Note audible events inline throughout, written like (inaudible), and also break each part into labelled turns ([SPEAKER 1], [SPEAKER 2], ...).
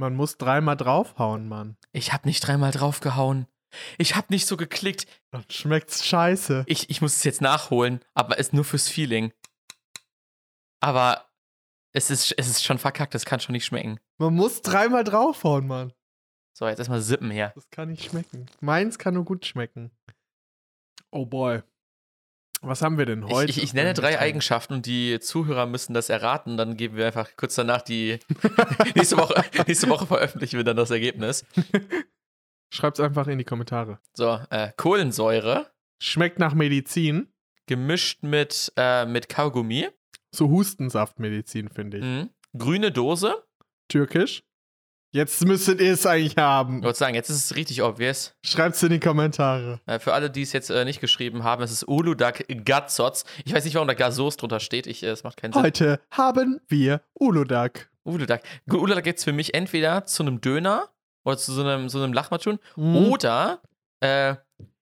[SPEAKER 1] Man muss dreimal draufhauen, Mann.
[SPEAKER 2] Ich hab nicht dreimal draufgehauen. Ich hab nicht so geklickt.
[SPEAKER 1] Dann schmeckt's scheiße.
[SPEAKER 2] Ich, ich muss es jetzt nachholen, aber ist nur fürs Feeling. Aber es ist, es ist schon verkackt, das kann schon nicht schmecken.
[SPEAKER 1] Man muss dreimal draufhauen, Mann.
[SPEAKER 2] So, jetzt erstmal sippen her.
[SPEAKER 1] Das kann nicht schmecken. Meins kann nur gut schmecken. Oh boy. Was haben wir denn
[SPEAKER 2] Ich,
[SPEAKER 1] heute?
[SPEAKER 2] ich, ich nenne drei Eigenschaften und die Zuhörer müssen das erraten. Dann geben wir einfach kurz danach die. (laughs) nächste, Woche, nächste Woche veröffentlichen wir dann das Ergebnis. (laughs)
[SPEAKER 1] Schreibt's einfach in die Kommentare.
[SPEAKER 2] So, äh, Kohlensäure
[SPEAKER 1] Schmeckt nach Medizin.
[SPEAKER 2] gemischt mit, äh, mit Kaugummi.
[SPEAKER 1] So Hustensaftmedizin, finde ich.
[SPEAKER 2] Mhm. Grüne Dose.
[SPEAKER 1] Türkisch. Jetzt müsstet ihr es eigentlich haben.
[SPEAKER 2] Ich würde sagen, jetzt ist es richtig obvious.
[SPEAKER 1] Schreibt's in die Kommentare.
[SPEAKER 2] Äh, für alle, die es jetzt äh, nicht geschrieben haben, es ist Uludag Gatsots. Ich weiß nicht, warum da Gasos drunter steht. Ich, äh, es macht keinen Sinn.
[SPEAKER 1] Heute haben wir Uludag.
[SPEAKER 2] Uludag. Uludag gibt es für mich entweder zu einem Döner oder zu so einem, so einem Lachmatschun
[SPEAKER 1] Mhm.
[SPEAKER 2] oder äh,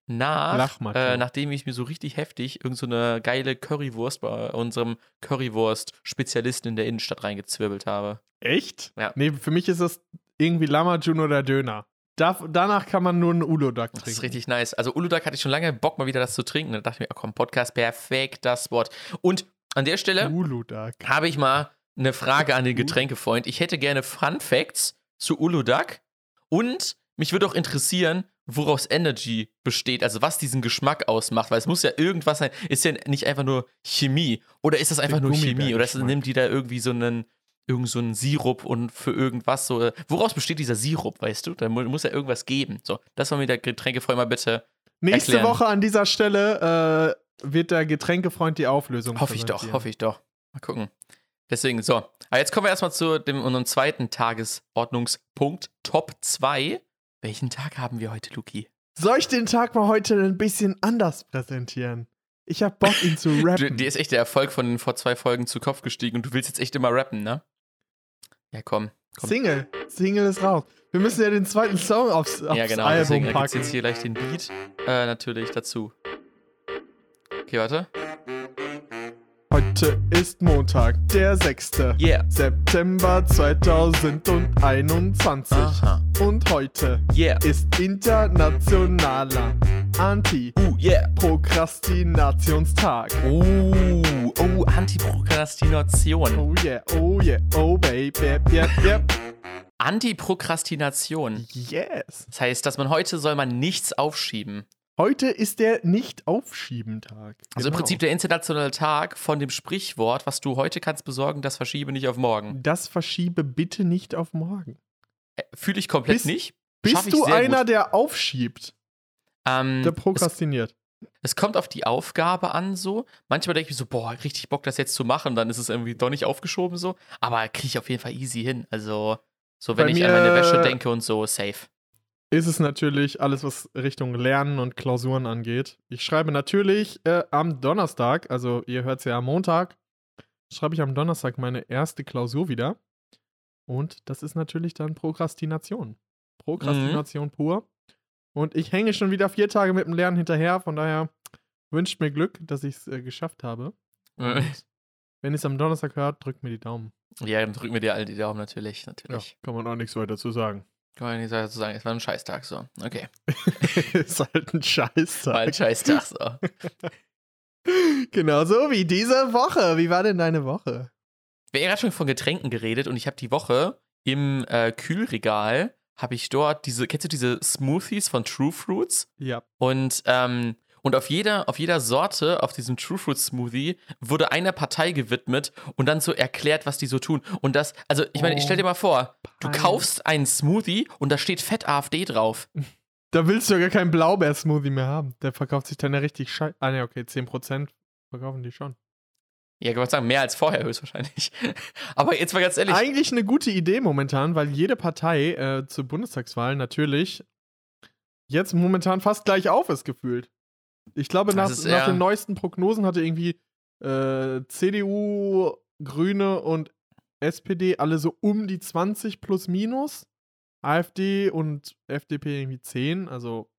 [SPEAKER 2] nach, äh, nachdem ich mir so richtig heftig irgend so eine geile Currywurst bei unserem Currywurst-Spezialisten in der Innenstadt reingezwirbelt habe.
[SPEAKER 1] Echt?
[SPEAKER 2] Ja.
[SPEAKER 1] Nee, für mich ist das irgendwie Lamajun oder Döner. Da, danach kann man nur einen Uludag trinken.
[SPEAKER 2] Das ist richtig nice. Also Uludag hatte ich schon lange Bock, mal wieder das zu trinken. Da dachte ich mir, oh komm, Podcast, perfekt, das Wort. Und an der Stelle habe ich mal eine Frage an den Getränkefreund. Ich hätte gerne Fun Facts zu Uludag und mich würde auch interessieren, woraus Energy besteht, also was diesen Geschmack ausmacht, weil es muss ja irgendwas sein, ist ja nicht einfach nur Chemie oder ist das einfach nur Chemie oder ist, nimmt die da irgendwie so einen irgend so einen Sirup und für irgendwas so äh, woraus besteht dieser Sirup, weißt du? Da mu muss ja irgendwas geben. So, das soll mir der Getränkefreund mal bitte
[SPEAKER 1] Nächste
[SPEAKER 2] erklären.
[SPEAKER 1] Woche an dieser Stelle äh, wird der Getränkefreund die Auflösung
[SPEAKER 2] Hoffe ich doch, hoffe ich doch. Mal gucken. Deswegen, so. Aber jetzt kommen wir erstmal zu dem, unserem zweiten Tagesordnungspunkt. Top 2. Welchen Tag haben wir heute, Luki?
[SPEAKER 1] Soll ich den Tag mal heute ein bisschen anders präsentieren? Ich hab Bock, ihn zu (laughs) rappen.
[SPEAKER 2] dir ist echt der Erfolg von den vor zwei Folgen zu Kopf gestiegen und du willst jetzt echt immer rappen, ne? Ja, komm. komm.
[SPEAKER 1] Single. Single ist raus. Wir müssen ja den zweiten Song aufs, aufs
[SPEAKER 2] ja, genau.
[SPEAKER 1] Album
[SPEAKER 2] Deswegen gibt es
[SPEAKER 1] packen.
[SPEAKER 2] jetzt hier gleich den Beat äh, natürlich dazu. Okay, warte.
[SPEAKER 1] Heute ist Montag, der 6.
[SPEAKER 2] Yeah.
[SPEAKER 1] September 2021.
[SPEAKER 2] Aha.
[SPEAKER 1] Und heute
[SPEAKER 2] Yeah.
[SPEAKER 1] ist internationaler Anti-Prokrastinationstag.
[SPEAKER 2] Oh, oh, Antiprokrastination.
[SPEAKER 1] Oh yeah, oh yeah, oh baby, yep, yep.
[SPEAKER 2] Antiprokrastination.
[SPEAKER 1] Yes.
[SPEAKER 2] Das heißt, dass man heute soll man nichts aufschieben.
[SPEAKER 1] Heute ist der Nicht-Aufschieben-Tag.
[SPEAKER 2] Also im
[SPEAKER 1] Genau.
[SPEAKER 2] Prinzip der internationale Tag von dem Sprichwort, was du heute kannst besorgen, das verschiebe nicht auf morgen.
[SPEAKER 1] Das verschiebe bitte nicht auf morgen.
[SPEAKER 2] Äh, Fühle ich komplett
[SPEAKER 1] Bist-
[SPEAKER 2] nicht.
[SPEAKER 1] Bist du einer,
[SPEAKER 2] gut.
[SPEAKER 1] der aufschiebt,
[SPEAKER 2] Ähm,
[SPEAKER 1] der prokrastiniert?
[SPEAKER 2] Es kommt auf die Aufgabe an, so. Manchmal denke ich mir so, boah, richtig Bock, das jetzt zu machen, dann ist es irgendwie doch nicht aufgeschoben, so. Aber kriege ich auf jeden Fall easy hin. Also, so wenn
[SPEAKER 1] Bei
[SPEAKER 2] ich an meine Wäsche denke und so, safe.
[SPEAKER 1] ist es natürlich alles, was Richtung Lernen und Klausuren angeht. Ich schreibe natürlich äh, am Donnerstag, also ihr hört es ja am Montag, schreibe ich am Donnerstag meine erste Klausur wieder. Und das ist natürlich dann Prokrastination. Prokrastination pur. Und ich hänge schon wieder vier Tage mit dem Lernen hinterher, von daher wünscht mir Glück, dass ich es äh, geschafft habe.
[SPEAKER 2] Äh,
[SPEAKER 1] Und wenn ihr es am Donnerstag hört, drückt mir die Daumen.
[SPEAKER 2] ja, dann drücken wir dir alle die Daumen, natürlich.
[SPEAKER 1] Ja,
[SPEAKER 2] Natürlich.
[SPEAKER 1] kann man auch nichts weiter zu sagen.
[SPEAKER 2] Kann man nicht so sagen, es war ein Scheißtag, so. Okay. (laughs)
[SPEAKER 1] ist halt ein Scheißtag.
[SPEAKER 2] War ein Scheißtag, so. (laughs)
[SPEAKER 1] Genau so wie diese Woche. Wie war denn deine Woche?
[SPEAKER 2] Wir haben ja gerade schon von Getränken geredet und ich habe die Woche im äh, Kühlregal, habe ich dort diese, kennst du diese Smoothies von True Fruits?
[SPEAKER 1] Ja.
[SPEAKER 2] Und, ähm, und auf jeder, auf jeder Sorte, auf diesem True Fruit Smoothie, wurde einer Partei gewidmet und dann so erklärt, was die so tun. Und das, also ich meine, ich stell dir mal vor, du kaufst einen Smoothie und da steht Fett AfD drauf. (laughs)
[SPEAKER 1] Da willst du ja gar keinen Blaubeer-Smoothie mehr haben. Der verkauft sich dann ja richtig scheiße. Ah, ne, okay, 10% verkaufen die schon.
[SPEAKER 2] Ja, ich wollte sagen, mehr als vorher höchstwahrscheinlich. (laughs) Aber jetzt mal ganz ehrlich,
[SPEAKER 1] Eigentlich eine gute Idee momentan, weil jede Partei äh, zur Bundestagswahl natürlich jetzt momentan fast gleich auf ist gefühlt. Ich glaube, nach, nach den neuesten Prognosen hatte irgendwie äh, CDU, Grüne und SPD alle so um die 20 plus minus. AfD und FDP irgendwie 10. Also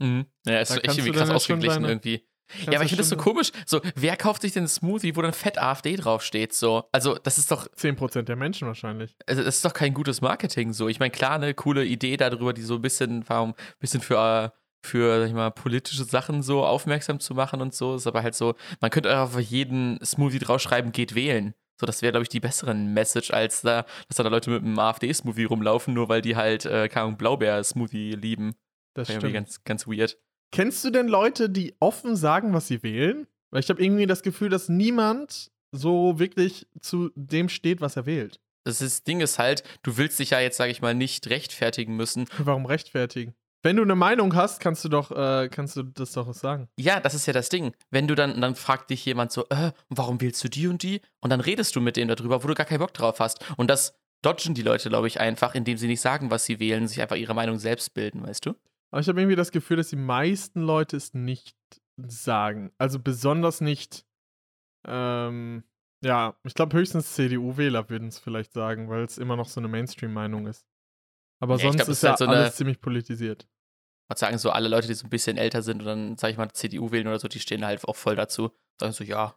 [SPEAKER 2] Mhm. Ja, ist echt irgendwie krass
[SPEAKER 1] schon
[SPEAKER 2] ausgeglichen
[SPEAKER 1] deine-
[SPEAKER 2] irgendwie. Ja, aber ich finde das so komisch. So, wer kauft sich denn einen Smoothie, wo dann Fett AfD draufsteht? So, also das ist doch.
[SPEAKER 1] 10% der Menschen wahrscheinlich.
[SPEAKER 2] Also, das ist doch kein gutes Marketing. So, ich meine, klar, eine coole Idee darüber, die so ein bisschen, warum, bisschen für, für, sag ich mal, politische Sachen so aufmerksam zu machen und so. Ist aber halt so, man könnte einfach auf jeden Smoothie draufschreiben, geht wählen. So, das wäre, glaube ich, die bessere Message, als da, dass da Leute mit einem AfD-Smoothie rumlaufen, nur weil die halt, äh, keine Ahnung, Blaubeer-Smoothie lieben.
[SPEAKER 1] Das stimmt.
[SPEAKER 2] ganz, ganz weird.
[SPEAKER 1] Kennst du denn Leute, die offen sagen, was sie wählen? Weil ich habe irgendwie das Gefühl, dass niemand so wirklich zu dem steht, was er wählt.
[SPEAKER 2] Das ist, Ding ist halt, du willst dich ja jetzt, sage ich mal, nicht rechtfertigen müssen.
[SPEAKER 1] Warum rechtfertigen? Wenn du eine Meinung hast, kannst du doch, äh, kannst du das doch sagen.
[SPEAKER 2] Ja, das ist ja das Ding. Wenn du dann, dann fragt dich jemand so, äh, warum wählst du die und die? Und dann redest du mit denen darüber, wo du gar keinen Bock drauf hast. Und das dodgen die Leute, glaube ich, einfach, indem sie nicht sagen, was sie wählen, sich einfach ihre Meinung selbst bilden, weißt du?
[SPEAKER 1] Aber ich habe irgendwie das Gefühl, dass die meisten Leute es nicht sagen. Also besonders nicht, ähm, ja, ich glaube höchstens CDU-Wähler würden es vielleicht sagen, weil es immer noch so eine Mainstream-Meinung ist. Aber
[SPEAKER 2] Ja, ich
[SPEAKER 1] sonst
[SPEAKER 2] glaub,
[SPEAKER 1] ist ja
[SPEAKER 2] halt so eine-
[SPEAKER 1] alles ziemlich politisiert.
[SPEAKER 2] Was sagen so alle Leute, die so ein bisschen älter sind und dann, sag ich mal, CDU wählen oder so, die stehen halt auch voll dazu. Sagen so, ja,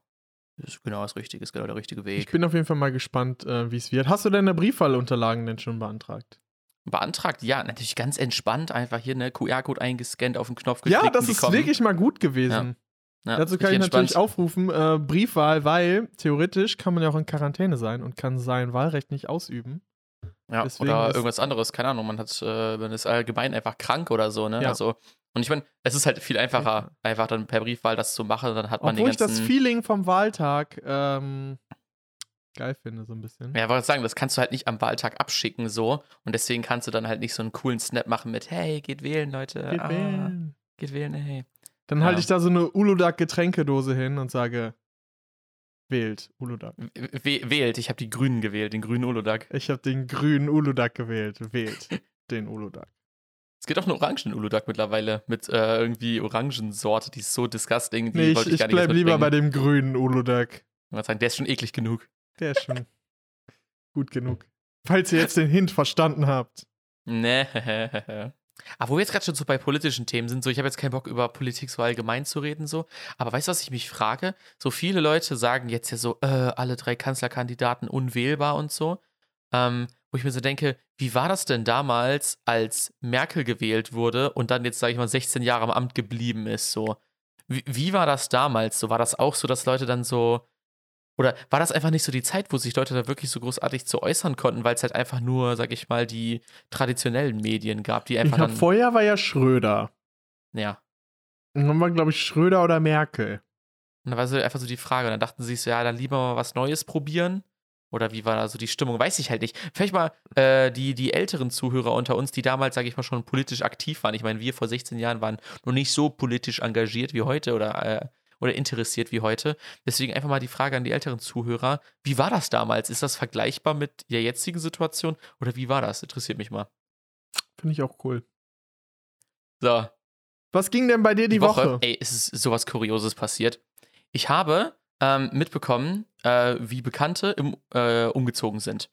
[SPEAKER 2] das ist genau das Richtige, ist genau der richtige
[SPEAKER 1] Ich
[SPEAKER 2] Weg.
[SPEAKER 1] bin auf jeden Fall mal gespannt, äh, wie es wird. Hast du deine Briefwahlunterlagen denn schon beantragt?
[SPEAKER 2] Beantragt, ja, natürlich ganz entspannt, einfach hier eine QR-Code eingescannt, auf den Knopf
[SPEAKER 1] Ja,
[SPEAKER 2] geklickt.
[SPEAKER 1] das
[SPEAKER 2] und die
[SPEAKER 1] ist
[SPEAKER 2] kommen.
[SPEAKER 1] wirklich mal gut gewesen.
[SPEAKER 2] Ja,
[SPEAKER 1] Dazu kann ich natürlich
[SPEAKER 2] entspannt.
[SPEAKER 1] aufrufen, äh, Briefwahl, weil theoretisch kann man ja auch in Quarantäne sein und kann sein Wahlrecht nicht ausüben.
[SPEAKER 2] Ja,
[SPEAKER 1] Deswegen
[SPEAKER 2] oder irgendwas anderes, keine Ahnung, man hat, äh, man ist allgemein einfach krank oder so, ne?
[SPEAKER 1] Ja.
[SPEAKER 2] Also, und ich meine, es ist halt viel einfacher, einfach dann per Briefwahl das zu machen, dann hat man
[SPEAKER 1] Obwohl
[SPEAKER 2] den
[SPEAKER 1] ich das
[SPEAKER 2] ganzen.
[SPEAKER 1] Feeling vom Wahltag ähm, geil finde, so ein bisschen.
[SPEAKER 2] ja, wollte sagen, das kannst du halt nicht am Wahltag abschicken so und deswegen kannst du dann halt nicht so einen coolen Snap machen mit hey, geht wählen, Leute.
[SPEAKER 1] Geht
[SPEAKER 2] ah,
[SPEAKER 1] wählen.
[SPEAKER 2] Geht wählen, hey.
[SPEAKER 1] Dann halte
[SPEAKER 2] Ja.
[SPEAKER 1] ich da so eine Uludag-Getränkedose hin und sage, wählt Uludag.
[SPEAKER 2] W wählt, ich habe die Grünen gewählt, den grünen Uludag.
[SPEAKER 1] Ich habe den grünen Uludag gewählt. Wählt (laughs) den Uludag.
[SPEAKER 2] Es gibt auch einen orangen Uludag mittlerweile mit äh, irgendwie Orangensorte, die ist so disgusting, die
[SPEAKER 1] Nee, ich,
[SPEAKER 2] ich
[SPEAKER 1] ich bleib lieber bei dem grünen Uludag.
[SPEAKER 2] Ich wollte sagen, der ist schon eklig genug.
[SPEAKER 1] Der ist schon gut genug. Falls ihr jetzt den Hint verstanden habt.
[SPEAKER 2] Nee. (laughs) Aber wo wir jetzt gerade schon so bei politischen Themen sind, so ich habe jetzt keinen Bock über Politik so allgemein zu reden, so. Aber weißt du, was ich mich frage? So viele Leute sagen jetzt ja so, äh, alle drei Kanzlerkandidaten unwählbar und so. Ähm, wo ich mir so denke, wie war das denn damals, als Merkel gewählt wurde und dann jetzt, sage ich mal, 16 Jahre am Amt geblieben ist, so? Wie, wie war das damals? So war das auch so, dass Leute dann so oder war das einfach nicht so die Zeit, wo sich Leute da wirklich so großartig zu äußern konnten, weil es halt einfach nur, sag ich mal, die traditionellen Medien gab, die
[SPEAKER 1] Ich
[SPEAKER 2] einfach
[SPEAKER 1] hab,
[SPEAKER 2] dann.
[SPEAKER 1] vorher war ja Schröder.
[SPEAKER 2] Ja.
[SPEAKER 1] Und dann war, glaube ich, Schröder oder Merkel.
[SPEAKER 2] Und da war so einfach so die Frage. Und dann dachten sie sich so, ja, dann lieber mal was Neues probieren. Oder wie war da so die Stimmung? Weiß ich halt nicht. Vielleicht mal äh, die, die älteren Zuhörer unter uns, die damals, sage ich mal, schon politisch aktiv waren. Ich meine, wir vor 16 Jahren waren noch nicht so politisch engagiert wie heute oder, äh, oder interessiert wie heute. Deswegen einfach mal die Frage an die älteren Zuhörer. Wie war das damals? Ist das vergleichbar mit der jetzigen Situation? Oder wie war das? Interessiert mich mal.
[SPEAKER 1] Finde ich auch cool.
[SPEAKER 2] So,
[SPEAKER 1] Was ging denn bei dir die, Woche?
[SPEAKER 2] Ey, es ist sowas Kurioses passiert. Ich habe ähm, mitbekommen, äh, wie Bekannte im, äh, umgezogen sind.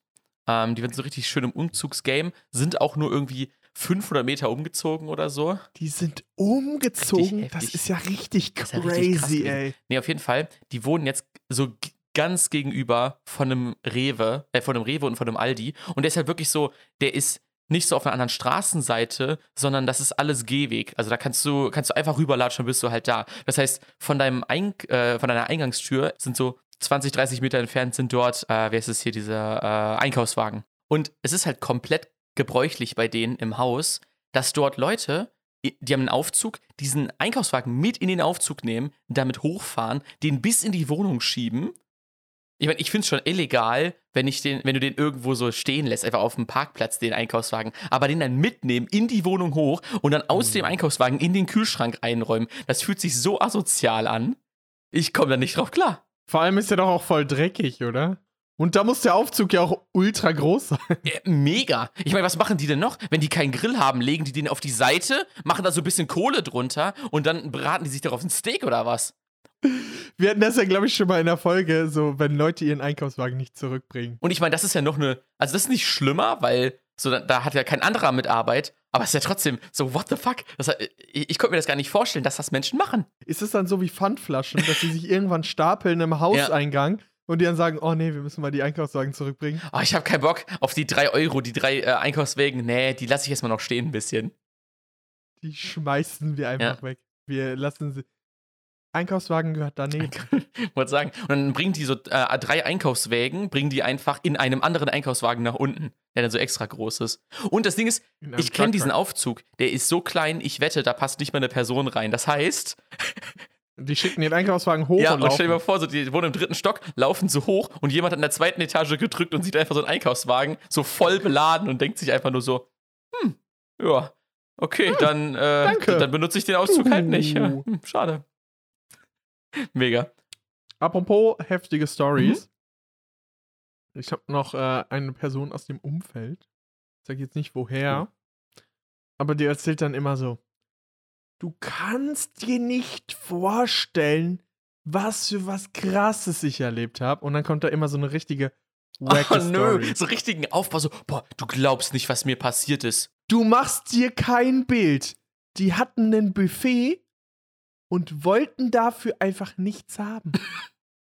[SPEAKER 2] Ähm, die waren so richtig schön im Umzugsgame, sind auch nur irgendwie 500 Meter umgezogen oder so.
[SPEAKER 1] Die sind umgezogen. Das ist ja richtig
[SPEAKER 2] ist ja richtig
[SPEAKER 1] crazy, ey.
[SPEAKER 2] Nee, auf jeden Fall, die wohnen jetzt so ganz gegenüber von einem Rewe, äh, von einem Rewe und von einem Aldi. Und der ist halt wirklich so, der ist nicht so auf einer anderen Straßenseite, sondern das ist alles Gehweg. Also da kannst du, kannst du einfach rüberlatschen und bist du halt da. Das heißt, von deinem Eing äh, von deiner Eingangstür sind so 20, 30 Meter entfernt sind dort, äh, wer ist es hier, dieser äh, Einkaufswagen. Und es ist halt komplett gebräuchlich bei denen im Haus, dass dort Leute, die haben einen Aufzug, diesen Einkaufswagen mit in den Aufzug nehmen, damit hochfahren, den bis in die Wohnung schieben. Ich meine, ich finde es schon illegal, wenn, ich den, wenn du den irgendwo so stehen lässt, einfach auf dem Parkplatz, den Einkaufswagen, aber den dann mitnehmen in die Wohnung hoch und dann aus dem Einkaufswagen in den Kühlschrank einräumen. Das fühlt sich so asozial an. Ich komme da nicht drauf klar.
[SPEAKER 1] Vor allem ist der doch auch voll dreckig, oder? Und da muss der Aufzug ja auch ultra groß sein.
[SPEAKER 2] Äh, mega. Ich meine, was machen die denn noch? Wenn die keinen Grill haben, legen die den auf die Seite, machen da so ein bisschen Kohle drunter und dann braten die sich darauf ein Steak oder was?
[SPEAKER 1] Wir hatten das ja, glaube ich, schon mal in der Folge, so wenn Leute ihren Einkaufswagen nicht zurückbringen.
[SPEAKER 2] Und ich meine, das ist ja noch eine, also das ist nicht schlimmer, weil so da, da hat ja kein anderer mit Arbeit, Aber es ist ja trotzdem so, what the fuck? Das, ich, ich konnte mir das gar nicht vorstellen, dass das Menschen machen.
[SPEAKER 1] Ist es dann so wie Pfandflaschen, dass sie sich (laughs) irgendwann stapeln im Hauseingang und die dann sagen, oh nee, wir müssen mal die Einkaufswagen zurückbringen?
[SPEAKER 2] Oh, ich habe keinen Bock auf die drei Euro, die drei äh, Einkaufswagen. Nee, die lasse ich erstmal noch stehen ein bisschen.
[SPEAKER 1] Die schmeißen wir einfach
[SPEAKER 2] Ja.
[SPEAKER 1] weg. Wir lassen sie. Einkaufswagen gehört daneben. (laughs)
[SPEAKER 2] Wollte sagen. Und dann bringen die so äh, drei Einkaufswägen, bringen die einfach in einem anderen Einkaufswagen nach unten, der dann so extra groß ist. Und das Ding ist, ich kenne diesen. Aufzug. Der ist so klein, ich wette, da passt nicht mal eine Person rein. Das heißt, (laughs)
[SPEAKER 1] Die schicken den Einkaufswagen hoch
[SPEAKER 2] ja,
[SPEAKER 1] und
[SPEAKER 2] und stell dir mal vor, so, die wohnen im dritten Stock, laufen so hoch und jemand hat in der zweiten Etage gedrückt und sieht einfach so einen Einkaufswagen so voll beladen und denkt sich einfach nur so, hm, ja, okay, dann, äh, dann benutze ich den Auszug halt nicht. Ja,
[SPEAKER 1] Uh.
[SPEAKER 2] hm, schade. Mega.
[SPEAKER 1] Apropos heftige Stories.
[SPEAKER 2] Mhm.
[SPEAKER 1] Ich habe noch äh, eine Person aus dem Umfeld. Ich sag jetzt nicht woher. Aber die erzählt dann immer so: Du kannst dir nicht vorstellen, was für was Krasses ich erlebt habe. Und dann kommt da immer so eine richtige
[SPEAKER 2] Oh nö,
[SPEAKER 1] Story.
[SPEAKER 2] so richtigen Aufbau, so, boah, du glaubst nicht, was mir passiert ist.
[SPEAKER 1] Du machst dir kein Bild. Die hatten ein Buffet und wollten dafür einfach nichts haben. (laughs)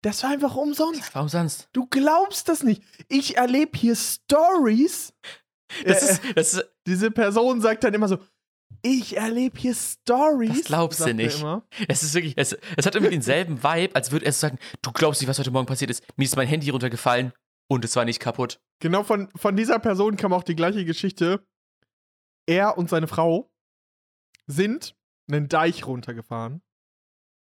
[SPEAKER 1] Das war einfach umsonst.
[SPEAKER 2] Warum sonst?
[SPEAKER 1] Du glaubst das nicht. Ich erlebe hier Stories.
[SPEAKER 2] Das
[SPEAKER 1] Äh,
[SPEAKER 2] ist, das ist,
[SPEAKER 1] diese Person sagt dann immer so: Ich erlebe hier Stories.
[SPEAKER 2] Das glaubst du nicht. Es ist wirklich, es, es hat irgendwie denselben Vibe, als würde er sagen, du glaubst nicht, was heute Morgen passiert ist. Mir ist mein Handy runtergefallen und es war nicht kaputt.
[SPEAKER 1] Genau von, von dieser Person kam auch die gleiche Geschichte. Er und seine Frau sind einen Deich runtergefahren.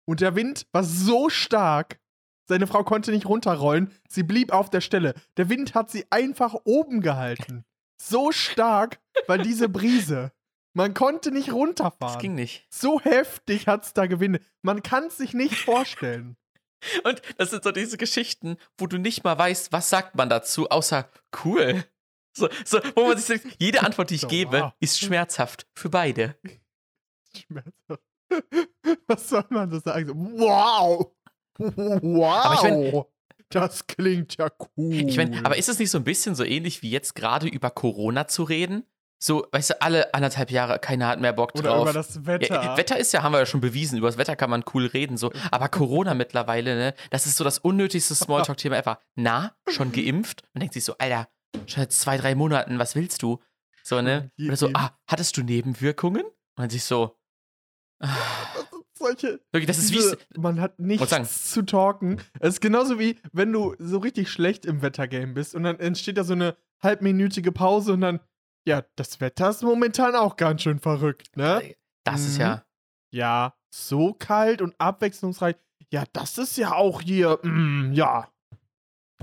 [SPEAKER 1] Und der Wind war so stark, seine Frau konnte nicht runterrollen. Sie blieb auf der Stelle. Der Wind hat sie einfach oben gehalten. So stark war diese Brise. Man konnte nicht
[SPEAKER 2] Das
[SPEAKER 1] runterfahren.
[SPEAKER 2] ging nicht.
[SPEAKER 1] So heftig hat's da gewinnt. Man kann es sich nicht vorstellen. (laughs)
[SPEAKER 2] Und das sind so diese Geschichten, wo du nicht mal weißt, was sagt man dazu, außer cool. So, so, wo man sich sagt, jede Antwort, die ich
[SPEAKER 1] So, (laughs)
[SPEAKER 2] gebe,
[SPEAKER 1] wow.
[SPEAKER 2] ist schmerzhaft für beide.
[SPEAKER 1] Schmerzhaft. Was soll man so sagen? Wow! Wow!
[SPEAKER 2] Ich mein-
[SPEAKER 1] das klingt ja cool.
[SPEAKER 2] Ich meine, aber ist es nicht so ein bisschen so ähnlich wie jetzt gerade über Corona zu reden? So, weißt du, alle anderthalb Jahre, keiner hat mehr Bock
[SPEAKER 1] Oder
[SPEAKER 2] drauf.
[SPEAKER 1] über das Wetter.
[SPEAKER 2] Ja, Wetter ist ja, haben wir ja schon bewiesen, über das Wetter kann man cool reden, so. Aber Corona mittlerweile, ne, das ist so das unnötigste (laughs) Smalltalk-Thema ever. Na, schon geimpft? Man denkt sich so, Alter, schon seit zwei, drei Monaten, was willst du? So, ne? Oder so, ah, hattest du Nebenwirkungen? Und dann sich so, ah,
[SPEAKER 1] Solche,
[SPEAKER 2] wirklich, das ist wie,
[SPEAKER 1] diese, man hat nichts zu talken. Es ist genauso wie, wenn du so richtig schlecht im Wettergame bist und dann entsteht da so eine halbminütige Pause und dann, ja, das Wetter ist momentan auch ganz schön verrückt, ne?
[SPEAKER 2] das ist
[SPEAKER 1] Mhm.
[SPEAKER 2] ja,
[SPEAKER 1] Ja, so kalt und abwechslungsreich. Ja, das ist ja auch hier, mm, ja,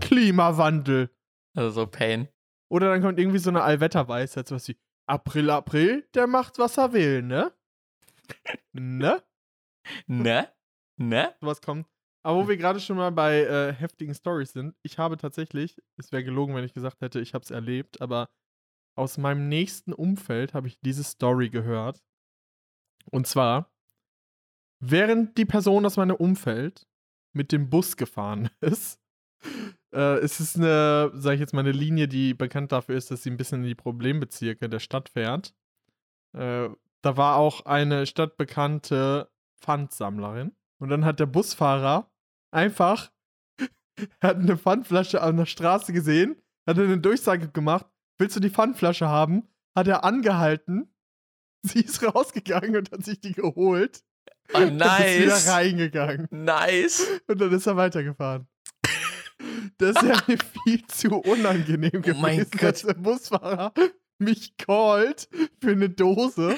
[SPEAKER 1] Klimawandel.
[SPEAKER 2] also so Pain.
[SPEAKER 1] Oder dann kommt irgendwie so eine Allwetterweisheit, sowas wie April, April, der macht, was er will, ne? ne?
[SPEAKER 2] Ne? Ne?
[SPEAKER 1] Sowas kommt. Aber wo wir gerade schon mal bei äh, heftigen Stories sind, ich habe tatsächlich, es wäre gelogen, wenn ich gesagt hätte, ich habe es erlebt, aber aus meinem nächsten Umfeld habe ich diese Story gehört. Und zwar, während die Person aus meinem Umfeld mit dem Bus gefahren (laughs) ist, äh, es ist eine, sage ich jetzt mal, eine Linie, die bekannt dafür ist, dass sie ein bisschen in die Problembezirke der Stadt fährt. Äh, da war auch eine stadtbekannte Pfandsammlerin. Und dann hat der Busfahrer einfach, (laughs) hat eine Pfandflasche an der Straße gesehen, hat eine Durchsage gemacht, willst du die Pfandflasche haben? Hat er angehalten, (laughs) sie ist rausgegangen und hat sich die geholt.
[SPEAKER 2] Oh,
[SPEAKER 1] Und ist wieder
[SPEAKER 2] nice.
[SPEAKER 1] reingegangen.
[SPEAKER 2] Nice.
[SPEAKER 1] Und dann ist er weitergefahren. Das ist ja mir viel zu unangenehm
[SPEAKER 2] Oh
[SPEAKER 1] gewesen,
[SPEAKER 2] mein
[SPEAKER 1] dass der Busfahrer mich callt für eine Dose.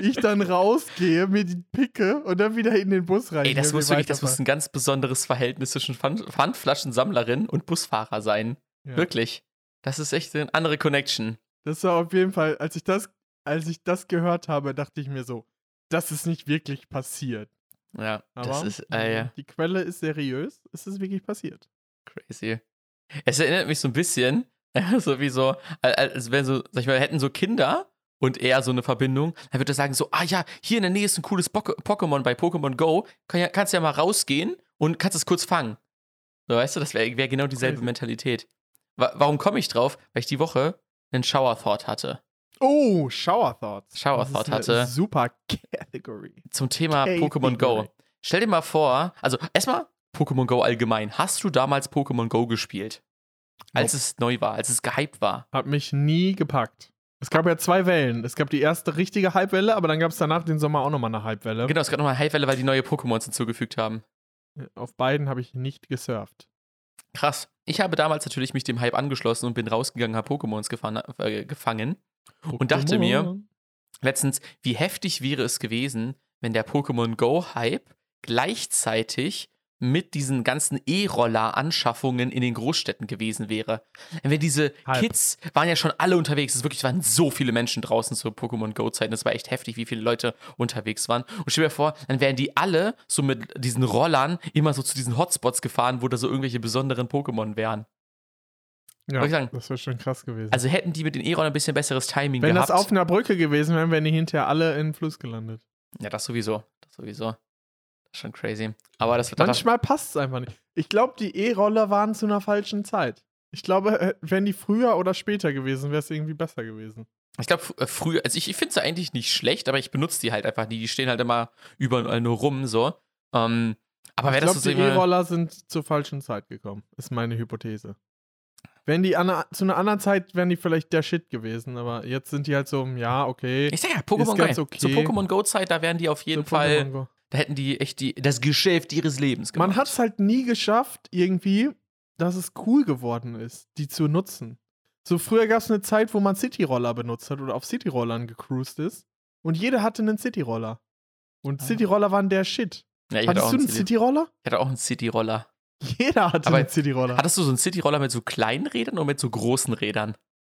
[SPEAKER 1] Ich dann rausgehe, mir die picke und dann wieder in den Bus rein.
[SPEAKER 2] Ey, das muss wirklich, das muss ein ganz besonderes Verhältnis zwischen Pfand Pfandflaschensammlerin und Busfahrer sein.
[SPEAKER 1] Ja.
[SPEAKER 2] Wirklich. Das ist echt eine andere Connection.
[SPEAKER 1] Das war auf jeden Fall, als ich das, als ich das gehört habe, dachte ich mir so, das ist nicht wirklich passiert.
[SPEAKER 2] Ja,
[SPEAKER 1] Aber
[SPEAKER 2] das ist äh, ja,
[SPEAKER 1] die Quelle ist seriös, es ist wirklich passiert.
[SPEAKER 2] crazy. Es erinnert mich so ein bisschen, (laughs) so wie so, al- als wenn so, sag ich mal, hätten so Kinder und eher so eine Verbindung, dann würde er sagen so, ah ja, hier in der Nähe ist ein cooles Pok- Pokémon bei Pokémon Go, kann ja, kannst ja mal rausgehen und kannst es kurz fangen. So, weißt du, das wäre wär genau dieselbe
[SPEAKER 1] Crazy.
[SPEAKER 2] Mentalität. Wa warum komme ich drauf? Weil ich die Woche einen Shower Thought hatte.
[SPEAKER 1] Oh, Shower Thoughts.
[SPEAKER 2] Shower Thought hatte-
[SPEAKER 1] Super Category.
[SPEAKER 2] Zum Thema. Pokémon Go. Stell dir mal vor, also erstmal Pokémon Go allgemein. Hast du damals Pokémon Go gespielt? Als
[SPEAKER 1] Nope.
[SPEAKER 2] es neu war, als es gehypt war.
[SPEAKER 1] Hat mich nie gepackt. Es gab ja zwei Wellen. Es gab die erste richtige Hypewelle, aber dann gab es danach den Sommer auch nochmal eine Hypewelle.
[SPEAKER 2] Genau, es gab nochmal eine Hypewelle, weil die neue Pokémons hinzugefügt haben.
[SPEAKER 1] Auf beiden habe ich nicht gesurft.
[SPEAKER 2] Krass. Ich habe damals natürlich mich dem Hype angeschlossen und bin rausgegangen, habe Pokémons gefangen, äh, gefangen. Und dachte mir-. Letztens, wie heftig wäre es gewesen, wenn der Pokémon Go-Hype gleichzeitig mit diesen ganzen E-Roller-Anschaffungen in den Großstädten gewesen wäre. Wenn diese
[SPEAKER 1] Hype.
[SPEAKER 2] Kids waren ja schon alle unterwegs. Es wirklich waren so viele Menschen draußen zur Pokémon Go-Zeiten. Es war echt heftig, wie viele Leute unterwegs waren. Und stell dir vor, dann wären die alle so mit diesen Rollern immer so zu diesen Hotspots gefahren, wo da so irgendwelche besonderen Pokémon wären.
[SPEAKER 1] Ja,
[SPEAKER 2] sagen?
[SPEAKER 1] das wäre schon krass gewesen.
[SPEAKER 2] Also hätten die mit den E-Rollern ein bisschen besseres Timing
[SPEAKER 1] Wenn
[SPEAKER 2] gehabt.
[SPEAKER 1] das auf einer Brücke gewesen wäre, wären die hinterher alle in den Fluss gelandet.
[SPEAKER 2] ja, das sowieso. Das sowieso. Schon crazy. Aber das wird.
[SPEAKER 1] Manchmal passt es einfach nicht. Ich glaube, die E-Roller waren zu einer falschen Zeit. Ich glaube, äh, wären die früher oder später gewesen, wäre es irgendwie besser gewesen.
[SPEAKER 2] Ich glaube, früher, also ich, ich finde sie eigentlich nicht schlecht, aber ich benutze die halt einfach nie. Die stehen halt immer überall nur rum, so. Ähm, aber
[SPEAKER 1] Ich
[SPEAKER 2] wäre das
[SPEAKER 1] glaube,
[SPEAKER 2] so
[SPEAKER 1] die
[SPEAKER 2] immer.
[SPEAKER 1] E-Roller sind zur falschen Zeit gekommen. Ist meine Hypothese. Wenn die an, zu einer anderen Zeit wären die vielleicht der Shit gewesen, aber jetzt sind die halt so, ja, okay.
[SPEAKER 2] Ich sag ja, Pokémon Go.
[SPEAKER 1] okay.
[SPEAKER 2] Zur Pokémon Go-Zeit, da wären die auf jeden Fall. Da hätten die echt die, das Geschäft ihres Lebens gemacht.
[SPEAKER 1] Man hat es halt nie geschafft, irgendwie, dass es cool geworden ist, die zu nutzen. So früher gab es eine Zeit, wo man Cityroller benutzt hat oder auf Cityrollern gecruised ist. Und jeder hatte einen Cityroller. Und
[SPEAKER 2] Ah.
[SPEAKER 1] Cityroller waren der Shit.
[SPEAKER 2] ja, ich, hatte
[SPEAKER 1] Hattest du einen
[SPEAKER 2] einen City
[SPEAKER 1] Cityroller?
[SPEAKER 2] ich hatte auch einen City-Roller.
[SPEAKER 1] Jeder hatte
[SPEAKER 2] Aber
[SPEAKER 1] einen Cityroller.
[SPEAKER 2] Hattest du so einen City-Roller mit so kleinen Rädern oder mit so großen Rädern?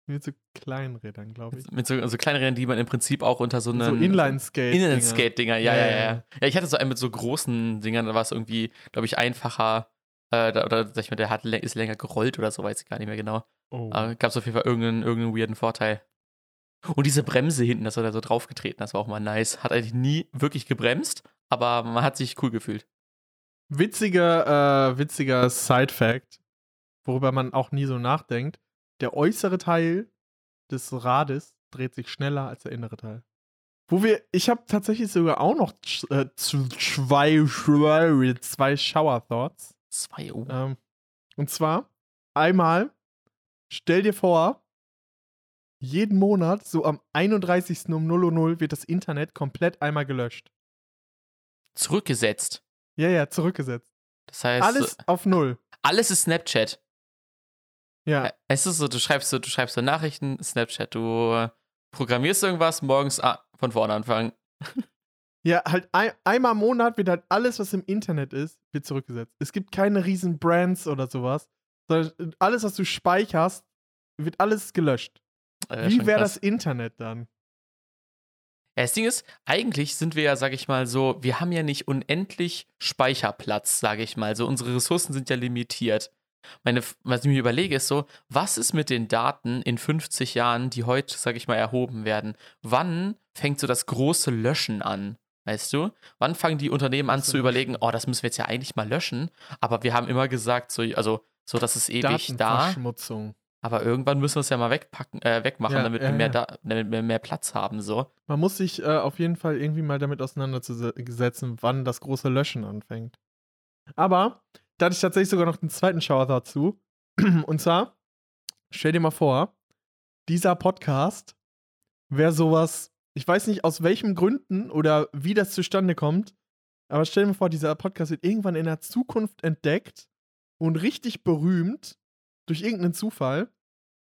[SPEAKER 1] Mit so kleinen Rädern, glaube ich.
[SPEAKER 2] Mit so, so kleinen Rädern, die man im Prinzip auch unter so einem.
[SPEAKER 1] So Inline-Skate.
[SPEAKER 2] Inline-Skate-Dinger, ja,
[SPEAKER 1] Ja,
[SPEAKER 2] ja,
[SPEAKER 1] ja,
[SPEAKER 2] ja, ich hatte so einen mit so großen Dingern, da war es irgendwie, glaube ich, einfacher. Äh, da, oder sag ich mal, der hat, ist länger gerollt oder so, weiß ich gar nicht mehr genau.
[SPEAKER 1] Oh.
[SPEAKER 2] Aber gab es auf jeden Fall irgendeinen, irgendeinen weirden Vorteil. Und diese Bremse hinten, das war da so draufgetreten, das war auch mal nice. Hat eigentlich nie wirklich gebremst, aber man hat sich cool gefühlt.
[SPEAKER 1] Witziger, äh, witziger Side-Fact, worüber man auch nie so nachdenkt. Der äußere Teil des Rades dreht sich schneller als der innere Teil. Wo wir, ich habe tatsächlich sogar auch noch äh, zwei, zwei Shower-Thoughts.
[SPEAKER 2] 2 Uhr.
[SPEAKER 1] Ähm, und zwar einmal, stell dir vor, jeden Monat, so am 31. um 0 Uhr 0 wird das Internet komplett einmal gelöscht.
[SPEAKER 2] Zurückgesetzt.
[SPEAKER 1] Ja, ja, zurückgesetzt.
[SPEAKER 2] Das heißt,
[SPEAKER 1] Alles auf Null.
[SPEAKER 2] alles ist Snapchat.
[SPEAKER 1] Ja.
[SPEAKER 2] Äh, Es ist so, du schreibst so, du schreibst so Nachrichten, Snapchat, du äh, programmierst irgendwas, morgens ah, von vorne anfangen.
[SPEAKER 1] Ja, halt ein, einmal im Monat wird halt alles, was im Internet ist, wird zurückgesetzt. Es gibt keine riesen Brands oder sowas, sondern alles, was du speicherst, wird alles gelöscht.
[SPEAKER 2] Äh,
[SPEAKER 1] Wie wäre das Internet dann?
[SPEAKER 2] Ja, das Ding ist, eigentlich sind wir ja, sag ich mal so, wir haben ja nicht unendlich Speicherplatz, sage ich mal. So, unsere Ressourcen sind ja limitiert. Meine, was ich mir überlege, ist so, was ist mit den Daten in 50 Jahren, die heute, sag ich mal, erhoben werden? Wann fängt so das große Löschen an? Weißt du? Wann fangen die Unternehmen an
[SPEAKER 1] Große
[SPEAKER 2] zu überlegen, oh, das müssen wir jetzt ja eigentlich mal löschen? Aber wir haben immer gesagt, so, also, so, das ist ewig da. Aber irgendwann müssen wir es ja mal wegpacken, äh, wegmachen,
[SPEAKER 1] Ja,
[SPEAKER 2] damit,
[SPEAKER 1] ja,
[SPEAKER 2] wir mehr
[SPEAKER 1] ja.
[SPEAKER 2] da, damit wir mehr Platz haben, so.
[SPEAKER 1] Man muss sich äh, auf jeden Fall irgendwie mal damit auseinandersetzen, wann das große Löschen anfängt. Aber da hatte ich tatsächlich sogar noch den zweiten Shower dazu. (clears throat) Und zwar, stell dir mal vor, dieser Podcast wäre sowas, ich weiß nicht aus welchen Gründen oder wie das zustande kommt, aber stell dir mal vor, dieser Podcast wird irgendwann in der Zukunft entdeckt und richtig berühmt durch irgendeinen Zufall.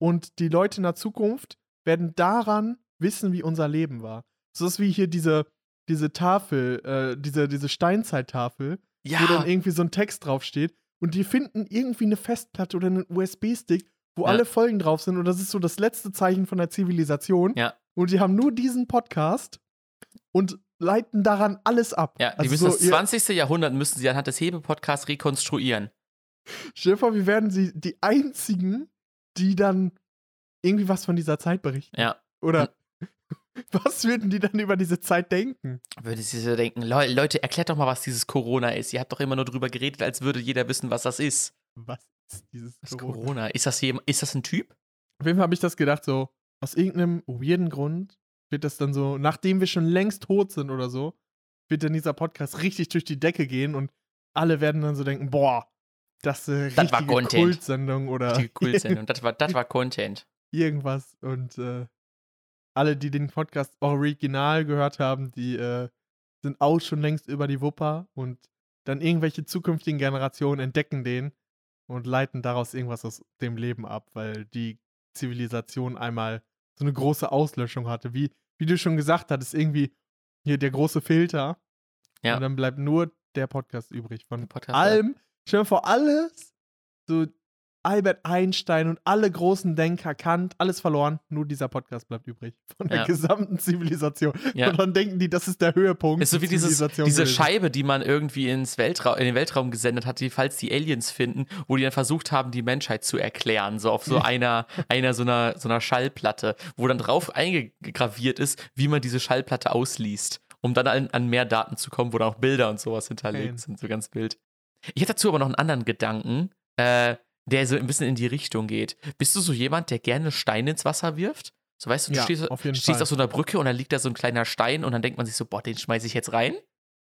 [SPEAKER 1] Und die Leute in der Zukunft werden daran wissen, wie unser Leben war. So ist wie hier diese, diese Tafel, äh, diese, diese Steinzeittafel, wo dann irgendwie so ein Text draufsteht. Und die finden irgendwie eine Festplatte oder einen USB-Stick, wo
[SPEAKER 2] Ja.
[SPEAKER 1] alle Folgen drauf sind. Und das ist so das letzte Zeichen von der Zivilisation.
[SPEAKER 2] Ja.
[SPEAKER 1] Und die haben nur diesen Podcast und leiten daran alles ab.
[SPEAKER 2] Ja, die
[SPEAKER 1] Also
[SPEAKER 2] müssen
[SPEAKER 1] so,
[SPEAKER 2] das
[SPEAKER 1] ihr-
[SPEAKER 2] 20. Jahrhundert müssen sie anhand des Hebe-Podcasts rekonstruieren.
[SPEAKER 1] Vor, wir werden sie die einzigen, die dann irgendwie was von dieser Zeit berichten.
[SPEAKER 2] Ja.
[SPEAKER 1] Oder (laughs) was würden die dann über diese Zeit denken?
[SPEAKER 2] Würde sie so denken, "Leu- Leute, erklärt doch mal, was dieses Corona ist. Ihr habt doch immer nur drüber geredet, als würde jeder wissen, was das ist.
[SPEAKER 1] Was ist dieses
[SPEAKER 2] Das
[SPEAKER 1] Corona?
[SPEAKER 2] Corona. Ist das, jem- ist das ein Typ?
[SPEAKER 1] Auf jeden Fall habe ich das gedacht, so, aus irgendeinem weirden Grund wird das dann so, nachdem wir schon längst tot sind oder so, wird dann dieser Podcast richtig durch die Decke gehen und alle werden dann so denken, boah, das ist eine
[SPEAKER 2] Das war
[SPEAKER 1] richtige
[SPEAKER 2] Content.
[SPEAKER 1] Kultsendung oder
[SPEAKER 2] Die Kultsendung. (laughs) Das war, das war Content.
[SPEAKER 1] irgendwas. Und äh, alle, die den Podcast original gehört haben, die äh, sind auch schon längst über die Wupper und dann irgendwelche zukünftigen Generationen entdecken den und leiten daraus irgendwas aus dem Leben ab, weil die Zivilisation einmal so eine große Auslöschung hatte. Wie, wie du schon gesagt hattest, irgendwie hier der große Filter.
[SPEAKER 2] Ja.
[SPEAKER 1] Und dann bleibt nur der Podcast übrig. Von
[SPEAKER 2] Podcast,
[SPEAKER 1] allem, stell dir vor, alles, so Albert Einstein und alle großen Denker, Kant, alles verloren. Nur dieser Podcast bleibt übrig. Von der
[SPEAKER 2] Ja.
[SPEAKER 1] gesamten Zivilisation.
[SPEAKER 2] Ja.
[SPEAKER 1] Und dann denken die, das ist der Höhepunkt.
[SPEAKER 2] Ist so wie dieses, diese. Scheibe, die man irgendwie ins Weltraum, in den Weltraum gesendet hat, die, falls die Aliens finden, wo die dann versucht haben, die Menschheit zu erklären, so auf so (laughs) einer, einer so einer, so einer Schallplatte, wo dann drauf eingegraviert ist, wie man diese Schallplatte ausliest, um dann an, an mehr Daten zu kommen, wo dann auch Bilder und sowas hinterlegt
[SPEAKER 1] Fein.
[SPEAKER 2] sind, so ganz wild. Ich hätte dazu aber noch einen anderen Gedanken, äh, der so ein bisschen in die Richtung geht. Bist du so jemand, der gerne Steine ins Wasser wirft? So weißt du, du
[SPEAKER 1] Ja,
[SPEAKER 2] stehst,
[SPEAKER 1] auf
[SPEAKER 2] stehst auf so einer Brücke und dann liegt da so ein kleiner Stein und dann denkt man sich so, boah, den schmeiße ich jetzt rein.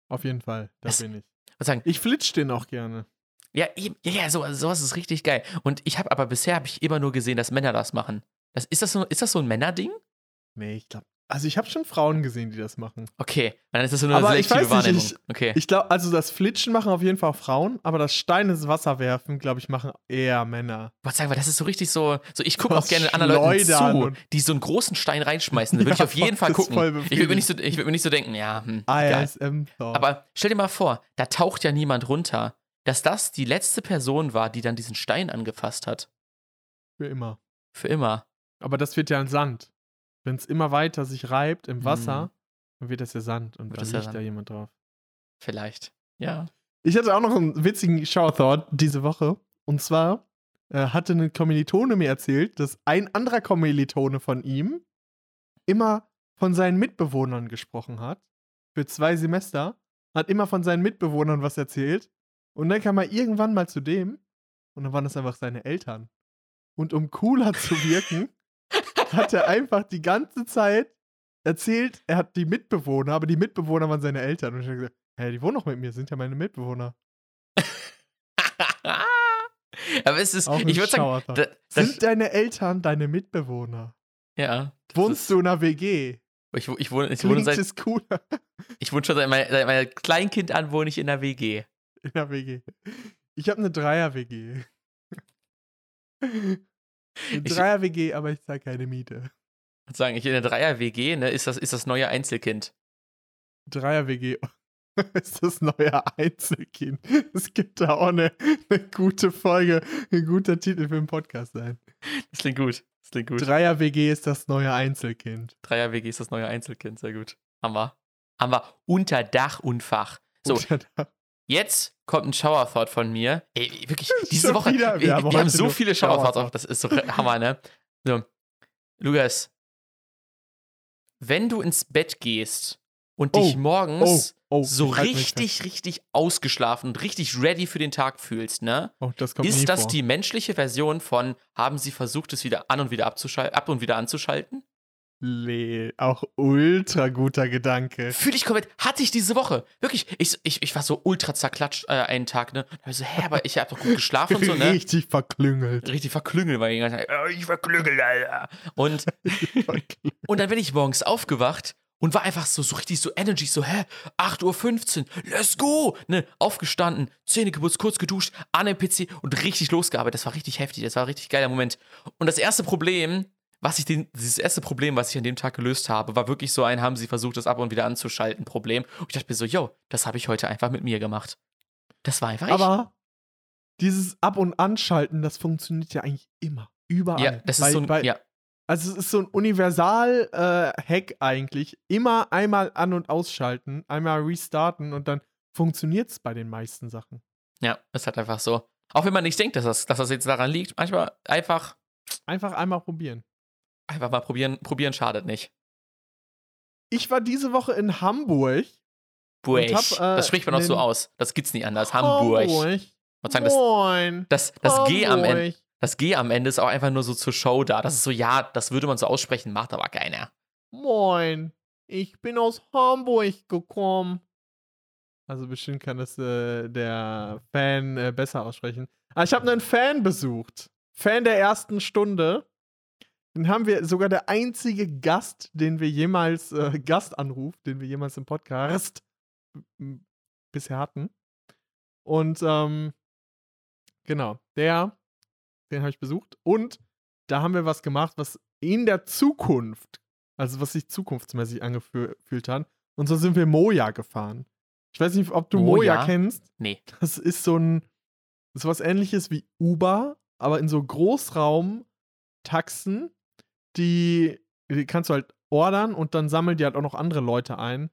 [SPEAKER 1] Auf jeden Fall, da
[SPEAKER 2] Das-
[SPEAKER 1] bin ich.
[SPEAKER 2] Was sagen,
[SPEAKER 1] Ich flitsch den auch gerne.
[SPEAKER 2] Ja, eben, ja, ja, so, sowas ist richtig geil. Und ich habe aber bisher habe ich immer nur gesehen, dass Männer das machen. Das, ist, das so, ist das so ein Männerding?
[SPEAKER 1] Nee, ich glaube. Also ich habe schon Frauen gesehen, die das machen.
[SPEAKER 2] Okay, dann ist das so eine
[SPEAKER 1] Aber ich
[SPEAKER 2] selektive
[SPEAKER 1] weiß nicht,
[SPEAKER 2] Wahrnehmung.
[SPEAKER 1] ich-
[SPEAKER 2] okay.
[SPEAKER 1] Ich glaube, also das Flitschen machen auf jeden Fall Frauen, aber das Stein ins Wasser werfen, glaube ich, machen eher Männer.
[SPEAKER 2] Was sagen wir, das ist so richtig so. so ich gucke auch gerne anderen Leuten zu, die so einen großen Stein reinschmeißen. Da würde ich (laughs) auf jeden Fall gucken. Ich würde mir, nicht so- ich würd mir nicht so denken, ja, hm.
[SPEAKER 1] ISM.
[SPEAKER 2] Aber stell dir mal vor, da taucht ja niemand runter, dass das die letzte Person war, die dann diesen Stein angefasst hat.
[SPEAKER 1] für immer.
[SPEAKER 2] Für immer.
[SPEAKER 1] Aber das wird ja ein Sand. Wenn es immer weiter sich reibt im Wasser, dann wird das ja Sand und
[SPEAKER 2] Wird
[SPEAKER 1] dann liegt da jemand drauf.
[SPEAKER 2] Vielleicht. Ja.
[SPEAKER 1] Ich hatte auch noch einen witzigen Shower-Thought diese Woche. Und zwar äh, hatte eine Kommilitone mir erzählt, dass ein anderer Kommilitone von ihm immer von seinen Mitbewohnern gesprochen hat. Für zwei Semester. Hat immer von seinen Mitbewohnern was erzählt. Und dann kam er irgendwann mal zu dem. Und dann waren das einfach seine Eltern. Und um cooler zu wirken, (laughs) hat er einfach die ganze Zeit erzählt, er hat die Mitbewohner, aber die Mitbewohner waren seine Eltern. Und ich habe gesagt, hä, die wohnen doch mit mir, sind ja meine Mitbewohner. (laughs)
[SPEAKER 2] Aber es ist, ich würde sagen, da, das,
[SPEAKER 1] Sind deine Eltern deine Mitbewohner?
[SPEAKER 2] ja.
[SPEAKER 1] Wohnst du in einer WG?
[SPEAKER 2] Ich, ich, wohne, ich, wohne seit,
[SPEAKER 1] cooler
[SPEAKER 2] ich wohne schon seit meiner, seit meiner Kleinkind an, wohne ich in der WG.
[SPEAKER 1] in einer WG? Ich habe eine Dreier-WG. Eine
[SPEAKER 2] Ich-
[SPEAKER 1] Dreier-WG, aber ich zahle keine Miete.
[SPEAKER 2] Und sagen, ich in der Dreier-WG, ne, ist das, ist das neue Einzelkind.
[SPEAKER 1] Dreier-WG (laughs) ist das neue Einzelkind. Es gibt da auch eine, eine gute Folge, ein guter Titel für einen Podcast sein.
[SPEAKER 2] Das klingt gut. Das klingt gut.
[SPEAKER 1] Dreier-WG ist das neue Einzelkind.
[SPEAKER 2] Dreier-WG ist das neue Einzelkind, sehr gut. Haben wir unter Dach und Fach. So,
[SPEAKER 1] Und dann-
[SPEAKER 2] jetzt kommt ein Shower-Thought von mir. Ey, wirklich, (laughs) diese Woche,
[SPEAKER 1] wieder?
[SPEAKER 2] wir,
[SPEAKER 1] Wir haben
[SPEAKER 2] haben, so viele Shower-Thoughts,
[SPEAKER 1] Shower-Thoughts.
[SPEAKER 2] auf, das ist so Hammer, ne? So, Lukas, wenn du ins Bett gehst und dich
[SPEAKER 1] Oh,
[SPEAKER 2] morgens
[SPEAKER 1] oh,
[SPEAKER 2] so
[SPEAKER 1] halt mich
[SPEAKER 2] richtig, richtig ausgeschlafen und richtig ready für den Tag fühlst, ne?
[SPEAKER 1] Oh, das kommt
[SPEAKER 2] Ist das
[SPEAKER 1] vor.
[SPEAKER 2] die menschliche Version von, haben sie versucht, es wieder an und wieder abzuschalten, ab und wieder anzuschalten?
[SPEAKER 1] Le auch ultra guter Gedanke.
[SPEAKER 2] Fühle ich komplett, hatte ich diese Woche. Wirklich, ich, ich, ich war so ultra zerklatscht äh, einen Tag, ne? Da ich so, hä, aber ich hab doch gut geschlafen und so, ne?
[SPEAKER 1] Richtig verklüngelt.
[SPEAKER 2] Richtig verklüngelt, weil ich die ganze Zeit, äh, ich verklüngel, Alter. Und, (laughs) und dann bin ich morgens aufgewacht und war einfach so, so richtig so Energy, so, hä, 8.15 Uhr, let's go! Ne, aufgestanden, Zähne geputzt, kurz geduscht, an den PC und richtig losgearbeitet. Das war richtig heftig, das war ein richtig geiler Moment. Und das erste Problem, was ich den, dieses erste Problem, was ich an dem Tag gelöst habe, war wirklich so ein, haben sie versucht, das ab und wieder anzuschalten, Problem. Und ich dachte mir so, yo, das habe ich heute einfach mit mir gemacht. Das war einfach ich.
[SPEAKER 1] Aber dieses Ab- und Anschalten, das funktioniert ja eigentlich immer. Überall.
[SPEAKER 2] ja, das ist
[SPEAKER 1] Bei-
[SPEAKER 2] so ein,
[SPEAKER 1] bei,
[SPEAKER 2] ja,
[SPEAKER 1] Also es ist so ein Universal-Hack eigentlich. Immer einmal an- und ausschalten, einmal restarten und dann funktioniert es bei den meisten Sachen.
[SPEAKER 2] ja, ist halt einfach so. Auch wenn man nicht denkt, dass das, dass das jetzt daran liegt, manchmal einfach
[SPEAKER 1] Einfach einmal probieren.
[SPEAKER 2] Einfach mal probieren, probieren schadet nicht.
[SPEAKER 1] Ich war diese Woche in Hamburg.
[SPEAKER 2] Burg.
[SPEAKER 1] hab, äh,
[SPEAKER 2] das spricht man auch so aus. Das gibt's nicht anders. Hamburg.
[SPEAKER 1] Hamburg.
[SPEAKER 2] Sagen, das,
[SPEAKER 1] Moin.
[SPEAKER 2] das, das G am Ende. Das G am Ende ist auch einfach nur so zur Show da. Das ist so, ja, das würde man so aussprechen, macht aber keiner.
[SPEAKER 1] Moin, ich bin aus Hamburg gekommen. Also bestimmt kann das äh, der Fan äh, besser aussprechen. Aber ich habe einen Fan besucht. Fan der ersten Stunde. Den haben wir sogar der einzige Gast, den wir jemals, äh, Gastanruf, den wir jemals im Podcast bisher hatten. Und ähm, genau, der, den habe ich besucht. Und da haben wir was gemacht, was in der Zukunft, also was sich zukunftsmäßig angefühlt hat. Und so sind wir Moja gefahren. Ich weiß nicht, ob du Moja,
[SPEAKER 2] Moja?
[SPEAKER 1] kennst.
[SPEAKER 2] Nee.
[SPEAKER 1] Das ist so ein, so was ähnliches wie Uber, aber in so Großraum-Taxen, die, die kannst du halt ordern und dann sammeln die halt auch noch andere Leute ein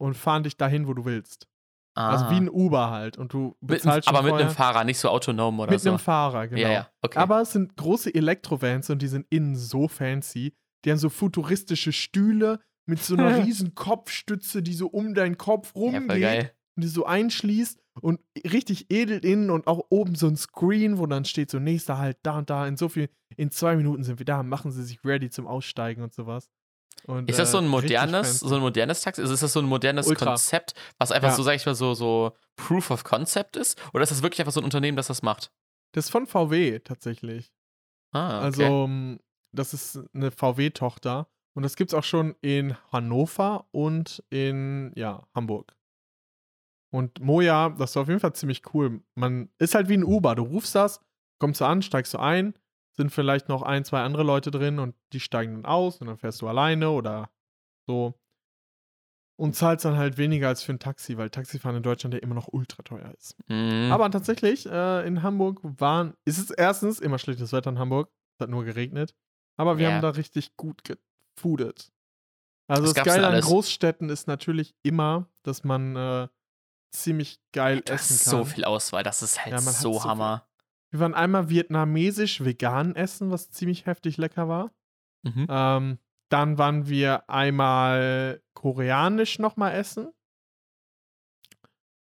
[SPEAKER 1] und fahren dich dahin, wo du willst. Also
[SPEAKER 2] Ah.
[SPEAKER 1] wie ein Uber halt. Und du
[SPEAKER 2] mit,
[SPEAKER 1] bezahlst schon
[SPEAKER 2] aber mit einem Fahrer, nicht so autonom oder
[SPEAKER 1] Mit
[SPEAKER 2] so.
[SPEAKER 1] einem Fahrer, genau.
[SPEAKER 2] Ja, ja, okay.
[SPEAKER 1] Aber es sind große Elektrovans und die sind innen so fancy. Die haben so futuristische Stühle mit so einer (laughs) riesen Kopfstütze, die so um deinen Kopf
[SPEAKER 2] ja,
[SPEAKER 1] rumgeht
[SPEAKER 2] geil.
[SPEAKER 1] und die so einschließt und richtig edel innen und auch oben so ein Screen, wo dann steht so nächster halt da und da in so viel in zwei Minuten sind wir da, machen sie sich ready zum Aussteigen und sowas. Und,
[SPEAKER 2] Ist das so
[SPEAKER 1] äh,
[SPEAKER 2] ein modernes, so ein modernes Taxi? Also ist das so ein modernes
[SPEAKER 1] Ultra.
[SPEAKER 2] Konzept, was einfach
[SPEAKER 1] Ja.
[SPEAKER 2] so, sag ich mal, so, so Proof of Concept ist? Oder ist das wirklich einfach so ein Unternehmen, das das macht?
[SPEAKER 1] Das ist von VW tatsächlich.
[SPEAKER 2] Ah, okay.
[SPEAKER 1] Also, das ist eine VW-Tochter. Und das gibt es auch schon in Hannover und in ja, Hamburg. Und Moja, das war auf jeden Fall ziemlich cool. Man ist halt wie ein Uber. Du rufst das, kommst du an, steigst du ein, sind vielleicht noch ein, zwei andere Leute drin und die steigen dann aus und dann fährst du alleine oder so. Und zahlst dann halt weniger als für ein Taxi, weil Taxifahren in Deutschland ja immer noch ultra teuer ist.
[SPEAKER 2] Mhm.
[SPEAKER 1] Aber tatsächlich, äh, in Hamburg waren, ist es erstens immer schlechtes Wetter in Hamburg, es hat nur geregnet, aber wir
[SPEAKER 2] Ja.
[SPEAKER 1] haben da richtig gut gefoodet. Also das
[SPEAKER 2] gab's
[SPEAKER 1] Geile an? Großstädten ist natürlich immer, dass man äh, ziemlich geil
[SPEAKER 2] du
[SPEAKER 1] essen kann.
[SPEAKER 2] so viel Auswahl, das ist halt
[SPEAKER 1] Ja,
[SPEAKER 2] so
[SPEAKER 1] so viel.
[SPEAKER 2] Hammer.
[SPEAKER 1] Wir waren einmal vietnamesisch vegan essen, was ziemlich heftig lecker war.
[SPEAKER 2] Mhm.
[SPEAKER 1] Ähm, dann waren wir einmal koreanisch nochmal essen.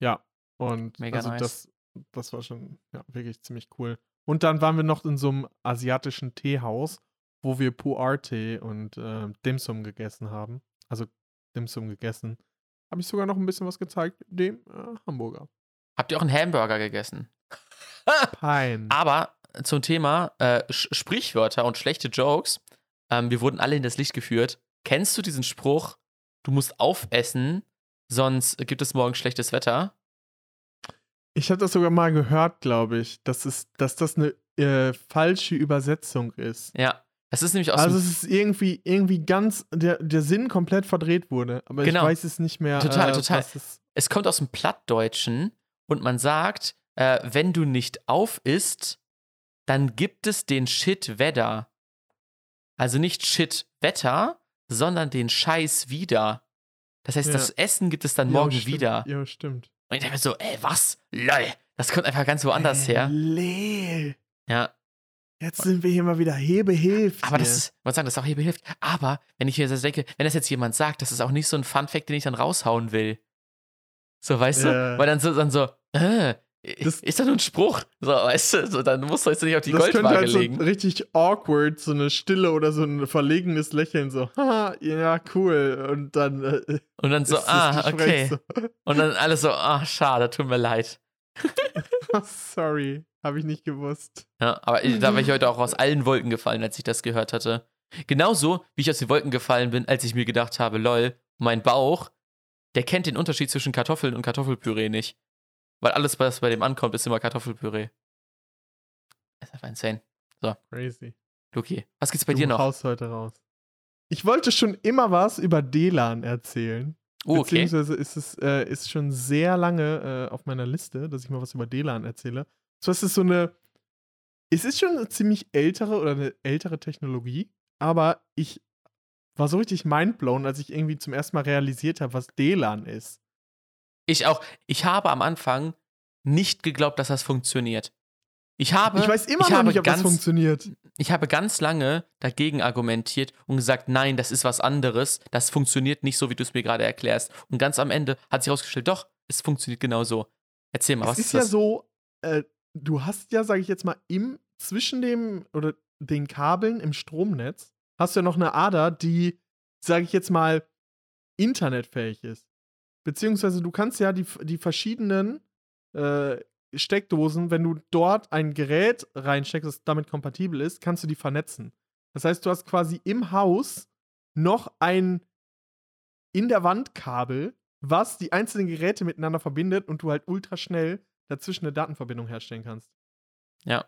[SPEAKER 1] Ja, und
[SPEAKER 2] Mega
[SPEAKER 1] also
[SPEAKER 2] nice.
[SPEAKER 1] das, das war schon ja, wirklich ziemlich cool. Und dann waren wir noch in so einem asiatischen Teehaus, wo wir Pu'er-Tee und äh, Dim Sum gegessen haben. Also Dim Sum gegessen. Habe ich sogar noch ein bisschen was gezeigt, dem äh, Hamburger.
[SPEAKER 2] Habt ihr auch einen Hamburger gegessen? (laughs)
[SPEAKER 1] Pein.
[SPEAKER 2] Aber zum Thema äh, Sprichwörter und schlechte Jokes. Ähm, wir wurden alle in das Licht geführt. Kennst du diesen Spruch, du musst aufessen, sonst gibt es morgen schlechtes Wetter?
[SPEAKER 1] Ich habe das sogar mal gehört, glaube ich, dass, es, dass das eine äh, falsche Übersetzung ist.
[SPEAKER 2] Ja. Das ist nämlich aus
[SPEAKER 1] Also es ist irgendwie, irgendwie ganz, der, der Sinn komplett verdreht wurde, aber
[SPEAKER 2] Genau.
[SPEAKER 1] ich weiß es nicht mehr.
[SPEAKER 2] Total,
[SPEAKER 1] äh,
[SPEAKER 2] total.
[SPEAKER 1] es-
[SPEAKER 2] es kommt aus dem Plattdeutschen und man sagt, äh, wenn du nicht auf isst, dann gibt es den Shit Wetter. Also nicht Shit Wetter, sondern den Scheiß wieder. Das heißt,
[SPEAKER 1] Ja.
[SPEAKER 2] das Essen gibt es dann
[SPEAKER 1] Ja,
[SPEAKER 2] morgen
[SPEAKER 1] stimmt.
[SPEAKER 2] wieder.
[SPEAKER 1] Ja, stimmt.
[SPEAKER 2] Und ich dachte mir so, ey, was? Lol. Das kommt einfach ganz woanders
[SPEAKER 1] Äh,
[SPEAKER 2] her.
[SPEAKER 1] Leel.
[SPEAKER 2] Ja.
[SPEAKER 1] Jetzt sind wir hier mal wieder Hebehilf.
[SPEAKER 2] Aber das ist, man sagt, das ist auch hier behilft. Aber wenn ich mir das denke, wenn das jetzt jemand sagt, das ist auch nicht so ein Fun-Fact, den ich dann raushauen will. So, weißt du?
[SPEAKER 1] Ja.
[SPEAKER 2] Weil dann so, dann so, äh,
[SPEAKER 1] Das-
[SPEAKER 2] ist das nur ein Spruch? So, weißt du, so, dann musst du jetzt nicht auf die
[SPEAKER 1] das könnte
[SPEAKER 2] Goldwaage
[SPEAKER 1] halt so
[SPEAKER 2] legen.
[SPEAKER 1] richtig awkward, so eine Stille oder so ein verlegenes Lächeln, so, haha, ja, cool. Und dann äh,
[SPEAKER 2] Und dann so, ah, okay. Und dann alles so, ah, schade, tut mir leid.
[SPEAKER 1] So, (laughs) sorry, habe ich nicht gewusst.
[SPEAKER 2] Ja, aber da war ich heute auch aus allen Wolken gefallen, als ich das gehört hatte. Genauso, wie ich aus den Wolken gefallen bin, als ich mir gedacht habe, lol, mein Bauch, der kennt den Unterschied zwischen Kartoffeln und Kartoffelpüree nicht. Weil alles, was bei dem ankommt, ist immer Kartoffelpüree. Das ist einfach insane.
[SPEAKER 1] Crazy.
[SPEAKER 2] Luki, was gibt's bei
[SPEAKER 1] du
[SPEAKER 2] dir noch?
[SPEAKER 1] haust heute raus. Ich wollte schon immer was über DLAN erzählen.
[SPEAKER 2] Oh, okay.
[SPEAKER 1] Beziehungsweise ist es äh, ist schon sehr lange äh, auf meiner Liste, dass ich mal was über DLAN erzähle. So, es ist so eine. Es ist schon eine ziemlich ältere oder eine ältere Technologie, aber ich war so richtig mindblown, als ich irgendwie zum ersten Mal realisiert habe, was DLAN ist.
[SPEAKER 2] Ich auch. Ich habe am Anfang nicht geglaubt, dass das funktioniert. Ich habe,
[SPEAKER 1] Ich weiß immer
[SPEAKER 2] ich
[SPEAKER 1] noch nicht, ob das
[SPEAKER 2] ganz-
[SPEAKER 1] funktioniert.
[SPEAKER 2] Ich habe ganz lange dagegen argumentiert und gesagt, nein, das ist was anderes. Das funktioniert nicht so, wie du es mir gerade erklärst. Und ganz am Ende hat sich herausgestellt, doch, es funktioniert genau so. Erzähl mal,
[SPEAKER 1] Es
[SPEAKER 2] was
[SPEAKER 1] ist
[SPEAKER 2] ist
[SPEAKER 1] ja so, äh, du hast ja, sage ich jetzt mal, im zwischen dem oder den Kabeln im Stromnetz hast du ja noch eine Ader, die, sage ich jetzt mal, internetfähig ist. Beziehungsweise du kannst ja die, die verschiedenen äh, Steckdosen, wenn du dort ein Gerät reinsteckst, das damit kompatibel ist, kannst du die vernetzen. Das heißt, du hast quasi im Haus noch ein in der Wand Kabel, was die einzelnen Geräte miteinander verbindet und du halt ultra schnell dazwischen eine Datenverbindung herstellen kannst.
[SPEAKER 2] Ja.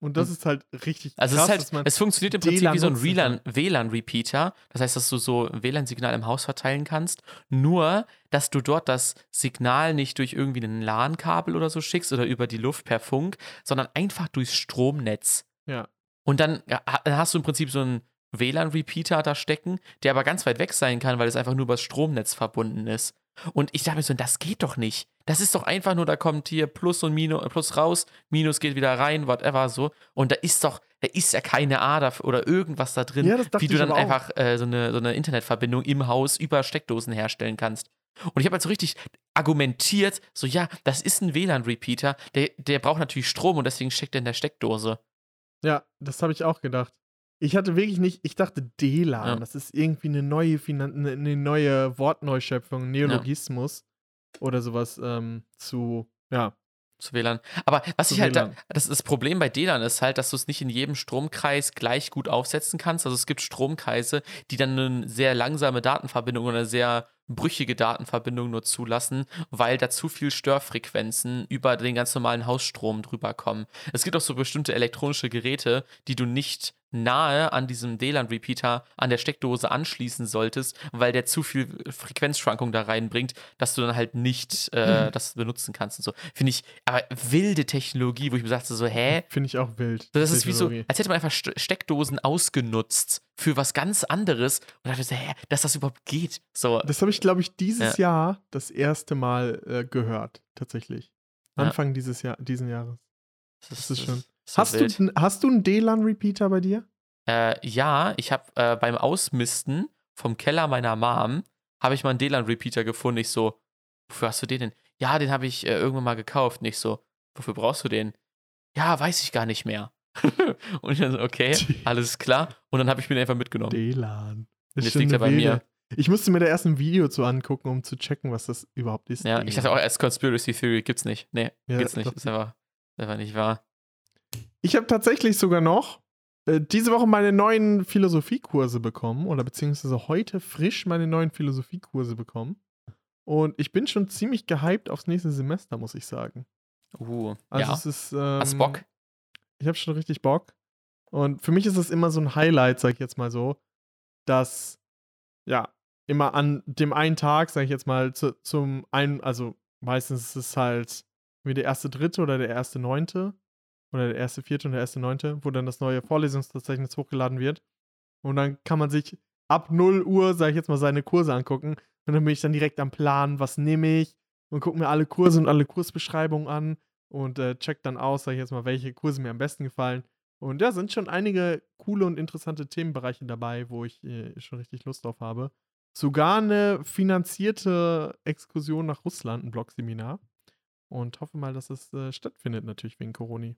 [SPEAKER 1] Und das ist halt richtig
[SPEAKER 2] Also
[SPEAKER 1] krass,
[SPEAKER 2] es,
[SPEAKER 1] dass man
[SPEAKER 2] halt, es funktioniert im Prinzip wie so ein WLAN-Repeater. Das heißt, dass du so ein WLAN-Signal im Haus verteilen kannst. Nur, dass du dort das Signal nicht durch irgendwie ein LAN-Kabel oder so schickst oder über die Luft per Funk, sondern einfach durchs Stromnetz.
[SPEAKER 1] Ja.
[SPEAKER 2] Und dann ha- hast du im Prinzip so einen WLAN-Repeater da stecken, der aber ganz weit weg sein kann, weil es einfach nur über das Stromnetz verbunden ist. Und ich dachte mir so, das geht doch nicht. Das ist doch einfach nur, da kommt hier Plus und Minus, Plus raus, Minus geht wieder rein, whatever so. Und da ist doch, da ist ja keine Ader oder irgendwas da drin,
[SPEAKER 1] Ja,
[SPEAKER 2] wie du dann einfach äh, so, eine, so eine Internetverbindung im Haus über Steckdosen herstellen kannst. Und ich habe halt so richtig argumentiert, so ja, das ist ein WLAN-Repeater, der, der braucht natürlich Strom und deswegen steckt er in der Steckdose.
[SPEAKER 1] Ja, das habe ich auch gedacht. Ich hatte wirklich nicht, ich dachte DLAN,
[SPEAKER 2] Ja.
[SPEAKER 1] das ist irgendwie eine neue, Finan eine, eine neue Wortneuschöpfung, Neologismus oder sowas ähm, zu, ja,
[SPEAKER 2] Zu WLAN. Aber was
[SPEAKER 1] Zu
[SPEAKER 2] ich halt, da, das, das Problem bei WLAN ist halt, dass du es nicht in jedem Stromkreis gleich gut aufsetzen kannst. Also es gibt Stromkreise, die dann eine sehr langsame Datenverbindung oder eine sehr brüchige Datenverbindung nur zulassen, weil da zu viel Störfrequenzen über den ganz normalen Hausstrom drüber kommen. Es gibt auch so bestimmte elektronische Geräte, die du nicht nahe an diesem WLAN-Repeater an der Steckdose anschließen solltest, weil der zu viel Frequenzschwankung da reinbringt, dass du dann halt nicht äh, das benutzen kannst und so. Finde ich, aber wilde Technologie, wo ich mir sagte so, hä?
[SPEAKER 1] finde ich auch wild.
[SPEAKER 2] Das ist wie so, als hätte man einfach Ste- Steckdosen ausgenutzt für was ganz anderes und dachte so, hä, dass das überhaupt geht. So,
[SPEAKER 1] Das habe ich, glaube ich, dieses Jahr das erste Mal äh, gehört, tatsächlich.
[SPEAKER 2] Ja.
[SPEAKER 1] Anfang dieses Jahr, diesen Jahres. das ist schon-
[SPEAKER 2] so
[SPEAKER 1] hast,
[SPEAKER 2] wild.
[SPEAKER 1] du, hast du einen DLAN-Repeater bei dir?
[SPEAKER 2] Äh, ja, ich habe äh, beim Ausmisten vom Keller meiner Mom, habe ich mal einen DLAN-Repeater gefunden. Ich so, wofür hast du den denn? Ja, den habe ich äh, irgendwann mal gekauft. Nicht so, wofür brauchst du den? Ja, weiß ich gar nicht mehr. (laughs) und ich dann so, okay, (laughs) alles klar. Und dann habe ich mir den einfach mitgenommen.
[SPEAKER 1] DLAN. Das
[SPEAKER 2] Jetzt liegt er bei
[SPEAKER 1] wilde-
[SPEAKER 2] mir.
[SPEAKER 1] Ich musste mir da erst ein Video zu angucken, um zu checken, was das überhaupt ist.
[SPEAKER 2] Ja, ich dachte auch erst Conspiracy Theory gibt's nicht. Nee,
[SPEAKER 1] Ja,
[SPEAKER 2] gibt's nicht. Ist einfach, ist einfach nicht wahr.
[SPEAKER 1] Ich habe tatsächlich sogar noch äh, diese Woche meine neuen Philosophiekurse bekommen oder beziehungsweise heute frisch meine neuen Philosophiekurse bekommen. Und ich bin schon ziemlich gehypt aufs nächste Semester, muss ich sagen.
[SPEAKER 2] Uh,
[SPEAKER 1] Also
[SPEAKER 2] ja.
[SPEAKER 1] es ist. Ähm,
[SPEAKER 2] Hast Bock?
[SPEAKER 1] Ich habe schon richtig Bock. Und für mich ist es immer so ein Highlight, sag ich jetzt mal so, dass ja immer an dem einen Tag, sag ich jetzt mal, zu, zum einen, also meistens ist es halt wie der erste Dritte oder der erste Neunte oder der erste Vierte und der erste Neunte, wo dann das neue Vorlesungsverzeichnis hochgeladen wird. Und dann kann man sich ab 0 Uhr, sag ich jetzt mal, seine Kurse angucken. Und dann bin ich dann direkt am Plan, was nehme ich und gucke mir alle Kurse und alle Kursbeschreibungen an und äh, check dann aus, sag ich jetzt mal, welche Kurse mir am besten gefallen. Und ja, sind schon einige coole und interessante Themenbereiche dabei, wo ich äh, schon richtig Lust drauf habe. Sogar eine finanzierte Exkursion nach Russland, ein Blogseminar. Und hoffe mal, dass es äh, stattfindet, natürlich wegen Corona.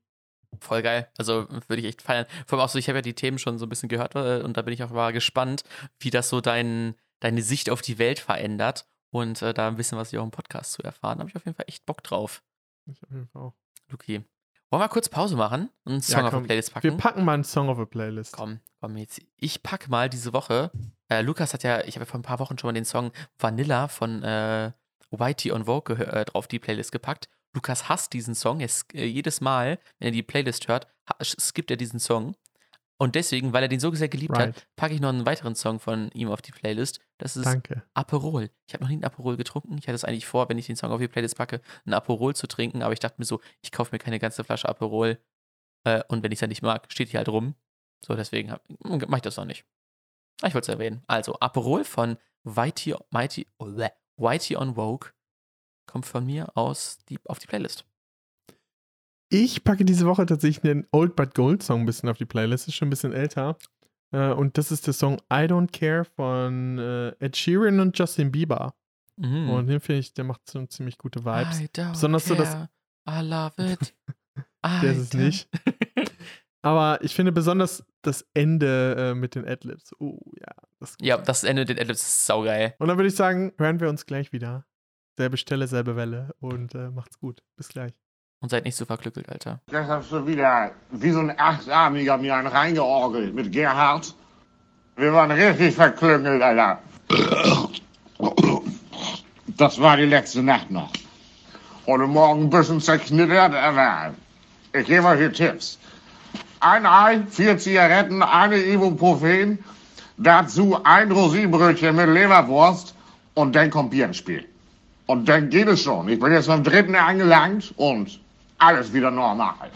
[SPEAKER 2] Voll geil. Also würde ich echt feiern. Vor allem auch so, ich habe ja die Themen schon so ein bisschen gehört äh, und da bin ich auch mal gespannt, wie das so dein, deine Sicht auf die Welt verändert und äh, da ein bisschen was hier auch im Podcast zu erfahren. Da habe ich auf jeden Fall echt Bock drauf.
[SPEAKER 1] Ich auf jeden Fall auch.
[SPEAKER 2] Luki. Wollen wir kurz Pause machen und einen
[SPEAKER 1] Ja,
[SPEAKER 2] Song auf
[SPEAKER 1] komm.
[SPEAKER 2] die Playlist
[SPEAKER 1] Wir
[SPEAKER 2] packen?
[SPEAKER 1] packen mal einen Song auf a Playlist.
[SPEAKER 2] Komm, komm jetzt. Ich pack mal diese Woche. Äh, Lukas hat ja, ich habe ja vor ein paar Wochen schon mal den Song Vanilla von äh, Whitey on Vogue äh, drauf die Playlist gepackt. Lukas hasst diesen Song. Er, äh, jedes Mal, wenn er die Playlist hört, skippt er diesen Song. Und deswegen, weil er den so sehr geliebt hat,
[SPEAKER 1] Right.
[SPEAKER 2] packe ich noch einen weiteren Song von ihm auf die Playlist. Das ist
[SPEAKER 1] Danke.
[SPEAKER 2] Aperol. Ich habe noch nie einen Aperol getrunken. Ich hatte es eigentlich vor, wenn ich den Song auf die Playlist packe, einen Aperol zu trinken. Aber ich dachte mir so, ich kaufe mir keine ganze Flasche Aperol. Äh, und wenn ich es dann nicht mag, steht hier halt rum. So, deswegen mache ich das noch nicht. Ah, Ich wollte es erwähnen. Also, Aperol von Whitey, Mighty, Whitey on Vogue kommt von mir aus die, auf die Playlist.
[SPEAKER 1] Ich packe diese Woche tatsächlich den Old But Gold Song ein bisschen auf die Playlist. Ist schon ein bisschen älter. Äh, und das ist der Song I Don't Care von äh, Ed Sheeran und Justin Bieber.
[SPEAKER 2] Mhm.
[SPEAKER 1] Und den finde ich, der macht so ziemlich gute Vibes. Besonders so das-
[SPEAKER 2] care. I love (laughs) it.
[SPEAKER 1] Der ist es nicht. (laughs) Aber ich finde besonders das Ende äh, mit den Adlibs. Oh, ja. Das
[SPEAKER 2] Ja, das Ende mit den Adlibs ist saugeil.
[SPEAKER 1] Und dann würde ich sagen, hören wir uns gleich wieder. Selbe Stelle, selbe Welle. Und äh, macht's gut. Bis gleich.
[SPEAKER 2] Und seid nicht so verglückelt, Alter.
[SPEAKER 3] Das hast du wieder wie so ein Achtarmiger mir einen reingeorgelt mit Gerhard. Wir waren richtig verklüngelt, Alter. Das war die letzte Nacht noch. Heute Morgen ein bisschen zerknittert, aber ich gebe euch hier Tipps. Ein Ei, vier Zigaretten, eine Ibuprofen, dazu ein Rosinenbrötchen mit Leberwurst und dann kommt Bier ins Spiel. Und dann geht es schon. Ich bin jetzt beim dritten angelangt und alles wieder normal.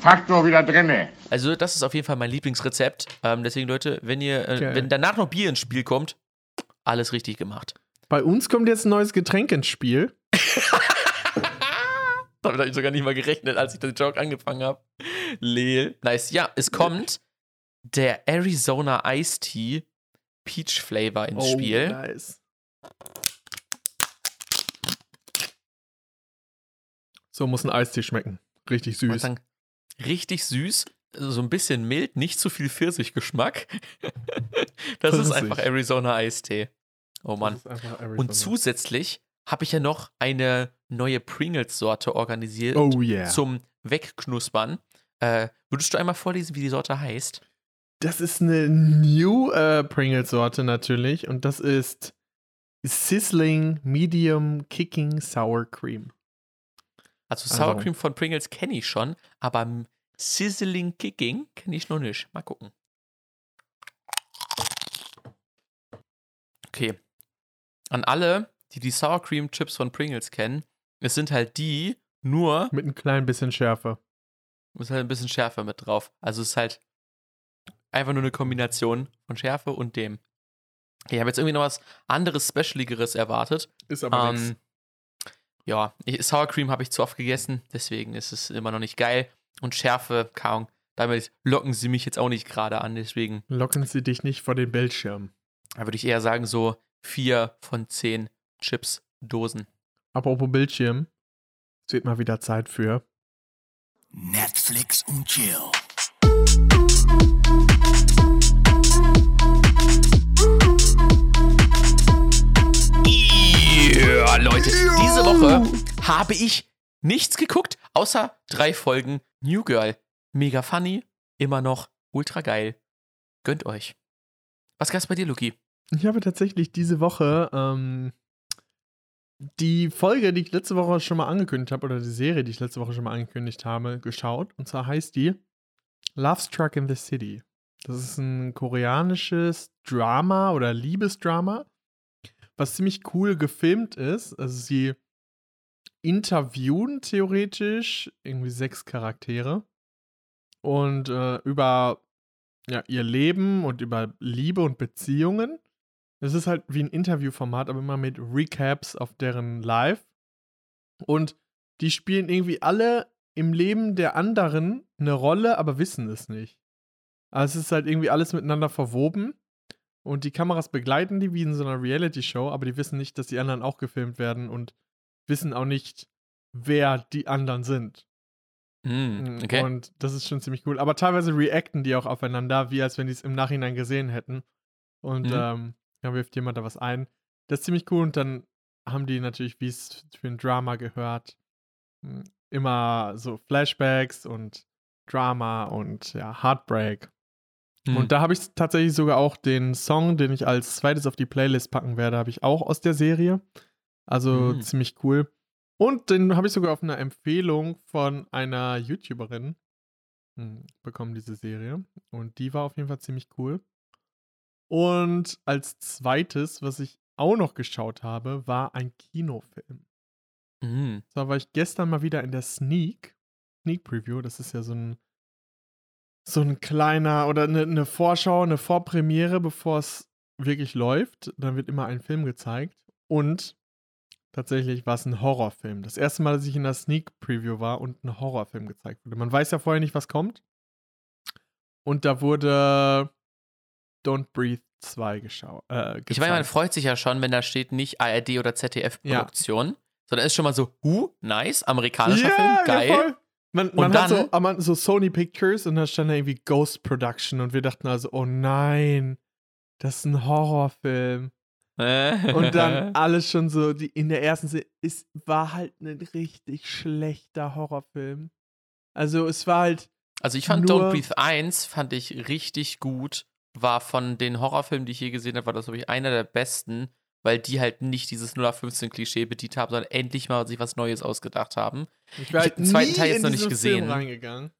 [SPEAKER 3] Faktor wieder drinne.
[SPEAKER 2] Also, das ist auf jeden Fall mein Lieblingsrezept. Ähm, deswegen, Leute, wenn ihr, äh,
[SPEAKER 1] Geil.
[SPEAKER 2] wenn danach noch Bier ins Spiel kommt, alles richtig gemacht.
[SPEAKER 1] Bei uns kommt jetzt ein neues Getränk ins Spiel. (laughs)
[SPEAKER 2] Damit habe ich sogar nicht mal gerechnet, als ich den Joke angefangen habe. Leel. Nice. Ja, es kommt der Arizona Ice Tea Peach Flavor ins Spiel.
[SPEAKER 1] Oh, nice. So muss ein Eistee schmecken. Richtig süß.
[SPEAKER 2] sagen, richtig süß, so ein bisschen mild, nicht zu viel Pfirsichgeschmack. (laughs) das ist einfach Arizona Eistee. Oh Mann. Und zusätzlich habe ich ja noch eine neue Pringles-Sorte organisiert
[SPEAKER 1] Oh yeah.
[SPEAKER 2] zum Wegknuspern. Äh, würdest du einmal vorlesen, wie die Sorte heißt?
[SPEAKER 1] Das ist eine New äh, Pringles-Sorte natürlich. Und das ist Sizzling Medium Kicking Sour Cream.
[SPEAKER 2] Also
[SPEAKER 1] Also-
[SPEAKER 2] Sour Cream von Pringles kenne ich schon, aber Sizzling Kicking kenne ich noch nicht. Mal gucken. Okay. An alle, die die Sour Cream Chips von Pringles kennen, es sind halt die nur,
[SPEAKER 1] Mit ein klein bisschen Schärfe.
[SPEAKER 2] ist halt ein bisschen Schärfe mit drauf. Also es ist halt einfach nur eine Kombination von Schärfe und dem. Ich habe jetzt irgendwie noch was anderes, Specialigeres erwartet.
[SPEAKER 1] Ist
[SPEAKER 2] Ähm, ja, ich, Sour Cream habe ich zu oft gegessen, deswegen ist es immer noch nicht geil. Und Schärfe, kaum. Damit locken sie mich jetzt auch nicht gerade an, deswegen
[SPEAKER 1] Locken sie dich nicht vor den Bildschirm.
[SPEAKER 2] da würde ich eher sagen, so vier von zehn Chips-Dosen.
[SPEAKER 1] Apropos Bildschirm. Es wird mal wieder Zeit für.
[SPEAKER 4] Netflix und Chill.
[SPEAKER 2] Ja, Leute, diese Woche habe ich nichts geguckt, außer drei Folgen New Girl. Mega funny, immer noch ultra geil. Gönnt euch. Was gab's bei dir, Luki?
[SPEAKER 1] Ich habe tatsächlich diese Woche ähm, die Folge, die ich letzte Woche schon mal angekündigt habe, oder die Serie, die ich letzte Woche schon mal angekündigt habe, geschaut. Und zwar heißt die Love Struck in the City. Das ist ein koreanisches Drama oder Liebesdrama, was ziemlich cool gefilmt ist. Also sie interviewen theoretisch irgendwie sechs Charaktere und äh, über ja, ihr Leben und über Liebe und Beziehungen. Es ist halt wie ein Interviewformat, aber immer mit Recaps auf deren Live. Und die spielen irgendwie alle im Leben der anderen eine Rolle, aber wissen es nicht. Also es ist halt irgendwie alles miteinander verwoben. Und die Kameras begleiten die wie in so einer Reality-Show, aber die wissen nicht, dass die anderen auch gefilmt werden und wissen auch nicht, wer die anderen sind.
[SPEAKER 2] Mm, okay.
[SPEAKER 1] Und das ist schon ziemlich cool. Aber teilweise reacten die auch aufeinander, wie als wenn die es im Nachhinein gesehen hätten. Und
[SPEAKER 2] Mhm.
[SPEAKER 1] ähm, dann wirft jemand da was ein. Das ist ziemlich cool. Und dann haben die natürlich, wie es für ein Drama gehört, m, immer so Flashbacks und Drama und ja, Heartbreak.
[SPEAKER 2] Hm.
[SPEAKER 1] Und da habe ich tatsächlich sogar auch den Song, den ich als zweites auf die Playlist packen werde, habe ich auch aus der Serie. Also
[SPEAKER 2] Mhm.
[SPEAKER 1] ziemlich cool. Und den habe ich sogar auf einer Empfehlung von einer YouTuberin hm, bekommen, diese Serie. Und die war auf jeden Fall ziemlich cool. Und als zweites, was ich auch noch geschaut habe, war ein Kinofilm.
[SPEAKER 2] Mm.
[SPEAKER 1] Da war ich gestern mal wieder in der Sneak, Sneak Preview. Das ist ja so ein, so ein kleiner oder eine, eine Vorschau, eine Vorpremiere, bevor es wirklich läuft. Dann wird immer ein Film gezeigt. Und tatsächlich war es ein Horrorfilm. Das erste Mal, dass ich in der Sneak Preview war und ein Horrorfilm gezeigt wurde. Man weiß ja vorher nicht, was kommt. Und da wurde Don't Breathe 2 geschau äh,
[SPEAKER 2] Ich meine, man freut sich ja schon, wenn da steht nicht ARD oder ZDF-Produktion, sondern ist schon mal so, huh, nice, amerikanischer
[SPEAKER 1] Ja,
[SPEAKER 2] Film,
[SPEAKER 1] ja,
[SPEAKER 2] geil.
[SPEAKER 1] Man, man
[SPEAKER 2] Und
[SPEAKER 1] hat so,
[SPEAKER 2] dann-
[SPEAKER 1] aber so Sony Pictures und da stand da irgendwie Ghost Production und wir dachten also, oh nein, das ist ein Horrorfilm. (laughs) Und dann alles schon so, die, in der ersten Szene, es war halt ein richtig schlechter Horrorfilm. Also es war halt,
[SPEAKER 2] Also ich fand Don't Breathe 1 fand ich richtig gut. War von den Horrorfilmen, die ich je gesehen habe, war das, glaube ich, einer der besten, weil die halt nicht dieses 0815-Klischee bedient haben, sondern endlich mal sich was Neues ausgedacht haben.
[SPEAKER 1] ich war
[SPEAKER 2] Ich
[SPEAKER 1] halt
[SPEAKER 2] hab den zweiten Teil jetzt noch nicht gesehen.
[SPEAKER 1] Film reingegangen.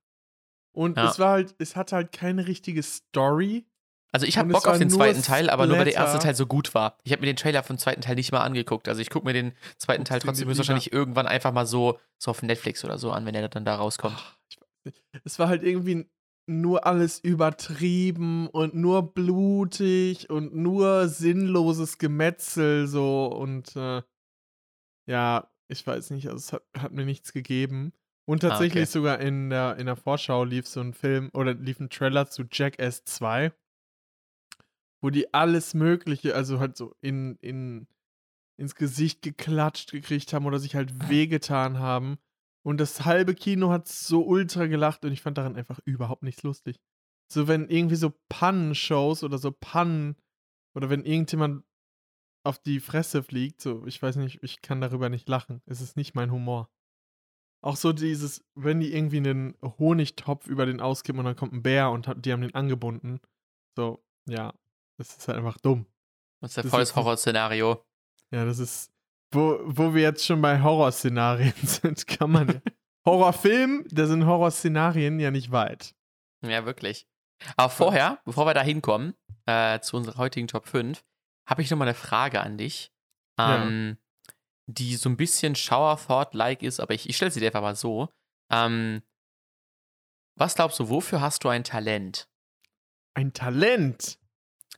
[SPEAKER 1] Und
[SPEAKER 2] Ja.
[SPEAKER 1] es war halt, es hatte halt keine richtige Story.
[SPEAKER 2] Also ich habe Bock auf den zweiten Teil, aber nur weil der erste. Teil so gut war. Ich habe mir den Trailer vom zweiten Teil nicht mal angeguckt. Also ich gucke mir den zweiten Teil trotzdem höchstwahrscheinlich irgendwann einfach mal so, so auf Netflix oder so an, wenn er dann da rauskommt.
[SPEAKER 1] Ach, ich nicht. Es war halt irgendwie nur alles übertrieben und nur blutig und nur sinnloses Gemetzel so und äh, ja, ich weiß nicht, also es hat, hat mir nichts gegeben. Und tatsächlich
[SPEAKER 2] okay.
[SPEAKER 1] sogar in der, in der Vorschau lief so ein Film oder lief ein Trailer zu Jackass 2, wo die alles Mögliche, also halt so in, in, ins Gesicht geklatscht gekriegt haben oder sich halt wehgetan haben. Und das halbe Kino hat so ultra gelacht und ich fand daran einfach überhaupt nichts lustig. So, wenn irgendwie so Pannenshows oder so Pannen oder wenn irgendjemand auf die Fresse fliegt, so, ich weiß nicht, ich kann darüber nicht lachen. Es ist nicht mein Humor. Auch so dieses, wenn die irgendwie einen Honigtopf über den auskippen und dann kommt ein Bär und die haben den angebunden. So, ja, das ist halt einfach dumm.
[SPEAKER 2] Das ist ja volles Horrorszenario.
[SPEAKER 1] Ja, das ist, wo, wo wir jetzt schon bei Horrorszenarien (laughs) sind, kann man ja. Horrorfilm, da sind Horrorszenarien ja nicht weit.
[SPEAKER 2] Ja, wirklich. Aber vorher, bevor wir da hinkommen, äh, zu unserer heutigen Top 5, habe ich noch mal eine Frage an dich,
[SPEAKER 1] Ja.
[SPEAKER 2] ähm, die so ein bisschen Shower Thought-like ist, aber ich, ich stelle sie dir einfach mal so. Ähm, was glaubst du, wofür hast du ein Talent?
[SPEAKER 1] Ein Talent.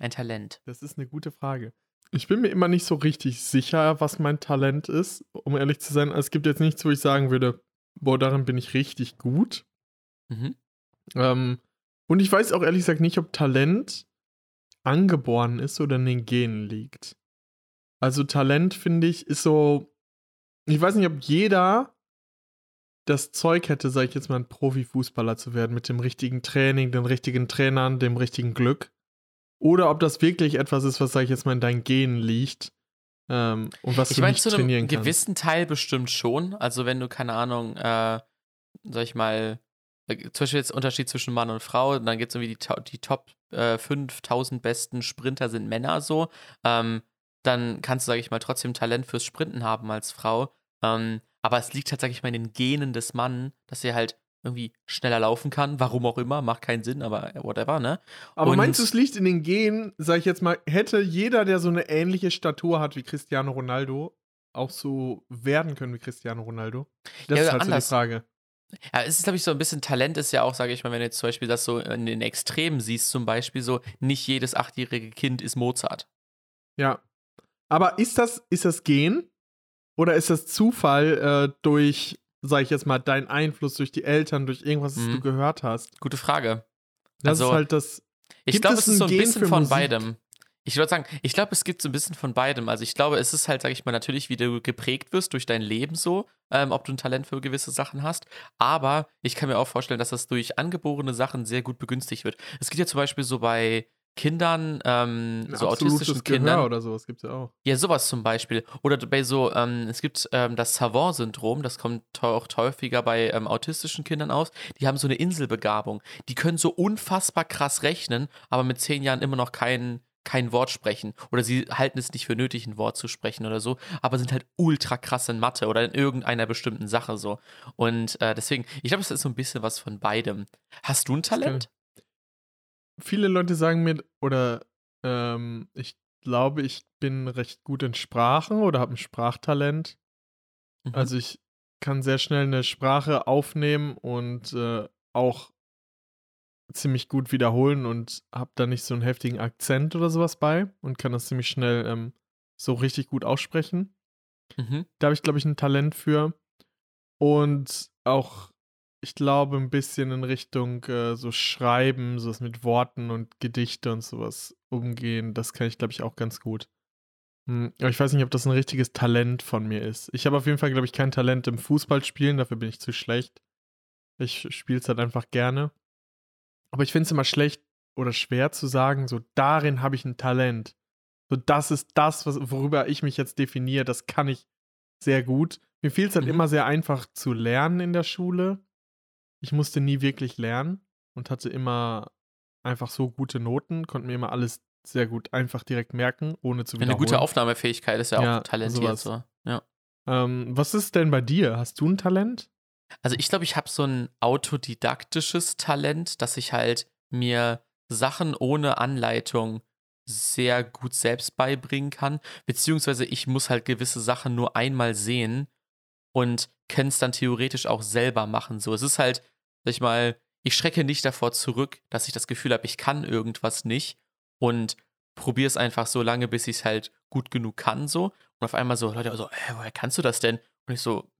[SPEAKER 2] Ein Talent.
[SPEAKER 1] Das ist eine gute Frage. Ich bin mir immer nicht so richtig sicher, was mein Talent ist, um ehrlich zu sein. Es gibt jetzt nichts, wo ich sagen würde, boah, darin bin ich richtig gut.
[SPEAKER 2] Mhm.
[SPEAKER 1] Ähm, und ich weiß auch ehrlich gesagt nicht, ob Talent angeboren ist oder in den Genen liegt. Also Talent, finde ich, ist so. Ich weiß nicht, ob jeder das Zeug hätte, sag ich jetzt mal, ein Profifußballer zu werden, mit dem richtigen Training, den richtigen Trainern, dem richtigen Glück. Oder ob das wirklich etwas ist, was, sag ich jetzt mal, in deinen Genen liegt. Ähm, und was
[SPEAKER 2] Ich
[SPEAKER 1] du
[SPEAKER 2] meine,
[SPEAKER 1] nicht
[SPEAKER 2] zu einem
[SPEAKER 1] trainieren kannst.
[SPEAKER 2] gewissen Teil bestimmt schon. Also, wenn du, keine Ahnung, äh, sag ich mal, äh, zum Beispiel jetzt Unterschied zwischen Mann und Frau, dann geht es irgendwie die, die Top äh, 5000 besten Sprinter sind Männer so. Ähm, dann kannst du, sag ich mal, trotzdem Talent fürs Sprinten haben als Frau. Ähm, aber es liegt halt, sag ich mal, in den Genen des Mannes, dass er halt irgendwie schneller laufen kann. Warum auch immer, macht keinen Sinn, aber whatever, ne?
[SPEAKER 1] Aber
[SPEAKER 2] Und-
[SPEAKER 1] meinst du, es liegt in den Genen, sag ich jetzt mal, hätte jeder, der so eine ähnliche Statur hat wie Cristiano Ronaldo, auch so werden können wie Cristiano Ronaldo? Das
[SPEAKER 2] Ja,
[SPEAKER 1] ist halt so die
[SPEAKER 2] anders.
[SPEAKER 1] Frage.
[SPEAKER 2] Ja, es ist, glaube ich, so ein bisschen Talent ist ja auch, sage ich mal, wenn du jetzt zum Beispiel das so in den Extremen siehst, zum Beispiel so, nicht jedes achtjährige Kind ist Mozart.
[SPEAKER 1] Ja. Aber ist das, ist das Gen? Oder ist das Zufall äh, durch, sag ich jetzt mal, dein Einfluss durch die Eltern, durch irgendwas, was
[SPEAKER 2] Mhm.
[SPEAKER 1] du gehört hast?
[SPEAKER 2] Gute Frage.
[SPEAKER 1] Das
[SPEAKER 2] Also,
[SPEAKER 1] ist halt das.
[SPEAKER 2] Ich glaube,
[SPEAKER 1] es
[SPEAKER 2] ist so ein
[SPEAKER 1] Gen
[SPEAKER 2] bisschen von
[SPEAKER 1] Musik?
[SPEAKER 2] beidem. Ich würde sagen, ich glaube, es gibt so ein bisschen von beidem. Also ich glaube, es ist halt, sage ich mal, natürlich, wie du geprägt wirst durch dein Leben so, ähm, ob du ein Talent für gewisse Sachen hast. Aber ich kann mir auch vorstellen, dass das durch angeborene Sachen sehr gut begünstigt wird. Es gibt ja zum Beispiel so bei Kindern, ähm, so autistischen
[SPEAKER 1] Gehör
[SPEAKER 2] Kindern.
[SPEAKER 1] oder sowas gibt es ja auch.
[SPEAKER 2] Ja, sowas zum Beispiel. Oder bei so, ähm, es gibt ähm, das Savant-Syndrom, das kommt auch häufiger bei ähm, autistischen Kindern aus. Die haben so eine Inselbegabung. Die können so unfassbar krass rechnen, aber mit zehn Jahren immer noch kein, kein Wort sprechen. Oder sie halten es nicht für nötig, ein Wort zu sprechen oder so, aber sind halt ultra krass in Mathe oder in irgendeiner bestimmten Sache so. Und äh, deswegen, ich glaube, es ist so ein bisschen was von beidem. Hast du ein Talent?
[SPEAKER 1] Viele Leute sagen mir, oder ähm, ich glaube, ich bin recht gut in Sprachen oder habe ein Sprachtalent.
[SPEAKER 2] Mhm.
[SPEAKER 1] Also ich kann sehr schnell eine Sprache aufnehmen und äh, auch ziemlich gut wiederholen und habe da nicht so einen heftigen Akzent oder sowas bei und kann das ziemlich schnell ähm, so richtig gut aussprechen.
[SPEAKER 2] Mhm.
[SPEAKER 1] Da habe ich, glaube ich, ein Talent für. Und auch, ich glaube, ein bisschen in Richtung äh, so Schreiben, sowas mit Worten und Gedichte und sowas umgehen. Das kann ich, glaube ich, auch ganz gut. Hm, Aber ich weiß nicht, ob das ein richtiges Talent von mir ist. Ich habe auf jeden Fall, glaube ich, kein Talent im Fußballspielen, dafür bin ich zu schlecht. Ich spiele es halt einfach gerne. Aber ich finde es immer schlecht oder schwer zu sagen, so darin habe ich ein Talent. So, das ist das, was, worüber ich mich jetzt definiere. Das kann ich sehr gut. Mir fiel es halt
[SPEAKER 2] Mhm.
[SPEAKER 1] immer sehr einfach zu lernen in der Schule. Ich musste nie wirklich lernen und hatte immer einfach so gute Noten, konnte mir immer alles sehr gut einfach direkt merken, ohne zu
[SPEAKER 2] Eine
[SPEAKER 1] wiederholen.
[SPEAKER 2] gute Aufnahmefähigkeit ist ja auch
[SPEAKER 1] Ja,
[SPEAKER 2] talentiert.
[SPEAKER 1] sowas.
[SPEAKER 2] So. Ja.
[SPEAKER 1] Ähm, was ist denn bei dir? Hast du ein Talent?
[SPEAKER 2] Also ich glaube, ich habe so ein autodidaktisches Talent, dass ich halt mir Sachen ohne Anleitung sehr gut selbst beibringen kann. Beziehungsweise ich muss halt gewisse Sachen nur einmal sehen und kann es dann theoretisch auch selber machen. So, es ist halt, sag ich mal, ich schrecke nicht davor zurück, dass ich das Gefühl habe, ich kann irgendwas nicht und probiere es einfach so lange, bis ich es halt gut genug kann. So. Und auf einmal so, Leute, so, äh, woher kannst du das denn? Und ich so,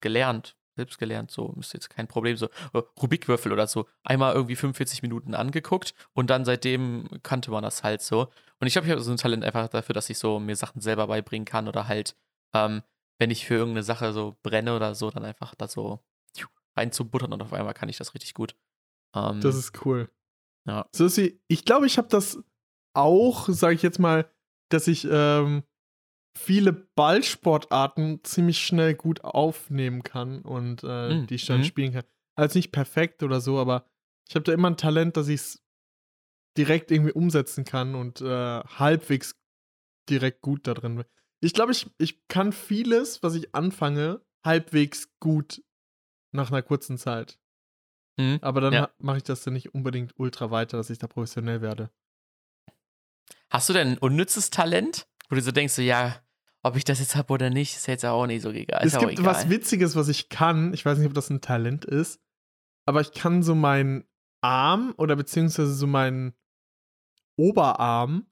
[SPEAKER 2] gelernt, selbst gelernt, so, ist jetzt kein Problem. So, äh, Rubikwürfel oder so, einmal irgendwie 45 Minuten angeguckt und dann seitdem kannte man das halt so. Und ich habe so ein Talent einfach dafür, dass ich so mir Sachen selber beibringen kann oder halt, ähm, wenn ich für irgendeine Sache so brenne oder so, dann einfach da so reinzubuttern und auf einmal kann ich das richtig gut. Ähm,
[SPEAKER 1] Das ist cool.
[SPEAKER 2] Ja.
[SPEAKER 1] So ist sie, ich glaube, ich habe das auch, sage ich jetzt mal, dass ich ähm, viele Ballsportarten ziemlich schnell gut aufnehmen kann und äh,
[SPEAKER 2] Mm,
[SPEAKER 1] die ich dann
[SPEAKER 2] mhm.
[SPEAKER 1] spielen kann. Also nicht perfekt oder so, aber ich habe da immer ein Talent, dass ich es direkt irgendwie umsetzen kann und äh, halbwegs direkt gut da drin bin. Ich glaube, ich, ich kann vieles, was ich anfange, halbwegs gut nach einer kurzen Zeit.
[SPEAKER 2] Mhm.
[SPEAKER 1] Aber dann
[SPEAKER 2] Ja.
[SPEAKER 1] mache ich das dann nicht unbedingt ultra weiter, dass ich da professionell werde.
[SPEAKER 2] Hast du denn ein unnützes Talent, wo du so denkst, so, ja, ob ich das jetzt habe oder nicht, ist jetzt auch nicht so egal.
[SPEAKER 1] Es gibt
[SPEAKER 2] egal.
[SPEAKER 1] was Witziges, was ich kann. Ich weiß nicht, ob das ein Talent ist, aber ich kann so meinen Arm oder beziehungsweise so meinen Oberarm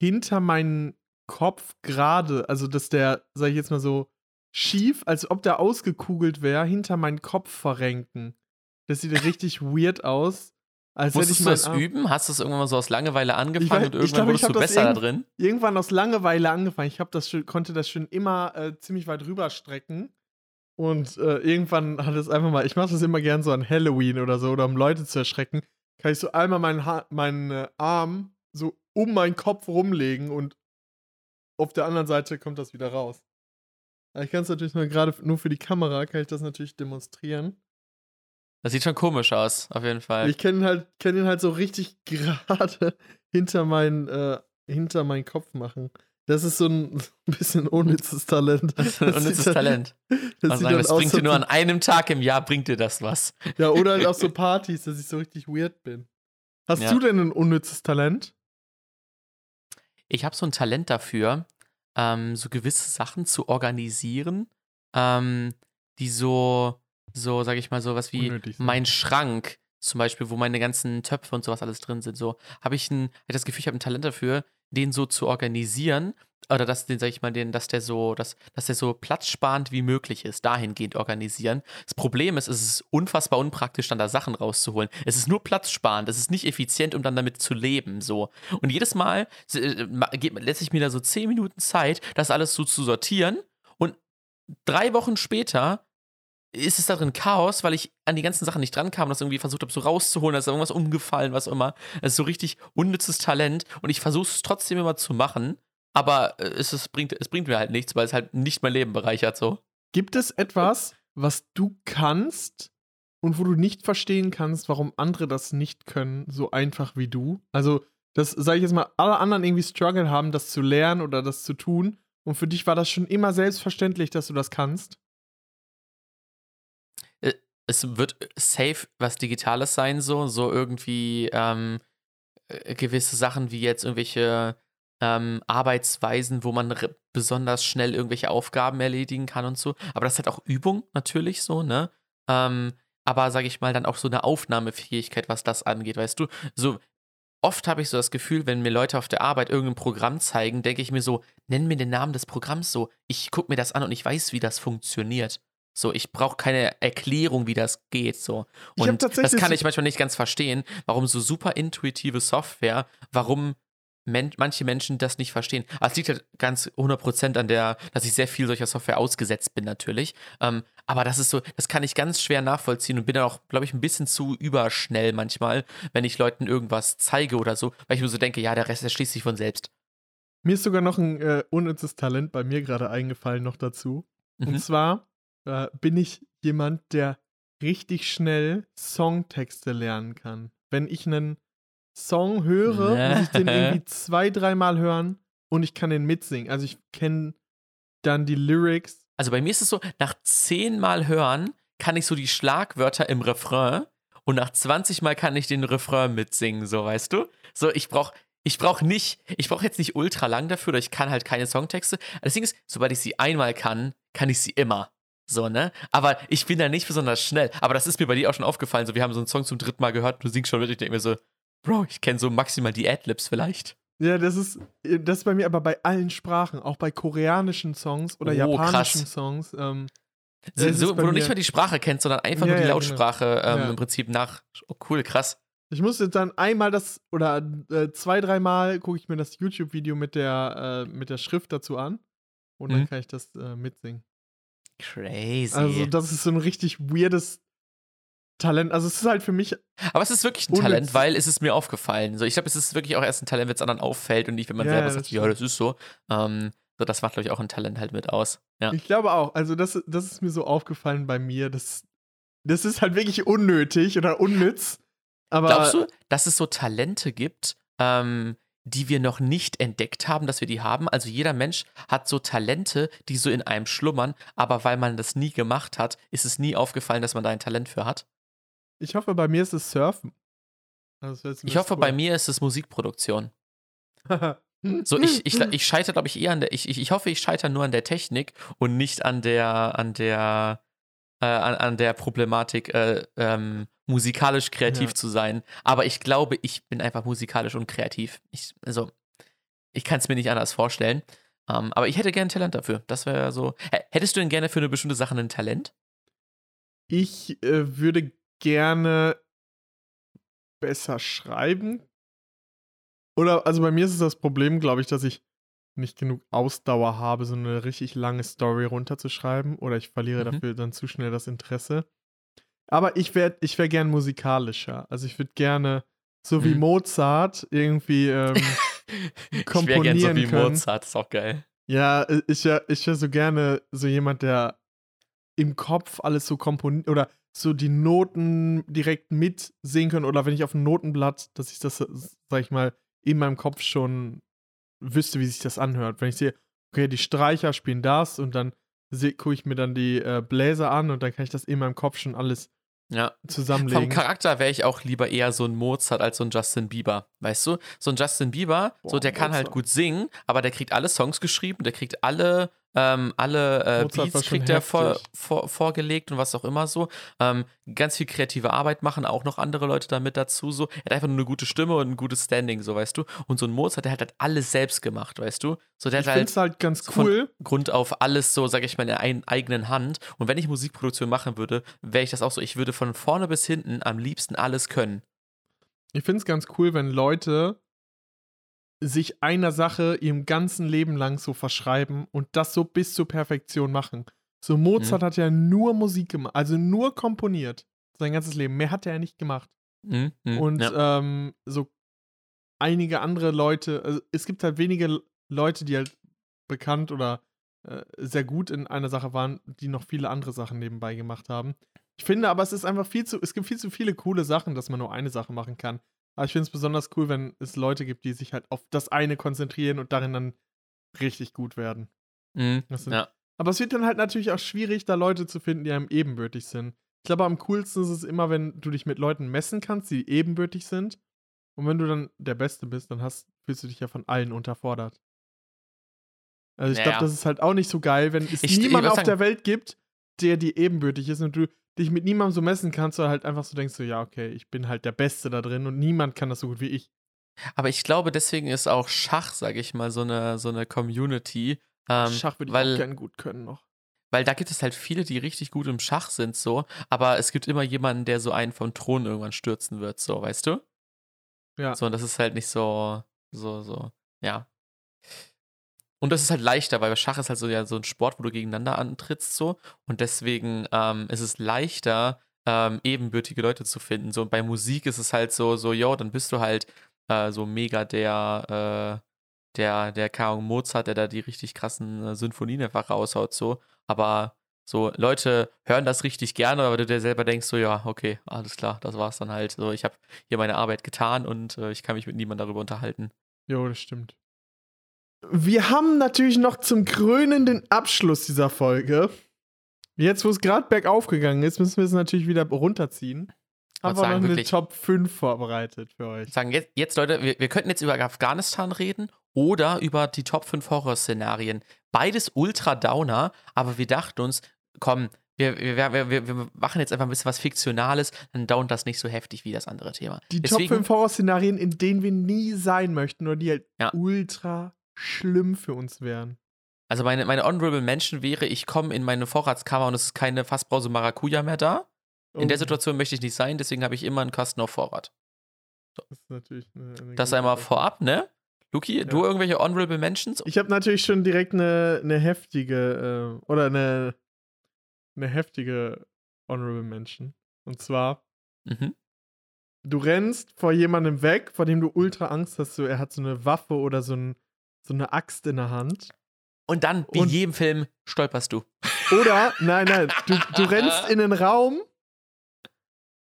[SPEAKER 1] hinter meinen Kopf gerade, also dass der, sag ich jetzt mal so, schief, als ob der ausgekugelt wäre, hinter meinen Kopf verrenken. Das sieht richtig (laughs) weird aus. Als ich
[SPEAKER 2] Musstest du das
[SPEAKER 1] Arm
[SPEAKER 2] üben? Hast du es irgendwann mal so aus Langeweile angefangen
[SPEAKER 1] weiß-
[SPEAKER 2] und
[SPEAKER 1] ich
[SPEAKER 2] irgendwann
[SPEAKER 1] glaube, ich
[SPEAKER 2] wurdest du
[SPEAKER 1] das
[SPEAKER 2] besser da drin?
[SPEAKER 1] irgendwann aus Langeweile angefangen. Ich das schon, konnte das schon immer äh, ziemlich weit rüberstrecken. Und äh, irgendwann hat es einfach mal, ich mache das immer gern so an Halloween oder so, oder um Leute zu erschrecken, kann ich so einmal meinen, ha meinen äh, Arm so um meinen Kopf rumlegen und auf der anderen Seite kommt das wieder raus. Ich kann es natürlich nur gerade nur für die Kamera, kann ich das natürlich demonstrieren.
[SPEAKER 2] Das sieht schon komisch aus, auf jeden Fall.
[SPEAKER 1] Ich kenne ihn halt, kenn ihn halt so richtig (laughs) gerade hinter meinen, äh, hinter meinen Kopf machen. Das ist so (laughs) ein, bisschen unnützes Talent. (laughs)
[SPEAKER 2] das ist ein unnützes Talent.
[SPEAKER 1] Das,
[SPEAKER 2] Also sagen,
[SPEAKER 1] dann
[SPEAKER 2] das
[SPEAKER 1] aus,
[SPEAKER 2] bringt dir nur an einem Tag im Jahr, bringt dir das was.
[SPEAKER 1] Ja, oder halt auf so Partys, dass ich so richtig weird bin. Hast
[SPEAKER 2] Ja.
[SPEAKER 1] du denn ein unnützes Talent?
[SPEAKER 2] Ich habe so ein Talent dafür, ähm, so gewisse Sachen zu organisieren, ähm, die so, so, sag ich mal, so was wie mein Schrank, zum Beispiel, wo meine ganzen Töpfe und sowas alles drin sind, so, habe ich ein, hab ich das Gefühl, ich habe ein Talent dafür, den so zu organisieren. Oder dass den, sag ich mal, den, dass der so, dass, dass der so platzsparend wie möglich ist, dahingehend organisieren. Das Problem ist, es ist unfassbar unpraktisch, dann da Sachen rauszuholen. Es ist nur platzsparend, es ist nicht effizient, um dann damit zu leben. So. Und jedes Mal äh, lässt ich mir da so 10 Minuten Zeit, das alles so zu sortieren. Und drei Wochen später ist es da drin Chaos, weil ich an die ganzen Sachen nicht dran kam und das irgendwie versucht habe, so rauszuholen, da ist irgendwas umgefallen, was immer. Es ist so richtig unnützes Talent und ich versuche es trotzdem immer zu machen, aber äh, es, ist, bringt, es bringt mir halt nichts, weil es halt nicht mein Leben bereichert so.
[SPEAKER 1] Gibt es etwas, was du kannst und wo du nicht verstehen kannst, warum andere das nicht können, so einfach wie du? Also, das sage ich jetzt mal, alle anderen irgendwie Struggle haben, das zu lernen oder das zu tun. Und für dich war das schon immer selbstverständlich, dass du das kannst.
[SPEAKER 2] Es wird safe was Digitales sein, so, so irgendwie ähm, äh, gewisse Sachen wie jetzt irgendwelche ähm, Arbeitsweisen, wo man besonders schnell irgendwelche Aufgaben erledigen kann und so. Aber das ist halt auch Übung natürlich so, ne? Ähm, aber sage ich mal, dann auch so eine Aufnahmefähigkeit, was das angeht, weißt du? So oft habe ich so das Gefühl, wenn mir Leute auf der Arbeit irgendein Programm zeigen, denke ich mir so, nenn mir den Namen des Programms so. Ich gucke mir das an und ich weiß, wie das funktioniert. So, ich brauche keine Erklärung, wie das geht. So. Und das kann ich manchmal nicht ganz verstehen, warum so super intuitive Software, warum men manche Menschen das nicht verstehen. Aber es liegt halt ganz 100% an der, dass ich sehr viel solcher Software ausgesetzt bin natürlich. Ähm, aber das ist so, das kann ich ganz schwer nachvollziehen und bin dann auch, glaube ich, ein bisschen zu überschnell manchmal, wenn ich Leuten irgendwas zeige oder so, weil ich nur so denke, ja, der Rest erschließt sich von selbst.
[SPEAKER 1] Mir ist sogar noch ein äh, unnützes Talent bei mir gerade eingefallen noch dazu.
[SPEAKER 2] Mhm.
[SPEAKER 1] Und zwar äh, bin ich jemand, der richtig schnell Songtexte lernen kann. Wenn ich einen Song höre, muss ich den (laughs) irgendwie zwei, dreimal hören und ich kann den mitsingen. Also ich kenne dann die Lyrics.
[SPEAKER 2] Also bei mir ist es so, nach zehnmal hören kann ich so die Schlagwörter im Refrain und nach 20 Mal kann ich den Refrain mitsingen, so weißt du? So, ich brauche ich brauche nicht, ich brauche jetzt nicht ultra lang dafür, oder ich kann halt keine Songtexte. Das Ding ist, sobald ich sie einmal kann, kann ich sie immer. So, ne? Aber ich bin da nicht besonders schnell. Aber das ist mir bei dir auch schon aufgefallen. So, wir haben so einen Song zum dritten Mal gehört, du singst schon mit, ich denke mir so, Bro, ich kenne so maximal die Adlibs vielleicht.
[SPEAKER 1] Ja, das ist, das ist bei mir aber bei allen Sprachen, auch bei koreanischen Songs oder
[SPEAKER 2] Oh,
[SPEAKER 1] japanischen
[SPEAKER 2] krass.
[SPEAKER 1] Songs. Ähm,
[SPEAKER 2] So, wo du nicht mal die Sprache kennst, sondern einfach
[SPEAKER 1] Ja,
[SPEAKER 2] nur die
[SPEAKER 1] ja,
[SPEAKER 2] Lautsprache ähm,
[SPEAKER 1] Ja.
[SPEAKER 2] im Prinzip nach. Oh, cool, krass.
[SPEAKER 1] ich musste dann einmal das oder äh, zwei, dreimal gucke ich mir das YouTube-Video mit der, äh, mit der Schrift dazu an und dann
[SPEAKER 2] Mhm.
[SPEAKER 1] kann ich das äh, mitsingen.
[SPEAKER 2] Crazy.
[SPEAKER 1] Also, das ist so ein richtig weirdes Talent. Also, es ist halt für mich,
[SPEAKER 2] Aber es ist wirklich ein
[SPEAKER 1] Unnütz.
[SPEAKER 2] Talent, weil es ist mir aufgefallen. So, ich glaube, es ist wirklich auch erst ein Talent, wenn es anderen auffällt und nicht, wenn man
[SPEAKER 1] Ja,
[SPEAKER 2] selber sagt,
[SPEAKER 1] das
[SPEAKER 2] ja,
[SPEAKER 1] stimmt.
[SPEAKER 2] das ist so. Ähm, so, das macht, glaube ich, auch ein Talent halt mit aus. Ja.
[SPEAKER 1] ich glaube auch, also, das, das ist mir so aufgefallen bei mir. Das, das ist halt wirklich unnötig oder unnütz. Aber
[SPEAKER 2] Glaubst du, dass es so Talente gibt, ähm, die wir noch nicht entdeckt haben, dass wir die haben? Also jeder Mensch hat so Talente, die so in einem schlummern, aber weil man das nie gemacht hat, ist es nie aufgefallen, dass man da ein Talent für hat.
[SPEAKER 1] Ich hoffe, bei mir ist es Surfen.
[SPEAKER 2] Ich hoffe, bei mir ist es Musikproduktion. (laughs) So, ich, ich, ich scheitere, glaube ich, eher an der, ich, ich, ich hoffe, ich scheitere nur an der Technik und nicht an der, an der, äh, an, an der Problematik, äh, ähm, musikalisch kreativ
[SPEAKER 1] Ja.
[SPEAKER 2] zu sein. Aber ich glaube, ich bin einfach musikalisch und kreativ. Ich, also, ich kann es mir nicht anders vorstellen. Ähm, aber ich hätte gerne ein Talent dafür. Das wäre so. Hättest du denn gerne für eine bestimmte Sache ein Talent?
[SPEAKER 1] Ich äh, würde gerne besser schreiben. Oder, also bei mir ist es das Problem, glaube ich, dass ich nicht genug Ausdauer habe, so eine richtig lange Story runterzuschreiben. Oder ich verliere
[SPEAKER 2] Mhm.
[SPEAKER 1] dafür dann zu schnell das Interesse. Aber ich wäre ich wär gern musikalischer. Also ich würde gerne, so wie
[SPEAKER 2] Mhm.
[SPEAKER 1] Mozart, irgendwie ähm, (laughs)
[SPEAKER 2] ich wäre gerne so
[SPEAKER 1] komponieren
[SPEAKER 2] wie
[SPEAKER 1] können.
[SPEAKER 2] Mozart. Ist auch geil.
[SPEAKER 1] Ja, ich wäre ich wär so gerne so jemand, der im Kopf alles so komponiert oder so die Noten direkt mitsingen können oder wenn ich auf ein Notenblatt, dass ich das, sag ich mal, in meinem Kopf schon wüsste, wie sich das anhört. Wenn ich sehe, okay, die Streicher spielen das und dann gucke ich mir dann die äh, Bläser an und dann kann ich das in meinem Kopf schon alles
[SPEAKER 2] Ja.
[SPEAKER 1] zusammenlegen.
[SPEAKER 2] Vom Charakter wäre ich auch lieber eher so ein Mozart als so ein Justin Bieber. Weißt du? So ein Justin Bieber, so
[SPEAKER 1] Boah,
[SPEAKER 2] der kann halt gut singen, aber der kriegt alle Songs geschrieben, der kriegt alle, ähm, alle äh, Beats kriegt er vor, vor, vorgelegt und was auch immer so. Ähm, ganz viel kreative Arbeit machen auch noch andere Leute damit dazu. So. Er hat einfach nur eine gute Stimme und ein gutes Standing, so weißt du. Und so ein Mozart, der hat halt alles selbst gemacht, weißt du. So der
[SPEAKER 1] ich
[SPEAKER 2] hat
[SPEAKER 1] finde
[SPEAKER 2] halt
[SPEAKER 1] es halt ganz
[SPEAKER 2] von
[SPEAKER 1] cool.
[SPEAKER 2] Grund auf alles so, sage ich mal, in der ein, eigenen Hand. Und wenn ich Musikproduktion machen würde, wäre ich das auch so. Ich würde von vorne bis hinten am liebsten alles können.
[SPEAKER 1] Ich finde es ganz cool, wenn Leute sich einer Sache ihrem ganzen Leben lang so verschreiben und das so bis zur Perfektion machen. So Mozart hat ja nur Musik gemacht, also nur komponiert sein ganzes Leben. Mehr hat er ja nicht gemacht.
[SPEAKER 2] Mhm, mhm,
[SPEAKER 1] Und
[SPEAKER 2] ja.
[SPEAKER 1] ähm, so einige andere Leute, also es gibt halt wenige Leute, die halt bekannt oder äh, sehr gut in einer Sache waren, die noch viele andere Sachen nebenbei gemacht haben. Ich finde aber, es ist einfach viel zu, es gibt viel zu viele coole Sachen, dass man nur eine Sache machen kann. Aber ich finde es besonders cool, wenn es Leute gibt, die sich halt auf das eine konzentrieren und darin dann richtig gut werden.
[SPEAKER 2] Mhm,
[SPEAKER 1] Das sind-
[SPEAKER 2] ja.
[SPEAKER 1] Aber es wird dann halt natürlich auch schwierig, da Leute zu finden, die einem ebenbürtig sind. Ich glaube, am coolsten ist es immer, wenn du dich mit Leuten messen kannst, die ebenbürtig sind. Und wenn du dann der Beste bist, dann hast, fühlst du dich ja von allen unterfordert. Also ich
[SPEAKER 2] Naja.
[SPEAKER 1] glaube, das ist halt auch nicht so geil, wenn es
[SPEAKER 2] Ich- würd
[SPEAKER 1] auf
[SPEAKER 2] sagen-
[SPEAKER 1] der Welt gibt, der dir ebenbürtig ist und du dich mit niemandem so messen kannst, oder halt einfach so denkst du, ja, okay, ich bin halt der Beste da drin und niemand kann das so gut wie ich.
[SPEAKER 2] Aber ich glaube, deswegen ist auch Schach, sage ich mal, so eine, so eine Community. Ähm,
[SPEAKER 1] Schach würde ich
[SPEAKER 2] weil,
[SPEAKER 1] auch gern gut können noch.
[SPEAKER 2] weil da gibt es halt viele, die richtig gut im Schach sind, so. Aber es gibt immer jemanden, der so einen vom Thron irgendwann stürzen wird, so, weißt du?
[SPEAKER 1] Ja.
[SPEAKER 2] So, und das ist halt nicht so, so, so. ja. Und das ist halt leichter, weil Schach ist halt so ja so ein Sport, wo du gegeneinander antrittst so. Und deswegen ähm, ist es leichter, ähm, ebenbürtige Leute zu finden. So und bei Musik ist es halt so, so, yo, dann bist du halt äh, so mega der, äh, der, der K.O. Mozart, der da die richtig krassen äh, Sinfonien einfach raushaut, so. Aber so, Leute hören das richtig gerne, aber du dir selber denkst so, ja, okay, alles klar, das war's dann halt. So, ich habe hier meine Arbeit getan und äh, ich kann mich mit niemandem darüber unterhalten.
[SPEAKER 1] Jo, das stimmt. Wir haben natürlich noch zum krönenden Abschluss dieser Folge. Jetzt, wo es gerade bergauf gegangen ist, müssen wir es natürlich wieder runterziehen. Haben wir
[SPEAKER 2] sagen,
[SPEAKER 1] noch eine Top 5 vorbereitet für euch.
[SPEAKER 2] Sagen, jetzt, jetzt Leute, wir, wir könnten jetzt über Afghanistan reden oder über die Top 5 Horrorszenarien. Beides ultra Downer, aber wir dachten uns, komm, wir, wir, wir, wir, machen jetzt einfach ein bisschen was Fiktionales, dann downt das nicht so heftig wie das andere Thema.
[SPEAKER 1] Die Top 5 Horrorszenarien, in denen wir nie sein möchten oder die halt
[SPEAKER 2] Ja.
[SPEAKER 1] ultra schlimm für uns wären.
[SPEAKER 2] Also meine, meine Honorable Mention wäre, ich komme in meine Vorratskammer und es ist keine Fassbrause Maracuja mehr da. In der
[SPEAKER 1] Oh,
[SPEAKER 2] Situation möchte ich nicht sein, deswegen habe ich immer einen Kasten auf Vorrat.
[SPEAKER 1] Das ist natürlich eine, eine
[SPEAKER 2] Das einmal
[SPEAKER 1] Sache.
[SPEAKER 2] vorab, ne? Luki, du irgendwelche Honorable Mentions?
[SPEAKER 1] Ich habe natürlich schon direkt eine, eine heftige äh, oder eine, eine heftige Honorable Mention. Und zwar,
[SPEAKER 2] Mhm.
[SPEAKER 1] du rennst vor jemandem weg, vor dem du ultra Angst hast, so er hat so eine Waffe oder so, ein, so eine Axt in der Hand.
[SPEAKER 2] Und dann, wie in jedem Film, stolperst du.
[SPEAKER 1] Oder, nein, nein, du, du (laughs) rennst in den Raum,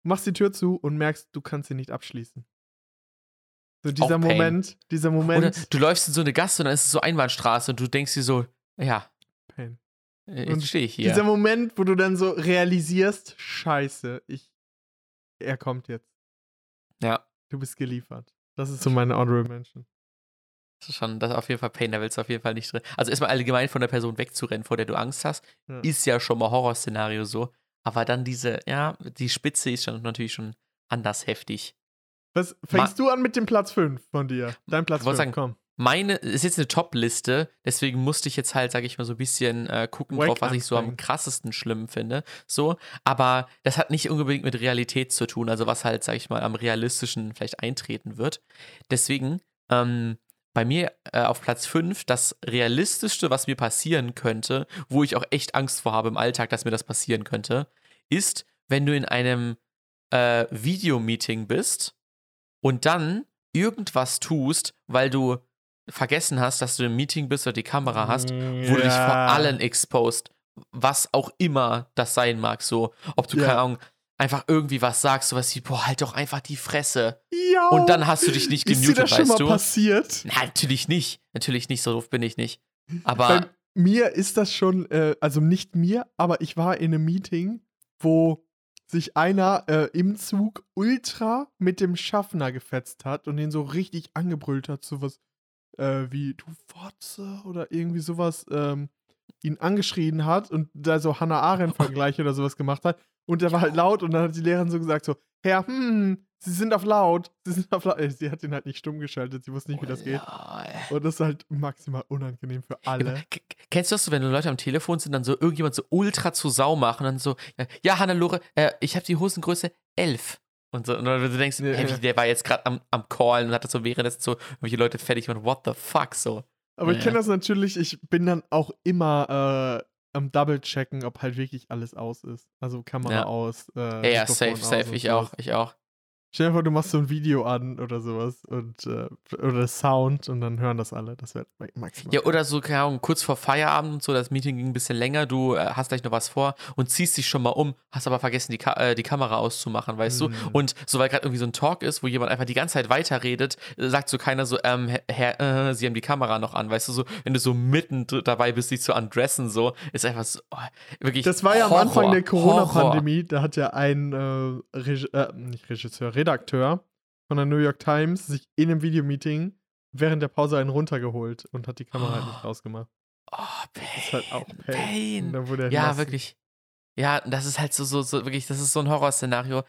[SPEAKER 1] machst die Tür zu und merkst, du kannst sie nicht abschließen. So dieser
[SPEAKER 2] Auch Pain.
[SPEAKER 1] Moment, dieser
[SPEAKER 2] Oder
[SPEAKER 1] Moment.
[SPEAKER 2] du läufst in so eine Gasse und dann ist es so Einbahnstraße und du denkst dir so, ja,
[SPEAKER 1] Pain.
[SPEAKER 2] äh, jetzt stehe ich hier.
[SPEAKER 1] Dieser Moment, wo du dann so realisierst, scheiße, ich, er kommt jetzt.
[SPEAKER 2] Ja,
[SPEAKER 1] Du bist geliefert. Das ist so meine Honorable Mention.
[SPEAKER 2] Das ist schon, das ist auf jeden Fall Pain, da willst du auf jeden Fall nicht drin. Also erstmal allgemein von der Person wegzurennen, vor der du Angst hast,
[SPEAKER 1] Ja.
[SPEAKER 2] ist ja schon mal Horrorszenario so. Aber dann diese, ja, die Spitze ist schon natürlich schon anders heftig.
[SPEAKER 1] Was fängst du an mit dem Platz 5 von dir? Dein Platz
[SPEAKER 2] Ich wollte
[SPEAKER 1] 5,
[SPEAKER 2] sagen,
[SPEAKER 1] komm.
[SPEAKER 2] Meine ist jetzt eine Top-Liste, deswegen musste ich jetzt halt, sag ich mal, so ein bisschen äh, gucken
[SPEAKER 1] Wack
[SPEAKER 2] drauf, was ich so am krassesten schlimm finde. So, aber das hat nicht unbedingt mit Realität zu tun, also was halt, sag ich mal, am realistischen vielleicht eintreten wird. Deswegen, ähm, bei mir äh, auf Platz 5 das realistischste, was mir passieren könnte, wo ich auch echt Angst vor habe im Alltag, dass mir das passieren könnte, ist, wenn du in einem äh, Videomeeting bist und dann irgendwas tust, weil du vergessen hast, dass du im Meeting bist oder die Kamera hast, wo du dich vor allen exposed, was auch immer das sein mag, so, ob du,
[SPEAKER 1] Ja.
[SPEAKER 2] keine Ahnung, einfach irgendwie was sagst, sowas wie, boah, halt doch einfach die Fresse.
[SPEAKER 1] Ja.
[SPEAKER 2] Und dann hast du dich nicht
[SPEAKER 1] ist dir
[SPEAKER 2] gemutet,
[SPEAKER 1] das schon
[SPEAKER 2] weißt
[SPEAKER 1] mal
[SPEAKER 2] du?
[SPEAKER 1] passiert?
[SPEAKER 2] Na, natürlich nicht. Natürlich nicht, so doof bin ich nicht. Aber,
[SPEAKER 1] Bei mir ist das schon, äh, also nicht mir, aber ich war in einem Meeting, wo sich einer äh, im Zug ultra mit dem Schaffner gefetzt hat und ihn so richtig angebrüllt hat, sowas äh, wie du Fotze oder irgendwie sowas ähm, ihn angeschrien hat und da so Hannah Arendt-Vergleich oder sowas gemacht hat. Und der war halt laut und dann hat die Lehrerin so gesagt so, Herr, hm, Sie sind auf laut, Sie sind auf laut. Sie hat ihn halt nicht stumm geschaltet, sie wusste nicht, wie das geht. Und das ist halt maximal unangenehm für alle.
[SPEAKER 2] K- Kennst du das so, wenn Leute am Telefon sind, dann so irgendjemand so ultra zu Sau machen und dann so, äh, ja, Hannelore, äh, ich habe die Hosengröße 11. Und, so, und dann du denkst,
[SPEAKER 1] Ja, ja.
[SPEAKER 2] der war jetzt gerade am, am Callen und hat das so währenddessen so irgendwelche Leute fertig und what the fuck so.
[SPEAKER 1] Aber ich
[SPEAKER 2] Ja.
[SPEAKER 1] kenne das natürlich, ich bin dann auch immer äh, am Double-Checken, ob halt wirklich alles aus ist. Also Kamera
[SPEAKER 2] Ja.
[SPEAKER 1] aus. Äh,
[SPEAKER 2] Ja, ja, safe, safe, ich auch, ich auch.
[SPEAKER 1] Stell dir vor, du machst so ein Video an oder sowas und äh, oder Sound und dann hören das alle. Das wäre maximal.
[SPEAKER 2] Ja, oder so, keine Ahnung, kurz vor Feierabend und so, das Meeting ging ein bisschen länger, du äh, hast gleich noch was vor und ziehst dich schon mal um, hast aber vergessen, die, Ka äh, die Kamera auszumachen, weißt
[SPEAKER 1] Mhm.
[SPEAKER 2] du? Und so, weil gerade irgendwie so ein Talk ist, wo jemand einfach die ganze Zeit weiterredet, sagt so keiner so, ähm, Herr, äh, sie haben die Kamera noch an, weißt du, so, wenn du so mitten dabei bist, dich zu undressen, so, ist einfach so, oh, wirklich.
[SPEAKER 1] Das war ja am
[SPEAKER 2] Horror,
[SPEAKER 1] Anfang der. Corona-Pandemie. Da hat ja ein äh, Reg äh, nicht Regisseur, Redakteur von der New York Times sich in einem Videomeeting während der Pause einen runtergeholt und hat die Kamera halt nicht rausgemacht.
[SPEAKER 2] Oh,
[SPEAKER 1] Das ist halt auch
[SPEAKER 2] Pain.
[SPEAKER 1] Pain.
[SPEAKER 2] Pain.
[SPEAKER 1] Er
[SPEAKER 2] Ja,
[SPEAKER 1] nass.
[SPEAKER 2] wirklich. Ja, das ist halt so, so, so, wirklich, das ist so ein Horrorszenario.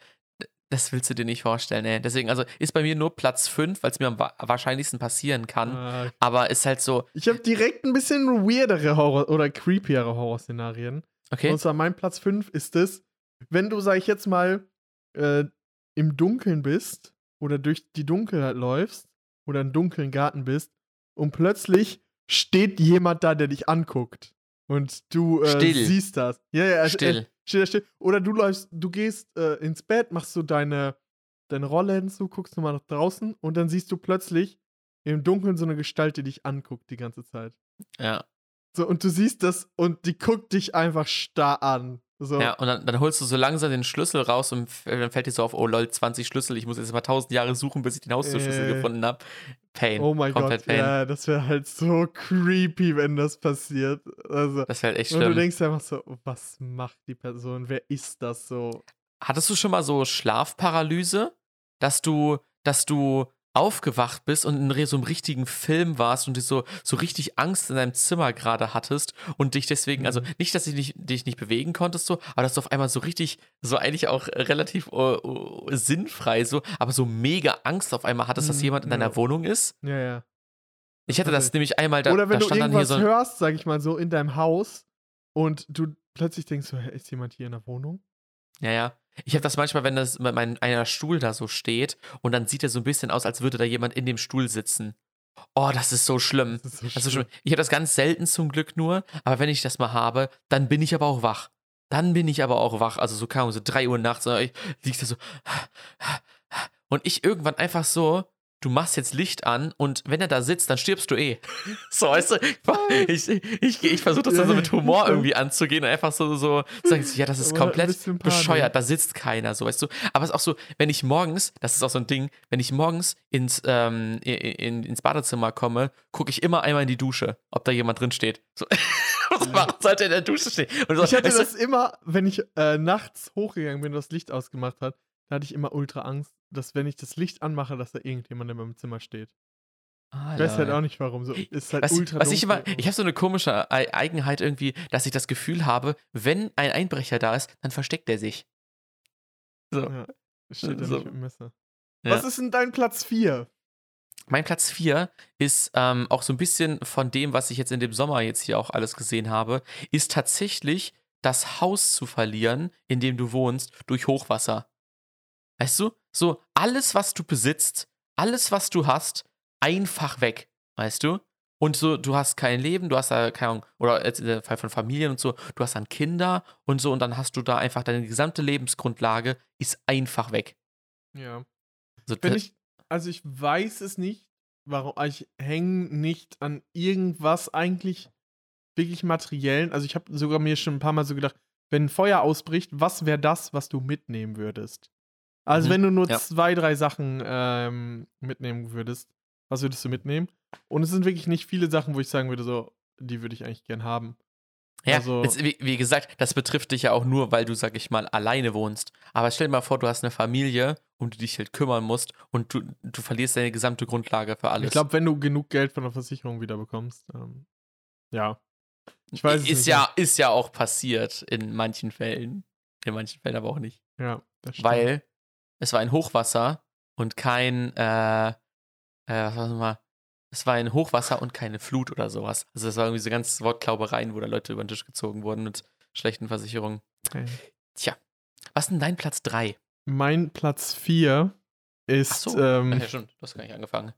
[SPEAKER 2] Das willst du dir nicht vorstellen, ey. Deswegen, also ist bei mir nur Platz 5, weil es mir am wa wahrscheinlichsten passieren kann.
[SPEAKER 1] Ah,
[SPEAKER 2] Aber ist halt so,
[SPEAKER 1] Ich habe direkt ein bisschen weirdere Horror- oder creepiere Horrorszenarien.
[SPEAKER 2] okay.
[SPEAKER 1] Und zwar mein Platz 5 ist es, wenn du, sag ich jetzt mal, äh, im Dunkeln bist oder durch die Dunkelheit läufst oder im dunklen Garten bist und plötzlich steht jemand da, der dich anguckt. Und du äh,
[SPEAKER 2] Still.
[SPEAKER 1] siehst das. Ja, ja, äh,
[SPEAKER 2] Still.
[SPEAKER 1] steht da still. Oder du läufst, du gehst äh, ins Bett, machst so deine, deine Rolle hinzu, guckst nochmal nach draußen und dann siehst du plötzlich im Dunkeln so eine Gestalt, die dich anguckt die ganze Zeit.
[SPEAKER 2] Ja.
[SPEAKER 1] So, und du siehst das und die guckt dich einfach starr an. So.
[SPEAKER 2] Ja, und dann, dann holst du so langsam den Schlüssel raus und dann fällt dir so auf, oh lol, 20 Schlüssel, ich muss jetzt mal 1000 Jahre suchen, bis ich den Haustürschlüssel
[SPEAKER 1] Äh.
[SPEAKER 2] gefunden habe. Pain.
[SPEAKER 1] Oh mein
[SPEAKER 2] Komplett
[SPEAKER 1] Gott,
[SPEAKER 2] Pain.
[SPEAKER 1] ja, das wäre halt so creepy, wenn das passiert. Also,
[SPEAKER 2] Das wäre echt
[SPEAKER 1] und du
[SPEAKER 2] schlimm.
[SPEAKER 1] denkst einfach so, was macht die Person? Wer ist das so?
[SPEAKER 2] Hattest du schon mal so Schlafparalyse, dass du, dass du aufgewacht bist und in so einem richtigen Film warst und du so, so richtig Angst in deinem Zimmer gerade hattest und dich deswegen, also
[SPEAKER 1] Mhm.
[SPEAKER 2] nicht, dass du dich, dich nicht bewegen konntest, so, aber dass du auf einmal so richtig, so eigentlich auch relativ äh, äh, sinnfrei so, aber so mega Angst auf einmal hattest, dass
[SPEAKER 1] Mhm,
[SPEAKER 2] jemand in deiner
[SPEAKER 1] ja.
[SPEAKER 2] Wohnung ist.
[SPEAKER 1] Ja, ja.
[SPEAKER 2] Ich hatte das nämlich einmal, da,
[SPEAKER 1] Oder wenn
[SPEAKER 2] da
[SPEAKER 1] du irgendwas
[SPEAKER 2] so
[SPEAKER 1] hörst, sag ich mal so, in deinem Haus und du plötzlich denkst so, hä, ist jemand hier in der Wohnung?
[SPEAKER 2] Ja, ja. Ich habe das manchmal, wenn das mein, einer Stuhl da so steht und dann sieht er so ein bisschen aus, als würde da jemand in dem Stuhl sitzen. Oh, das ist so schlimm.
[SPEAKER 1] Das ist so
[SPEAKER 2] Also
[SPEAKER 1] schlimm.
[SPEAKER 2] schon, ich habe das ganz selten zum Glück nur, aber wenn ich das mal habe, dann bin ich aber auch wach. Dann bin ich aber auch wach. Also so kam so 3 Uhr nachts, und ich liegst da so. Und ich irgendwann einfach so, du machst jetzt Licht an und wenn er da sitzt, dann stirbst du eh. (laughs) So, weißt du, ich, ich, ich, versuche das dann so mit Humor irgendwie anzugehen und einfach so, so sag ich so, ja, das ist komplett bescheuert, da sitzt keiner, so, weißt du. Aber es ist auch so, wenn ich morgens, das ist auch so ein Ding, wenn ich morgens ins, ähm, in, in, ins Badezimmer komme, gucke ich immer einmal in die Dusche, ob da jemand drin steht. So, (laughs) was macht, sollte in der Dusche stehen? So,
[SPEAKER 1] Ich hatte
[SPEAKER 2] weißt du,
[SPEAKER 1] das immer, wenn ich äh, nachts hochgegangen bin und das Licht ausgemacht hat, da hatte ich immer ultra Angst, dass wenn ich das Licht anmache, dass da irgendjemand in meinem Zimmer steht. Ich weiß halt auch nicht warum. So, ist halt
[SPEAKER 2] Was,
[SPEAKER 1] ultra
[SPEAKER 2] was ich immer, ich habe so eine komische Ei- Eigenheit irgendwie, dass ich das Gefühl habe, wenn ein Einbrecher da ist, dann versteckt er sich. So.
[SPEAKER 1] Ja, steht da
[SPEAKER 2] So.
[SPEAKER 1] nicht mit Messer.
[SPEAKER 2] Ja.
[SPEAKER 1] Was ist denn dein Platz 4?
[SPEAKER 2] Mein Platz 4 ist ähm, auch so ein bisschen von dem, was ich jetzt in dem Sommer jetzt hier auch alles gesehen habe, ist tatsächlich das Haus zu verlieren, in dem du wohnst, durch Hochwasser. Weißt du? So alles, was du besitzt, alles, was du hast, einfach weg. Weißt du? Und so, du hast kein Leben, du hast da, keine Ahnung, oder jetzt in dem Fall von Familien und so, du hast dann Kinder und so, und dann hast du da einfach deine gesamte Lebensgrundlage ist einfach weg.
[SPEAKER 1] Ja.
[SPEAKER 2] So,
[SPEAKER 1] Wenn ich, also ich weiß es nicht, warum, ich hänge nicht an irgendwas eigentlich wirklich materiellen. Also ich habe sogar mir schon ein paar Mal so gedacht, wenn ein Feuer ausbricht, was wäre das, was du mitnehmen würdest? Also
[SPEAKER 2] Mhm,
[SPEAKER 1] wenn du nur
[SPEAKER 2] ja.
[SPEAKER 1] zwei, drei Sachen ähm, mitnehmen würdest, was würdest du mitnehmen? Und es sind wirklich nicht viele Sachen, wo ich sagen würde, so, die würde ich eigentlich gern haben.
[SPEAKER 2] Ja,
[SPEAKER 1] Also-
[SPEAKER 2] jetzt, wie, wie gesagt, das betrifft dich ja auch nur, weil du, sag ich mal, alleine wohnst. Aber stell dir mal vor, du hast eine Familie, um die dich halt kümmern musst und du, du verlierst deine gesamte Grundlage für alles.
[SPEAKER 1] Ich glaube, wenn du genug Geld von der Versicherung wieder bekommst, ähm, ja. Ich weiß es
[SPEAKER 2] ist
[SPEAKER 1] nicht.
[SPEAKER 2] ja, ist ja auch passiert in manchen Fällen. In manchen Fällen aber auch nicht.
[SPEAKER 1] Ja, das stimmt.
[SPEAKER 2] Weil es war ein Hochwasser und kein, äh, äh, was war das nochmal? Es war ein Hochwasser und keine Flut oder sowas. Also es war irgendwie so ganz Wortklaubereien, wo da Leute über den Tisch gezogen wurden mit schlechten Versicherungen.
[SPEAKER 1] Okay.
[SPEAKER 2] Tja, was ist denn dein Platz 3?
[SPEAKER 1] Mein Platz 4 ist,
[SPEAKER 2] Ach so.
[SPEAKER 1] ähm,
[SPEAKER 2] Ach ja, stimmt, du hast gar nicht angefangen.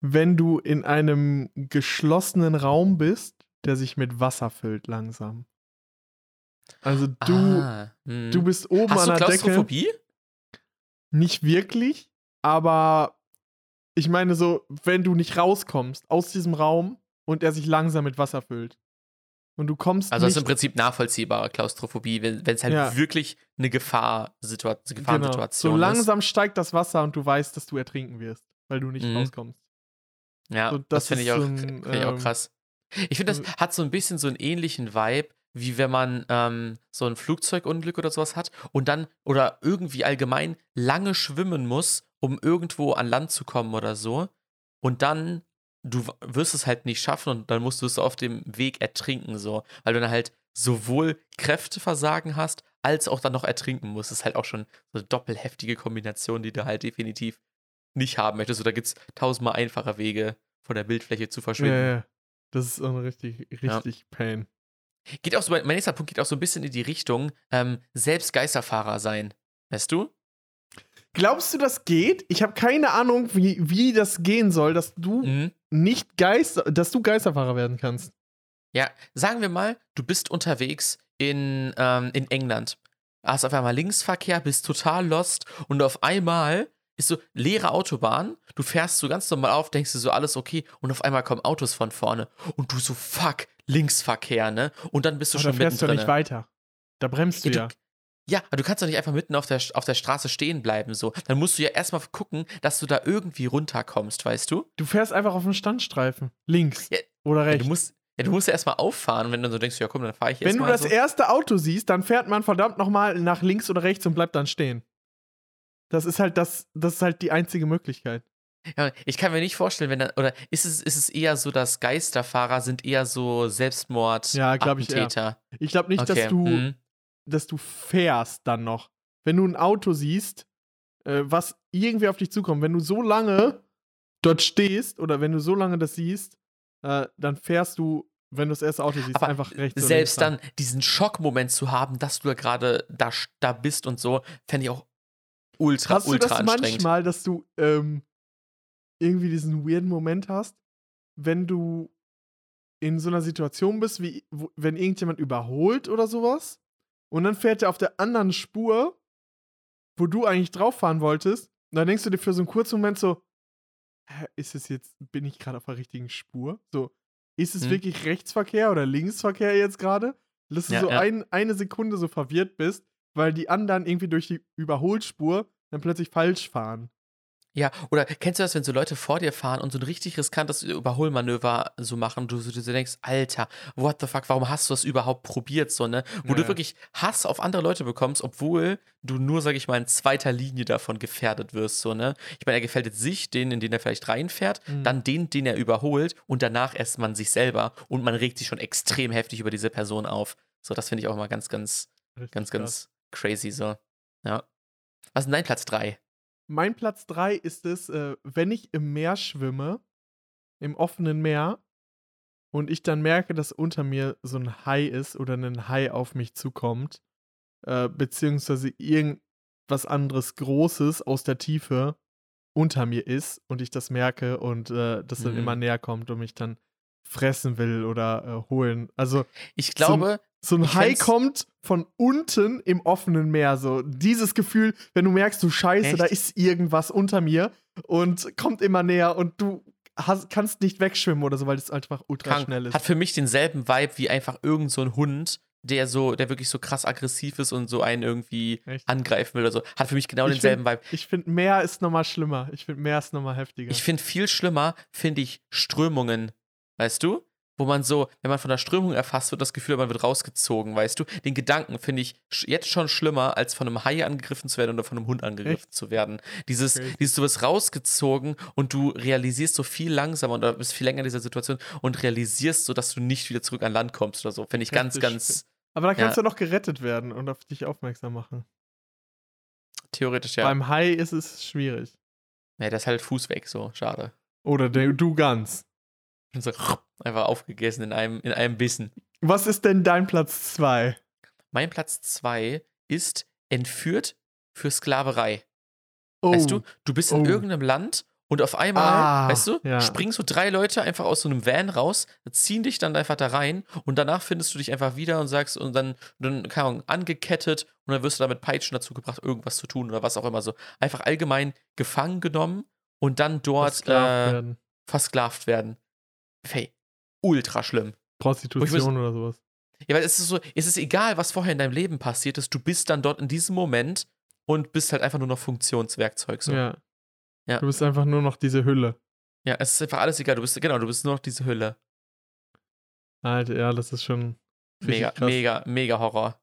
[SPEAKER 1] wenn du in einem geschlossenen Raum bist, der sich mit Wasser füllt langsam. Also du,
[SPEAKER 2] ah, hm.
[SPEAKER 1] du bist oben
[SPEAKER 2] Hast
[SPEAKER 1] an
[SPEAKER 2] du
[SPEAKER 1] der Decke.
[SPEAKER 2] Klaustrophobie?
[SPEAKER 1] Nicht wirklich, aber ich meine so, wenn du nicht rauskommst aus diesem Raum und er sich langsam mit Wasser füllt. Und du kommst
[SPEAKER 2] Also das ist im Prinzip nachvollziehbare Klaustrophobie, wenn es halt
[SPEAKER 1] Ja.
[SPEAKER 2] wirklich eine Gefahrsituation,
[SPEAKER 1] genau,
[SPEAKER 2] Gefahrensituation
[SPEAKER 1] so
[SPEAKER 2] ist.
[SPEAKER 1] langsam steigt das Wasser und du weißt, dass du ertrinken wirst, weil du nicht
[SPEAKER 2] Mhm.
[SPEAKER 1] rauskommst.
[SPEAKER 2] Ja,
[SPEAKER 1] So,
[SPEAKER 2] das,
[SPEAKER 1] das
[SPEAKER 2] finde ich,
[SPEAKER 1] ist
[SPEAKER 2] auch,
[SPEAKER 1] so ein,
[SPEAKER 2] find ich auch
[SPEAKER 1] ähm,
[SPEAKER 2] krass. Ich finde, das
[SPEAKER 1] äh,
[SPEAKER 2] hat so ein bisschen so einen ähnlichen Vibe, wie wenn man ähm, so ein Flugzeugunglück oder sowas hat und dann oder irgendwie allgemein lange schwimmen muss, um irgendwo an Land zu kommen oder so. Und dann, du wirst es halt nicht schaffen und dann musst du es auf dem Weg ertrinken, so. Weil du dann halt sowohl Kräfteversagen hast, als auch dann noch ertrinken musst. Das ist halt auch schon so eine doppelheftige Kombination, die du halt definitiv nicht haben möchtest. Da gibt es tausendmal einfache Wege, von der Bildfläche zu
[SPEAKER 1] Ja,
[SPEAKER 2] verschwinden.
[SPEAKER 1] ja. Das ist ein richtig, richtig Pain.
[SPEAKER 2] Geht auch so, mein nächster Punkt geht auch so ein bisschen in die Richtung, ähm, selbst Geisterfahrer sein. Weißt du?
[SPEAKER 1] Glaubst du, das geht? Ich habe keine Ahnung, wie, wie das gehen soll, dass du
[SPEAKER 2] Mhm.
[SPEAKER 1] nicht Geister, dass du Geisterfahrer werden kannst.
[SPEAKER 2] Ja, sagen wir mal, du bist unterwegs in, ähm, in England. Hast auf einmal Linksverkehr, bist total lost und auf einmal ist so leere Autobahn. Du fährst so ganz normal auf, denkst du so alles okay und auf einmal kommen Autos von vorne und du so fuck Linksverkehr, ne? Und dann bist du
[SPEAKER 1] Aber
[SPEAKER 2] schon
[SPEAKER 1] da fährst du
[SPEAKER 2] mittendrin.
[SPEAKER 1] nicht weiter. Da bremst du
[SPEAKER 2] Ja,
[SPEAKER 1] ja.
[SPEAKER 2] du- Ja, aber du kannst doch nicht einfach mitten auf der, auf der Straße stehen bleiben, so. Dann musst du ja erstmal gucken, dass du da irgendwie runterkommst, weißt du?
[SPEAKER 1] Du fährst einfach auf den Standstreifen. Links
[SPEAKER 2] Ja,
[SPEAKER 1] oder
[SPEAKER 2] Ja,
[SPEAKER 1] rechts.
[SPEAKER 2] du musst, ja, du musst ja erstmal auffahren wenn du so denkst, ja komm, dann fahre ich
[SPEAKER 1] Wenn du
[SPEAKER 2] erstmal
[SPEAKER 1] das
[SPEAKER 2] so.
[SPEAKER 1] erste Auto siehst, dann fährt man verdammt nochmal nach links oder rechts und bleibt dann stehen. Das ist halt das, das ist halt die einzige Möglichkeit.
[SPEAKER 2] Ja, ich kann mir nicht vorstellen, wenn dann, oder ist es, ist es eher so, dass Geisterfahrer sind eher so Selbstmord
[SPEAKER 1] Ja, glaub ich eher. Ich glaube nicht,
[SPEAKER 2] Okay,
[SPEAKER 1] dass du,
[SPEAKER 2] mhm.
[SPEAKER 1] dass du fährst dann noch. Wenn du ein Auto siehst, äh, was irgendwie auf dich zukommt, wenn du so lange dort stehst oder wenn du so lange das siehst, äh, dann fährst du, wenn du das erste Auto siehst,
[SPEAKER 2] Aber
[SPEAKER 1] einfach rechts
[SPEAKER 2] Selbst dann diesen Schockmoment zu haben, dass du ja gerade da, da bist und so, fände ich auch ultra,
[SPEAKER 1] Hast du
[SPEAKER 2] ultra
[SPEAKER 1] das
[SPEAKER 2] anstrengend.
[SPEAKER 1] manchmal, dass du ähm, irgendwie diesen weirden Moment hast, wenn du in so einer Situation bist, wie wo, wenn irgendjemand überholt oder sowas und dann fährt er auf der anderen Spur, wo du eigentlich drauf fahren wolltest, und dann denkst du dir für so einen kurzen Moment so, ist es jetzt, bin ich gerade auf der richtigen Spur? So, ist es
[SPEAKER 2] Hm.
[SPEAKER 1] wirklich Rechtsverkehr oder Linksverkehr jetzt gerade? Dass du
[SPEAKER 2] Ja,
[SPEAKER 1] so
[SPEAKER 2] ja.
[SPEAKER 1] ein, eine Sekunde so verwirrt bist, weil die anderen irgendwie durch die Überholspur dann plötzlich falsch fahren.
[SPEAKER 2] Ja, oder kennst du das, wenn so Leute vor dir fahren und so ein richtig riskantes Überholmanöver so machen, du, du so denkst, Alter, what the fuck, warum hast du das überhaupt probiert, so, ne? Wo
[SPEAKER 1] Ja,
[SPEAKER 2] du wirklich Hass auf andere Leute bekommst, obwohl du nur, sag ich mal, in zweiter Linie davon gefährdet wirst, so, ne? Ich meine, er gefährdet sich, den, in den er vielleicht reinfährt,
[SPEAKER 1] Mhm.
[SPEAKER 2] dann den, den er überholt und danach erst man sich selber und man regt sich schon extrem heftig über diese Person auf. So, das finde ich auch mal ganz, ganz,
[SPEAKER 1] Richtig
[SPEAKER 2] ganz,
[SPEAKER 1] krass.
[SPEAKER 2] ganz crazy, so. Ja. Was ist denn dein Platz 3?
[SPEAKER 1] Mein Platz 3 ist es, äh, wenn ich im Meer schwimme, im offenen Meer, und ich dann merke, dass unter mir so ein Hai ist oder ein Hai auf mich zukommt, äh, beziehungsweise irgendwas anderes Großes aus der Tiefe unter mir ist und ich das merke und äh, das dann
[SPEAKER 2] Mhm.
[SPEAKER 1] immer näher kommt und mich dann fressen will oder äh, holen. Also
[SPEAKER 2] Ich
[SPEAKER 1] So ein-
[SPEAKER 2] glaube,
[SPEAKER 1] so ein Hai kommt von unten im offenen Meer. So dieses Gefühl, wenn du merkst, du Scheiße, da
[SPEAKER 2] Echt?
[SPEAKER 1] ist irgendwas unter mir und kommt immer näher und du hast, kannst nicht wegschwimmen oder so, weil es einfach ultra
[SPEAKER 2] krank.
[SPEAKER 1] schnell ist.
[SPEAKER 2] Hat für mich denselben Vibe wie einfach irgend so ein Hund, der so, der wirklich so krass aggressiv ist und so einen irgendwie
[SPEAKER 1] Echt?
[SPEAKER 2] angreifen will oder so. Hat für mich genau
[SPEAKER 1] Ich
[SPEAKER 2] denselben Vibe.
[SPEAKER 1] Ich finde, Meer ist nochmal schlimmer. Ich finde, Meer ist nochmal heftiger.
[SPEAKER 2] Ich finde viel schlimmer, finde ich Strömungen. Weißt du? Wo man so, wenn man von der Strömung erfasst wird, das Gefühl, man wird rausgezogen, weißt du? Den Gedanken finde ich jetzt schon schlimmer, als von einem Hai angegriffen zu werden oder von einem Hund angegriffen zu werden. Dieses,
[SPEAKER 1] Crazy.
[SPEAKER 2] dieses, du wirst rausgezogen und du realisierst so viel langsamer oder bist viel länger in dieser Situation und realisierst so, dass du nicht wieder zurück an Land kommst oder so. Finde ich ganz, ganz
[SPEAKER 1] Aber da kannst
[SPEAKER 2] Ja.
[SPEAKER 1] du noch gerettet werden und auf dich aufmerksam machen.
[SPEAKER 2] theoretisch, ja.
[SPEAKER 1] Beim Hai ist es schwierig.
[SPEAKER 2] ja, der ist halt Fuß weg, so, schade.
[SPEAKER 1] Oder der, du ganz.
[SPEAKER 2] Und so (laughs) einfach aufgegessen in einem, in einem Bissen.
[SPEAKER 1] Was ist denn dein Platz 2?
[SPEAKER 2] Mein Platz 2 ist entführt für Sklaverei.
[SPEAKER 1] Oh,
[SPEAKER 2] Weißt du, du bist in
[SPEAKER 1] Oh.
[SPEAKER 2] irgendeinem Land und auf einmal,
[SPEAKER 1] Ah,
[SPEAKER 2] weißt du,
[SPEAKER 1] ja.
[SPEAKER 2] springen so drei Leute einfach aus so einem Van raus, ziehen dich dann einfach da rein und danach findest du dich einfach wieder und sagst und dann, dann keine Ahnung, angekettet und dann wirst du damit Peitschen dazu gebracht, irgendwas zu tun oder was auch immer so. Einfach allgemein gefangen genommen und dann dort
[SPEAKER 1] versklavt
[SPEAKER 2] äh,
[SPEAKER 1] werden.
[SPEAKER 2] versklavt werden. Hey, ultra schlimm.
[SPEAKER 1] Prostitution oder sowas.
[SPEAKER 2] Ja, weil es ist so, es ist egal, was vorher in deinem Leben passiert ist, du bist dann dort in diesem Moment und bist halt einfach nur noch Funktionswerkzeug. So. Ja.
[SPEAKER 1] Ja.
[SPEAKER 2] Ja.
[SPEAKER 1] Du bist einfach nur noch diese Hülle.
[SPEAKER 2] es ist einfach alles egal. Du bist, genau, du bist nur noch diese Hülle.
[SPEAKER 1] Alter, ja, das ist schon
[SPEAKER 2] Mega,
[SPEAKER 1] krass.
[SPEAKER 2] mega, mega Horror.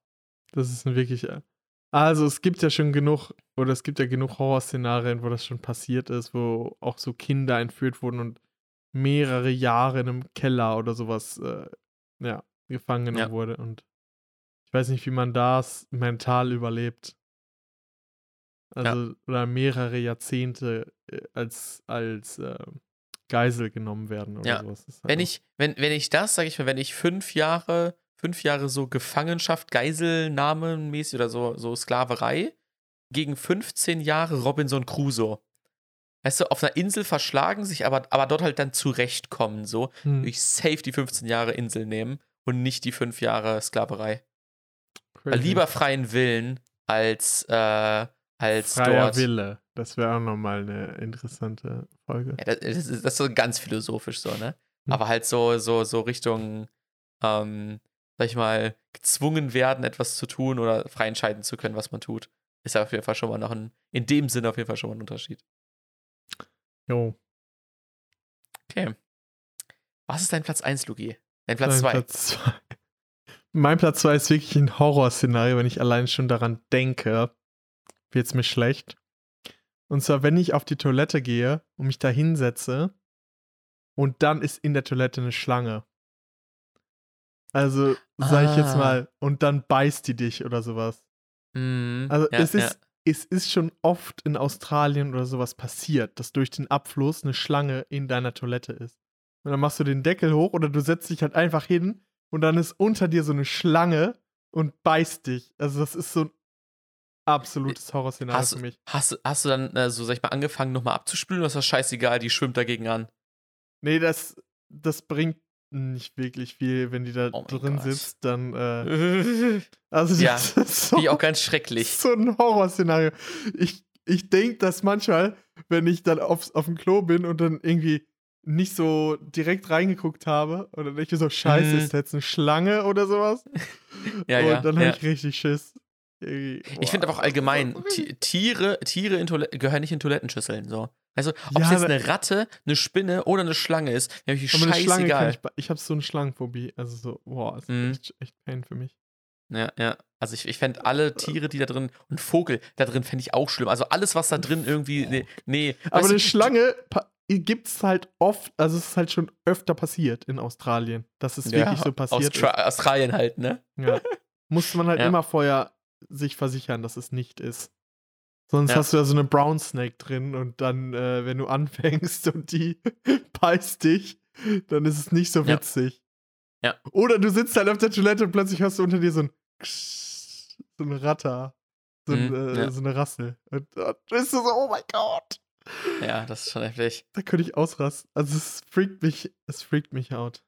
[SPEAKER 1] Das ist ein wirklich. äh, Also, es gibt ja schon genug, oder es gibt ja genug Horrorszenarien, wo das schon passiert ist, wo auch so Kinder entführt wurden und mehrere Jahre in einem Keller oder sowas, äh, ja, gefangen genommen
[SPEAKER 2] Ja.
[SPEAKER 1] wurde. Und ich weiß nicht, wie man das mental überlebt. Also, oder mehrere Jahrzehnte äh, als, als äh, Geisel genommen werden oder
[SPEAKER 2] Ja.
[SPEAKER 1] sowas. Ist
[SPEAKER 2] Wenn ich, wenn, wenn ich das, sag ich mal, wenn ich fünf Jahre, fünf Jahre so Gefangenschaft, Geiselnahmenmäßig oder so, so Sklaverei, gegen 15 Jahre Robinson Crusoe. Weißt du, auf einer Insel verschlagen, sich aber, aber dort halt dann zurechtkommen, so.
[SPEAKER 1] Hm.
[SPEAKER 2] Ich safe die 15 Jahre Insel nehmen und nicht die 5 Jahre Sklaverei. Weil
[SPEAKER 1] Crazy.
[SPEAKER 2] lieber freien Willen als, äh, als
[SPEAKER 1] Freier
[SPEAKER 2] dort.
[SPEAKER 1] Wille. Das wäre auch nochmal eine interessante Folge.
[SPEAKER 2] Ja, das, das, ist, das ist so ganz philosophisch so, ne?
[SPEAKER 1] Hm.
[SPEAKER 2] Aber halt so, so, so Richtung, ähm, sag ich mal, gezwungen werden, etwas zu tun oder frei entscheiden zu können, was man tut. Ist auf jeden Fall schon mal noch ein, in dem Sinne auf jeden Fall schon mal ein Unterschied.
[SPEAKER 1] Jo.
[SPEAKER 2] Okay. Was ist dein Platz 1, Lugi? Dein Platz
[SPEAKER 1] Mein
[SPEAKER 2] 2.
[SPEAKER 1] Platz zwei. Mein Platz 2 ist wirklich ein Horrorszenario, wenn ich allein schon daran denke, wird es mir schlecht. Und zwar, wenn ich auf die Toilette gehe und mich da hinsetze und dann ist in der Toilette eine Schlange. Also, sag ich jetzt
[SPEAKER 2] Ah.
[SPEAKER 1] mal, und dann beißt die dich oder sowas.
[SPEAKER 2] Mhm.
[SPEAKER 1] Also,
[SPEAKER 2] ja,
[SPEAKER 1] es,
[SPEAKER 2] ja.
[SPEAKER 1] Es ist schon oft in Australien oder sowas passiert, dass durch den Abfluss eine Schlange in deiner Toilette ist. Und dann machst du den Deckel hoch oder du setzt dich halt einfach hin und dann ist unter dir so eine Schlange und beißt dich. Also, das ist so ein absolutes Horrorszenario
[SPEAKER 2] Hast,
[SPEAKER 1] für mich.
[SPEAKER 2] hast, hast du dann äh, so, sag ich mal, angefangen, nochmal abzuspülen oder ist das scheißegal, die schwimmt dagegen an?
[SPEAKER 1] Nee, das, das bringt nicht wirklich viel, wenn die da
[SPEAKER 2] Oh
[SPEAKER 1] drin
[SPEAKER 2] Gott.
[SPEAKER 1] sitzt, dann. Äh, (laughs) also,
[SPEAKER 2] Ja,
[SPEAKER 1] das (laughs) ist so
[SPEAKER 2] ich auch ganz schrecklich.
[SPEAKER 1] so ein Horrorszenario. Ich, ich denke, dass manchmal, wenn ich dann aufs, auf dem Klo bin und dann irgendwie nicht so direkt reingeguckt habe, und dann denke ich mir so, scheiße,
[SPEAKER 2] Mhm.
[SPEAKER 1] ist jetzt eine Schlange oder sowas? (laughs)
[SPEAKER 2] Ja,
[SPEAKER 1] und
[SPEAKER 2] ja,
[SPEAKER 1] dann habe
[SPEAKER 2] ja.
[SPEAKER 1] ich richtig Schiss.
[SPEAKER 2] Ich finde aber auch allgemein,
[SPEAKER 1] das
[SPEAKER 2] Tiere, Tiere in Toilette, gehören nicht in Toilettenschüsseln. So. Also, ob
[SPEAKER 1] Ja,
[SPEAKER 2] es jetzt eine Ratte, eine Spinne oder eine Schlange ist, mir ich scheißegal.
[SPEAKER 1] ich, ich habe so eine Schlangenphobie. Also so, boah, ist
[SPEAKER 2] Mhm.
[SPEAKER 1] echt, echt Pain für mich.
[SPEAKER 2] Ja, ja. Also ich, ich fände alle Tiere, die da drin, und Vogel da drin fände ich auch schlimm. Also alles, was da drin irgendwie, nee, nee.
[SPEAKER 1] Aber eine
[SPEAKER 2] du,
[SPEAKER 1] Schlange gibt es halt oft, also es ist halt schon öfter passiert in Australien, dass es wirklich so passiert
[SPEAKER 2] Austra Australien halt, ne?
[SPEAKER 1] ist. Ja. Muss man halt
[SPEAKER 2] Ja.
[SPEAKER 1] immer vorher sich versichern, dass es nicht ist. Sonst
[SPEAKER 2] Ja.
[SPEAKER 1] hast du ja so eine Brown Snake drin und dann, äh, wenn du anfängst (laughs) und die (laughs) beißt dich, dann ist es nicht so
[SPEAKER 2] Ja.
[SPEAKER 1] witzig.
[SPEAKER 2] Ja.
[SPEAKER 1] Oder du sitzt halt auf der Toilette und plötzlich hörst du unter dir so ein Ksch, (laughs) so ein Ratter. So, ein,
[SPEAKER 2] Mhm,
[SPEAKER 1] äh,
[SPEAKER 2] ja.
[SPEAKER 1] so eine Rassel. Und dann bist du so, oh mein Gott.
[SPEAKER 2] Ja, das ist schon heftig.
[SPEAKER 1] Da könnte ich ausrasten. Also es freakt mich, es freakt mich out.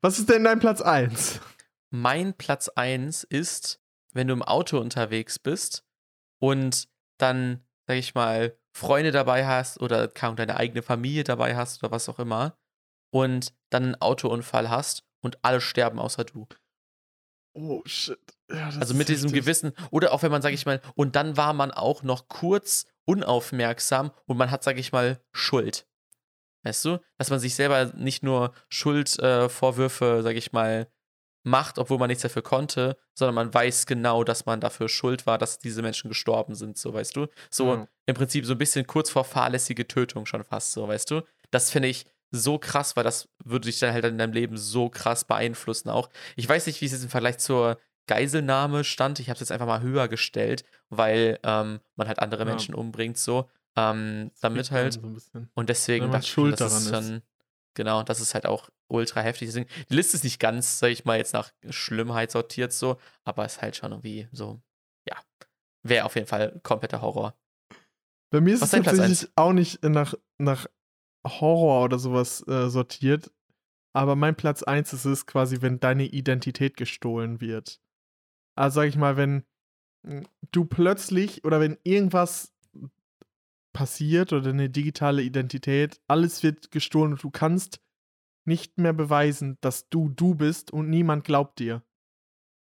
[SPEAKER 1] Was ist denn dein Platz 1?
[SPEAKER 2] Mein Platz 1 ist, wenn du im Auto unterwegs bist und dann, sag ich mal, Freunde dabei hast oder kaum deine eigene Familie dabei hast oder was auch immer und dann einen Autounfall hast und alle sterben außer du.
[SPEAKER 1] Oh shit. Ja,
[SPEAKER 2] Also mit diesem
[SPEAKER 1] heftig.
[SPEAKER 2] Gewissen, oder auch wenn man, sag ich mal, und dann war man auch noch kurz unaufmerksam und man hat, sag ich mal, Schuld. Weißt du? Dass man sich selber nicht nur Schuldvorwürfe, äh, sag ich mal, macht, obwohl man nichts dafür konnte, sondern man weiß genau, dass man dafür schuld war, dass diese Menschen gestorben sind, so weißt du? So
[SPEAKER 1] Ja.
[SPEAKER 2] im Prinzip so ein bisschen kurz vor fahrlässige Tötung schon fast, so weißt du? Das finde ich so krass, weil das würde dich dann halt in deinem Leben so krass beeinflussen auch. Ich weiß nicht, wie es jetzt im Vergleich zur Geiselnahme stand. Ich habe es jetzt einfach mal höher gestellt, weil ähm, man halt andere
[SPEAKER 1] Ja.
[SPEAKER 2] Menschen umbringt, so. Ähm, damit halt.
[SPEAKER 1] So.
[SPEAKER 2] Und deswegen
[SPEAKER 1] Wenn man
[SPEAKER 2] dachte ich
[SPEAKER 1] schuld
[SPEAKER 2] das
[SPEAKER 1] daran ist.
[SPEAKER 2] schon, genau, das ist halt auch ultra heftig. Deswegen, die Liste ist nicht ganz, sag ich mal, jetzt nach Schlimmheit sortiert so, aber ist halt schon irgendwie so, ja, wäre auf jeden Fall kompletter Horror.
[SPEAKER 1] Bei mir ist
[SPEAKER 2] Was
[SPEAKER 1] es tatsächlich auch nicht nach, nach Horror oder sowas äh, sortiert. Aber mein Platz 1 ist es quasi, wenn deine Identität gestohlen wird. Also sag ich mal, wenn mm, du plötzlich oder wenn irgendwas passiert oder eine digitale Identität, alles wird gestohlen und du kannst nicht mehr beweisen, dass du du bist und niemand glaubt dir.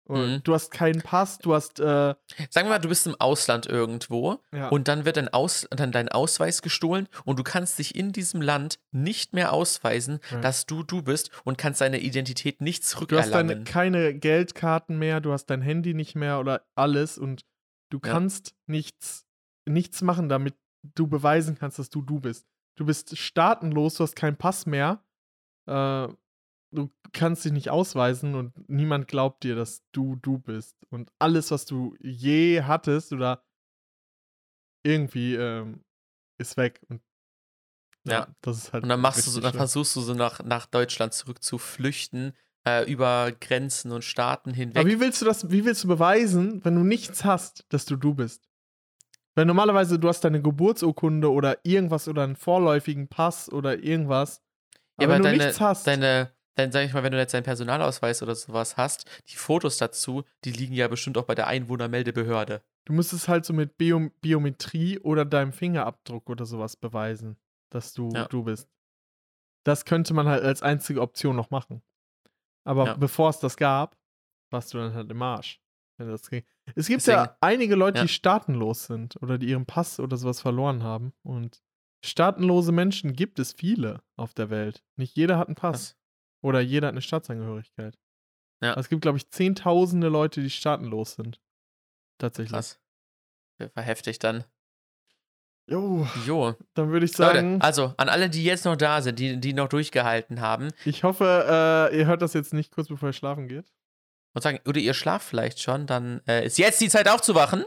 [SPEAKER 1] Und
[SPEAKER 2] Mhm.
[SPEAKER 1] Du hast keinen Pass, du hast äh,
[SPEAKER 2] Sagen wir mal, du bist im Ausland irgendwo
[SPEAKER 1] ja.
[SPEAKER 2] und dann wird dein, Aus, dann dein Ausweis gestohlen und du kannst dich in diesem Land nicht mehr ausweisen,
[SPEAKER 1] Ja.
[SPEAKER 2] dass du du bist und kannst deine Identität nicht
[SPEAKER 1] Du hast
[SPEAKER 2] zurückerlangen.
[SPEAKER 1] deine, keine Geldkarten mehr, du hast dein Handy nicht mehr oder alles und du
[SPEAKER 2] Ja.
[SPEAKER 1] kannst nichts, nichts machen, damit du beweisen kannst, dass du du bist. Du bist staatenlos, du hast keinen Pass mehr, äh, du kannst dich nicht ausweisen und niemand glaubt dir, dass du du bist. Und alles, was du je hattest oder irgendwie ähm, ist weg. Und
[SPEAKER 2] Ja.
[SPEAKER 1] das ist halt.
[SPEAKER 2] Und dann machst du so, dann
[SPEAKER 1] schlimm.
[SPEAKER 2] versuchst du so nach, nach Deutschland zurück zu flüchten, äh, über Grenzen und Staaten hinweg.
[SPEAKER 1] Aber wie willst du das, wie willst du beweisen, wenn du nichts hast, dass du du bist? Weil normalerweise du hast deine Geburtsurkunde oder irgendwas oder einen vorläufigen Pass oder irgendwas.
[SPEAKER 2] Ja,
[SPEAKER 1] Aber wenn du
[SPEAKER 2] deine,
[SPEAKER 1] nichts hast,
[SPEAKER 2] deine, dann sag ich mal, wenn du jetzt deinen Personalausweis oder sowas hast, die Fotos dazu, die liegen ja bestimmt auch bei der Einwohnermeldebehörde.
[SPEAKER 1] du musst es halt so mit Bio Biometrie oder deinem Fingerabdruck oder sowas beweisen, dass du
[SPEAKER 2] Ja.
[SPEAKER 1] du bist. Das könnte man halt als einzige Option noch machen. Aber
[SPEAKER 2] Ja.
[SPEAKER 1] bevor es das gab, warst du dann halt im Arsch. Wenn das ging. Es gibt
[SPEAKER 2] Deswegen-
[SPEAKER 1] ja einige Leute,
[SPEAKER 2] ja.
[SPEAKER 1] die staatenlos sind oder die ihren Pass oder sowas verloren haben. Und staatenlose Menschen gibt es viele auf der Welt. Nicht jeder hat einen Pass.
[SPEAKER 2] Was?
[SPEAKER 1] Oder jeder hat eine Staatsangehörigkeit.
[SPEAKER 2] Ja.
[SPEAKER 1] Es gibt, glaube ich, zehntausende Leute, die staatenlos sind. Tatsächlich.
[SPEAKER 2] Krass. War heftig dann.
[SPEAKER 1] Jo,
[SPEAKER 2] Jo.
[SPEAKER 1] dann würde ich sagen,
[SPEAKER 2] Leute, also an alle, die jetzt noch da sind, die, die noch durchgehalten haben
[SPEAKER 1] ich hoffe, äh, ihr hört das jetzt nicht kurz bevor ihr schlafen geht.
[SPEAKER 2] Und sagen, oder ihr schlaft vielleicht schon, dann äh, ist jetzt die Zeit aufzuwachen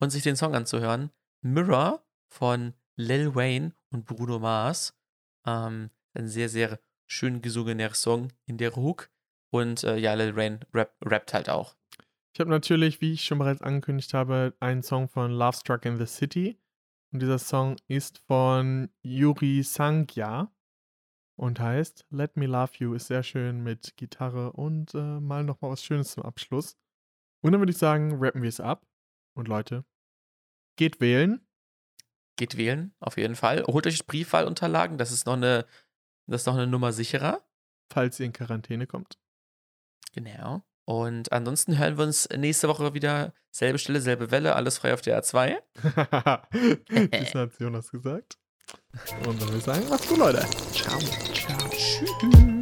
[SPEAKER 2] und sich den Song anzuhören. Mirror von Lil Wayne und Bruno Mars. Ähm, ein sehr, sehr schön gesungener Song in der Hook. Und äh, ja, Lil Wayne rap, rappt halt auch.
[SPEAKER 1] Ich habe natürlich, wie ich schon bereits angekündigt habe, einen Song von Love Struck in the City. Und dieser Song ist von Yuri Sangya und heißt Let Me Love You. Ist sehr schön mit Gitarre und äh, mal nochmal was Schönes zum Abschluss. Und dann würde ich sagen, rappen wir es ab. Und Leute, geht wählen.
[SPEAKER 2] Geht wählen, auf jeden Fall. Holt euch Briefwahlunterlagen, das ist noch eine, das ist noch eine Nummer sicherer.
[SPEAKER 1] falls ihr in Quarantäne kommt.
[SPEAKER 2] Genau. Und ansonsten hören wir uns nächste Woche wieder. Selbe Stelle, selbe Welle, alles frei auf der A2.
[SPEAKER 1] Die hat Jonas gesagt. Und dann würde ich sagen, macht's gut, Leute. Ciao.
[SPEAKER 2] Ciao. Tschüss.